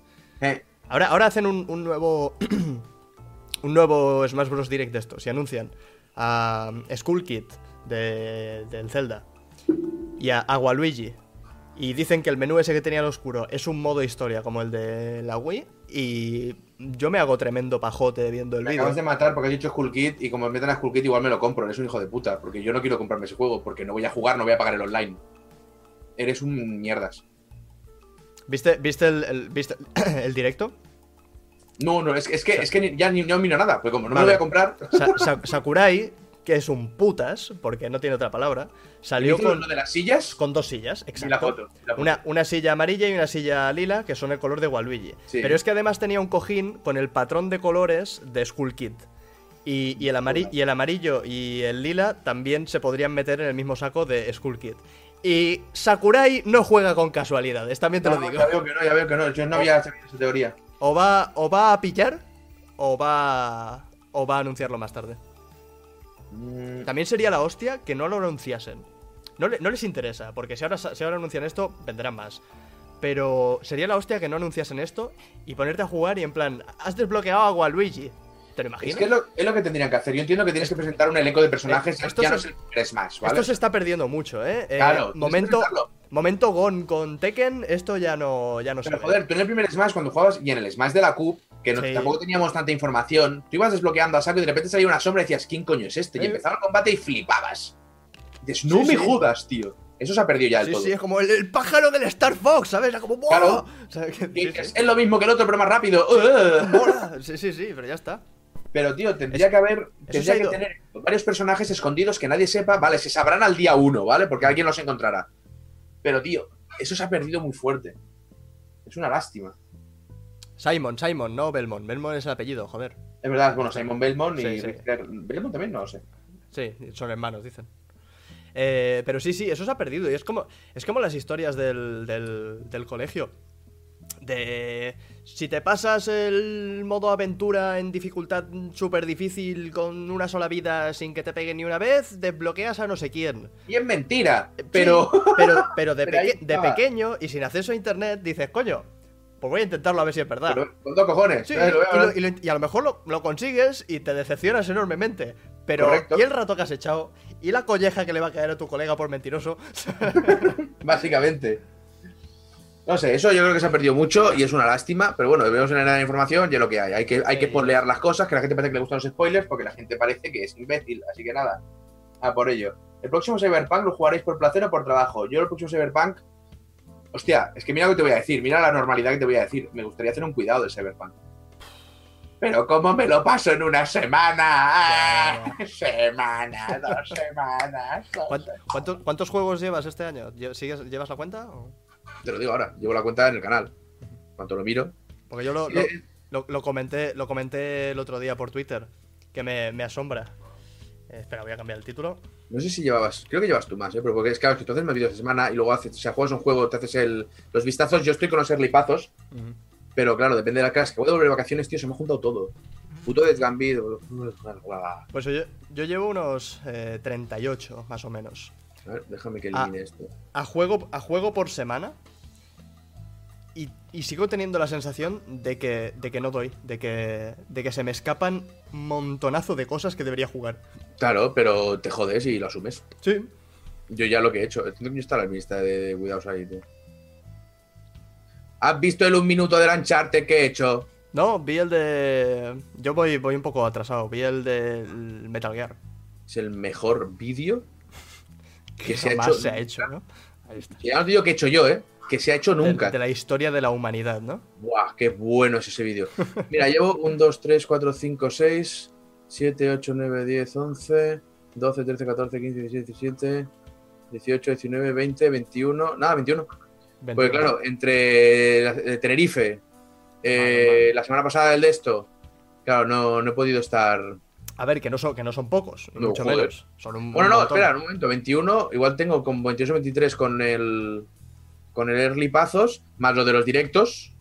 Eh, Ahora, ahora hacen un, un nuevo. un nuevo Smash Bros. Direct de estos. Y anuncian a Skull Kid de, del Zelda. Y a Agualuigi Y dicen que el menú ese que tenía en oscuro es un modo historia como el de la Wii. Y yo me hago tremendo pajote viendo el Me vídeo. acabas de matar porque has dicho Skull Kid y como me meten a Skull Kid igual me lo compro. Eres un hijo de puta. Porque yo no quiero comprarme ese juego porque no voy a jugar, no voy a pagar el online. Eres un mierdas. ¿Viste, viste, el, el- viste el directo? No, no, es, es que, es que ya ni, no miro nada. Porque como no me lo voy a comprar. Sa- Sa- Sakurai, que es un putas, porque no tiene otra palabra, salió ¿Viste con, lo de las sillas? con dos sillas, Y la exacto. foto. la foto. Una, una silla amarilla y una silla lila, que son el color de Waluigi. Sí. Pero es que además tenía un cojín con el patrón de colores de Skull Kid. Y, y el amari- y el amarillo y el lila también se podrían meter en el mismo saco de Skull Kid. Y Sakurai no juega con casualidades, también te No, lo digo. Ya veo que no, ya veo que no. Yo no había sabido esa teoría. O va, o va a pillar o va, o va a anunciarlo más tarde. Mm, También sería la hostia que no lo anunciasen. No, le- no les interesa, porque si ahora, si ahora anuncian esto, vendrán más. Pero sería la hostia que no anunciasen esto y ponerte a jugar y en plan, has desbloqueado a Waluigi. ¿Te lo imaginas? Es que es lo, es lo que tendrían que hacer. Yo entiendo que tienes que presentar un elenco de personajes. Eh, esto ya se- no es el primer Smash, ¿vale? Esto se está perdiendo mucho, ¿eh? Eh, Claro, momento, momento Gon con Tekken, esto ya no, ya no se Pero ve. joder, tú en el primer Smash, cuando jugabas y en el Smash de la Cube, que no- Sí. tampoco teníamos tanta información, tú ibas desbloqueando a saco y de repente salía una sombra y decías, ¿quién coño es este? Y Eh. empezaba el combate y flipabas. Dices, no Sí, me sí. jodas, tío. Eso se ha perdido ya Sí, todo. sí, es como el, el pájaro del Star Fox, ¿sabes? Era como ¡buah! Claro. O sea, que- Y sí, dices, sí. Es lo mismo que el otro, pero más rápido. Sí, sí, sí, pero ya está. Pero, tío, tendría Es- que haber. Tendría que tener varios personajes escondidos que nadie sepa. Vale, se sabrán al día uno, ¿vale? Porque alguien los encontrará. Pero, tío, eso se ha perdido muy fuerte. Es una lástima. Simon, Simon, no Belmont. Belmont es el apellido, joder. Es verdad, bueno, Simon Belmont y Sí, sí. Richter- Belmont también, no lo sé. Sí, son hermanos, dicen. Eh, pero sí, sí, eso se ha perdido. Y es como, es como las historias del, del, del colegio. De si te pasas el modo aventura en dificultad súper difícil con una sola vida sin que te pegue ni una vez, desbloqueas a no sé quién. Y es mentira, pero. Sí, pero, pero de, Pero ahí peque- de estaba. pequeño y sin acceso a internet dices, coño, pues voy a intentarlo a ver si es verdad. pero con dos cojones. Sí. Lo a y, lo- ver. y lo- y a lo mejor lo, lo consigues y te decepcionas enormemente. Pero, Correcto. ¿y el rato que has echado? ¿Y la colleja que le va a caer a tu colega por mentiroso? Básicamente. No sé, eso yo creo que se ha perdido mucho y es una lástima, pero bueno, debemos tener la información y es lo que hay. Hay que, hay que las cosas, que la gente parece que le gustan los spoilers, porque la gente parece que es imbécil, así que nada, a por ello. El próximo Cyberpunk lo jugaréis por placer o por trabajo. Yo el próximo Cyberpunk. Hostia, es que mira lo que te voy a decir, mira la normalidad que te voy a decir. Me gustaría hacer un cuidado del Cyberpunk. Pero ¿cómo me lo paso en una semana? Ah, semana, dos semanas. dos ¿Cuán- ¿Cuántos, cuántos juegos llevas este año? ¿Lle- ¿Sigues, ¿Llevas la cuenta? o? Te lo digo ahora, llevo la cuenta en el canal. Cuanto lo miro. Porque yo lo, lo, lo- lo comenté, lo comenté el otro día por Twitter, que me, me asombra. Eh, espera, voy a cambiar el título. No sé si llevabas, creo que llevas tú más, ¿eh? Pero porque es claro, que tú haces más vídeos de semana y luego haces, o sea, juegas un juego, te haces el, los vistazos. Yo estoy con los earlypazos, pero claro, depende de la clase. Que voy a volver de vacaciones, tío, se me ha juntado todo. Puto Gambit. Pues yo, yo llevo unos eh, 38, más o menos. A ver, déjame que elimine esto. a juego, a juego por semana. Y, y sigo teniendo la sensación de que, de que no doy, de que, de que se me escapan montonazo de cosas que debería jugar. Claro, pero te jodes y lo asumes. Sí. Yo ya lo que he hecho. ¿Dónde está la lista de cuidados ahí, tío? ¿Has visto el un minuto del Uncharted que he hecho? No, vi el de... Yo voy, voy un poco atrasado, vi el de Metal Gear. Es el mejor vídeo que se ha hecho. se ha hecho, ¿no? Ahí está. Ya te digo que he hecho yo, ¿eh? Que se ha hecho De- nunca. De, la historia de la humanidad, ¿no? Buah, qué bueno es ese vídeo. Mira, llevo 1, 2, 3, 4, 5, 6, 7, 8, 9, 10, 11, 12, 13, 14, 15, 16, 17, 18, 19, 20, 21. Nada, 21. Porque 21. claro, entre la- eh, Tenerife, eh, la semana pasada el de esto, claro, no, no he podido estar. A ver, que no son, que no son pocos, No, mucho joder. menos. Son un, Bueno, un no, montón. espera, un momento, 21, igual tengo con 22 o 23 con el. Con el Early Pazos, más lo de los directos.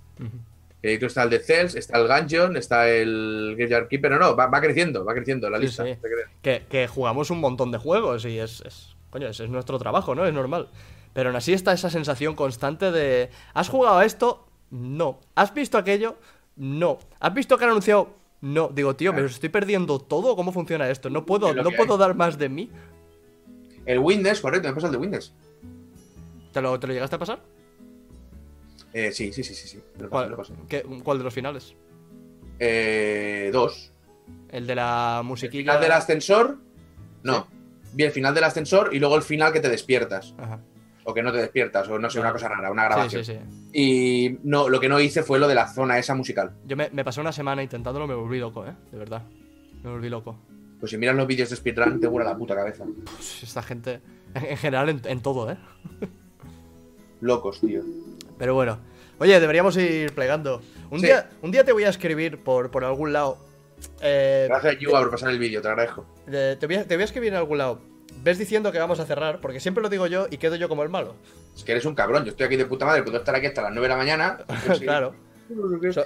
Eh, está el de Cells, está el Gungeon, está el Graveyard Keeper. No, no, va, va creciendo, va creciendo la Sí, lista. que, que jugamos un montón de juegos y es, es- coño, ese es nuestro trabajo, ¿no? Es normal. Pero aún así está esa sensación constante de, ¿has jugado a esto? No. ¿Has visto aquello? No. ¿Has visto que han anunciado? No. Digo, tío, me estoy perdiendo todo. ¿Cómo funciona esto? No puedo, no puedo hay. dar más de mí. El Windows, correcto, me pasa el de Windows. ¿Te lo, ¿Te lo llegaste a pasar? Eh, sí, sí, sí, sí, sí. Lo ¿Cuál, me lo pasé. qué- cuál de los finales? Eh, dos. El de la El musiquilla. final del ascensor. No. Vi el final del ascensor y luego el final que te despiertas. Ajá. O que no te despiertas, o no sé, una cosa rara, una Sí, grabación. sí, sí. Y no, lo que no hice fue lo de la zona esa musical. Yo me, me pasé una semana intentándolo, me volví loco, ¿eh? De verdad. Me volví loco. Pues si miras los vídeos de speedrun, te vuela la puta cabeza. Pues esta gente, en, en general, en, en todo, ¿eh? Locos, tío. Pero bueno. Oye, deberíamos ir plegando. Un, Sí. día, un día te voy a escribir por, por algún lado. Eh, Gracias, Yuba, por pasar el vídeo, te agradezco. eh, te, voy a, te voy a escribir en algún lado. Ves diciendo que vamos a cerrar, porque siempre lo digo yo y quedo yo como el malo. Es que eres un cabrón. Yo estoy aquí de puta madre, puedo estar aquí hasta las 9 de la mañana. claro. So-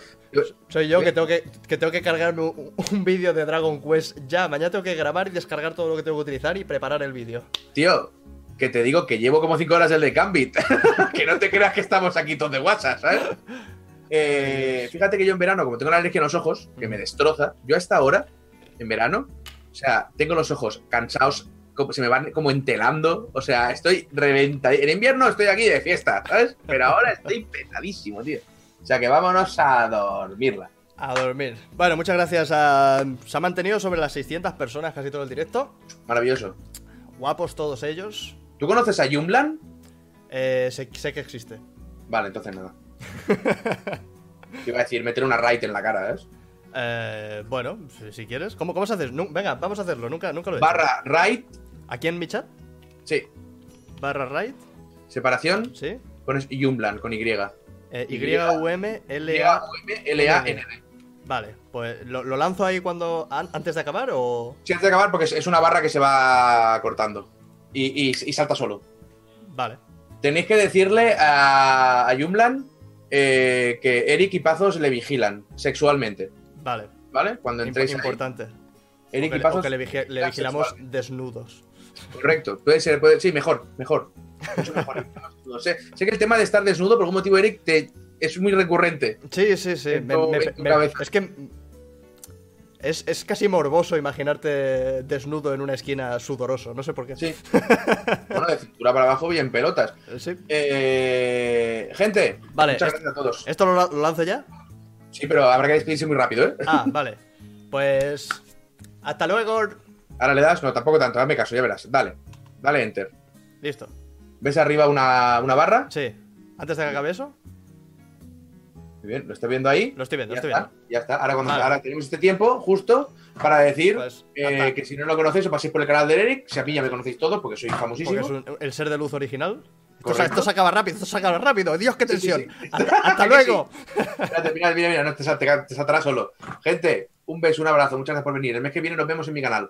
soy yo que tengo que, que tengo que cargarme un, un vídeo de Dragon Quest ya. Mañana tengo que grabar y descargar todo lo que tengo que utilizar y preparar el vídeo. Tío, que te digo que llevo como 5 horas el de Gambit. que no te creas que estamos aquí todos de WhatsApp, ¿sabes? Eh, fíjate que yo en verano, como tengo la alergia en los ojos, que me destroza, yo a esta hora, en verano, o sea, tengo los ojos cansados, como, se me van como entelando, o sea, estoy reventado. En invierno estoy aquí de fiesta, ¿sabes? Pero ahora estoy pesadísimo, tío. O sea, que vámonos a dormirla. A dormir. Bueno, muchas gracias a... Se ha mantenido sobre las 600 personas casi todo el directo. Maravilloso. Guapos todos ellos. ¿Tú conoces a Jumlan? Eh, sé, sé que existe. Vale, entonces nada. Te iba a decir, meter una raid en la cara, ¿ves? Eh, bueno, si, si quieres. ¿Cómo, cómo se hace? Venga, vamos a hacerlo. Nunca, nunca lo he hecho. Barra raid, Aquí en mi chat. sí. Barra right. Separación, Sí. pones Jumlan con Y. Eh, Y- Y-U-M-L-A. L-A-N-D. Vale, pues ¿lo, lo lanzo ahí cuando an- antes de acabar o...? Sí, antes de acabar, porque es- es una barra que se va cortando. Y, y- y salta solo. Vale. Tenéis que decirle a, a Jumlan eh, que Eric y Pazos le vigilan sexualmente. Vale. ¿Vale? Cuando entréis ahí. importante. Eric o que, y Pazos. o que le, vigi- le vigilan vigilamos desnudos. Correcto. Puede ser, puede, sí, mejor, mejor. Mucho mejor. No sé, sé que el tema de estar desnudo, por algún motivo, Eric, te, es muy recurrente. Sí, sí, sí. Me- me- es que... Es, es casi morboso imaginarte desnudo en una esquina sudoroso. No sé por qué. Sí. bueno, de cintura para abajo, bien pelotas. Eh, sí. Eh, gente, Vale, muchas gracias a todos. ¿Esto lo, lo lanzo ya? Sí, pero habrá que despedirse muy rápido, ¿eh? Ah, vale. Pues... Hasta luego. Ahora le das, no, tampoco tanto, hazme caso, ya verás. Dale, dale enter. Listo. ¿Ves arriba una, una barra? Sí. Antes de que acabe eso, Muy bien, lo estoy viendo ahí. lo estoy viendo, ya lo estoy está, viendo. ya está. Ahora, cuando, Vale. ahora tenemos este tiempo justo para decir Pues, eh, que si no lo conocéis, os paséis por el canal de Eric. Si a mí ya me conocéis todos porque soy porque famosísimo. es un- el ser de luz original. Esto, se acaba rápido, esto se acaba rápido. Dios, qué Sí, sí, tensión. sí. Hasta, luego. Espérate, mira, mira, mira, no te, te, te saltará solo. Gente, un beso, un abrazo, muchas gracias por venir. El mes que viene nos vemos en mi canal.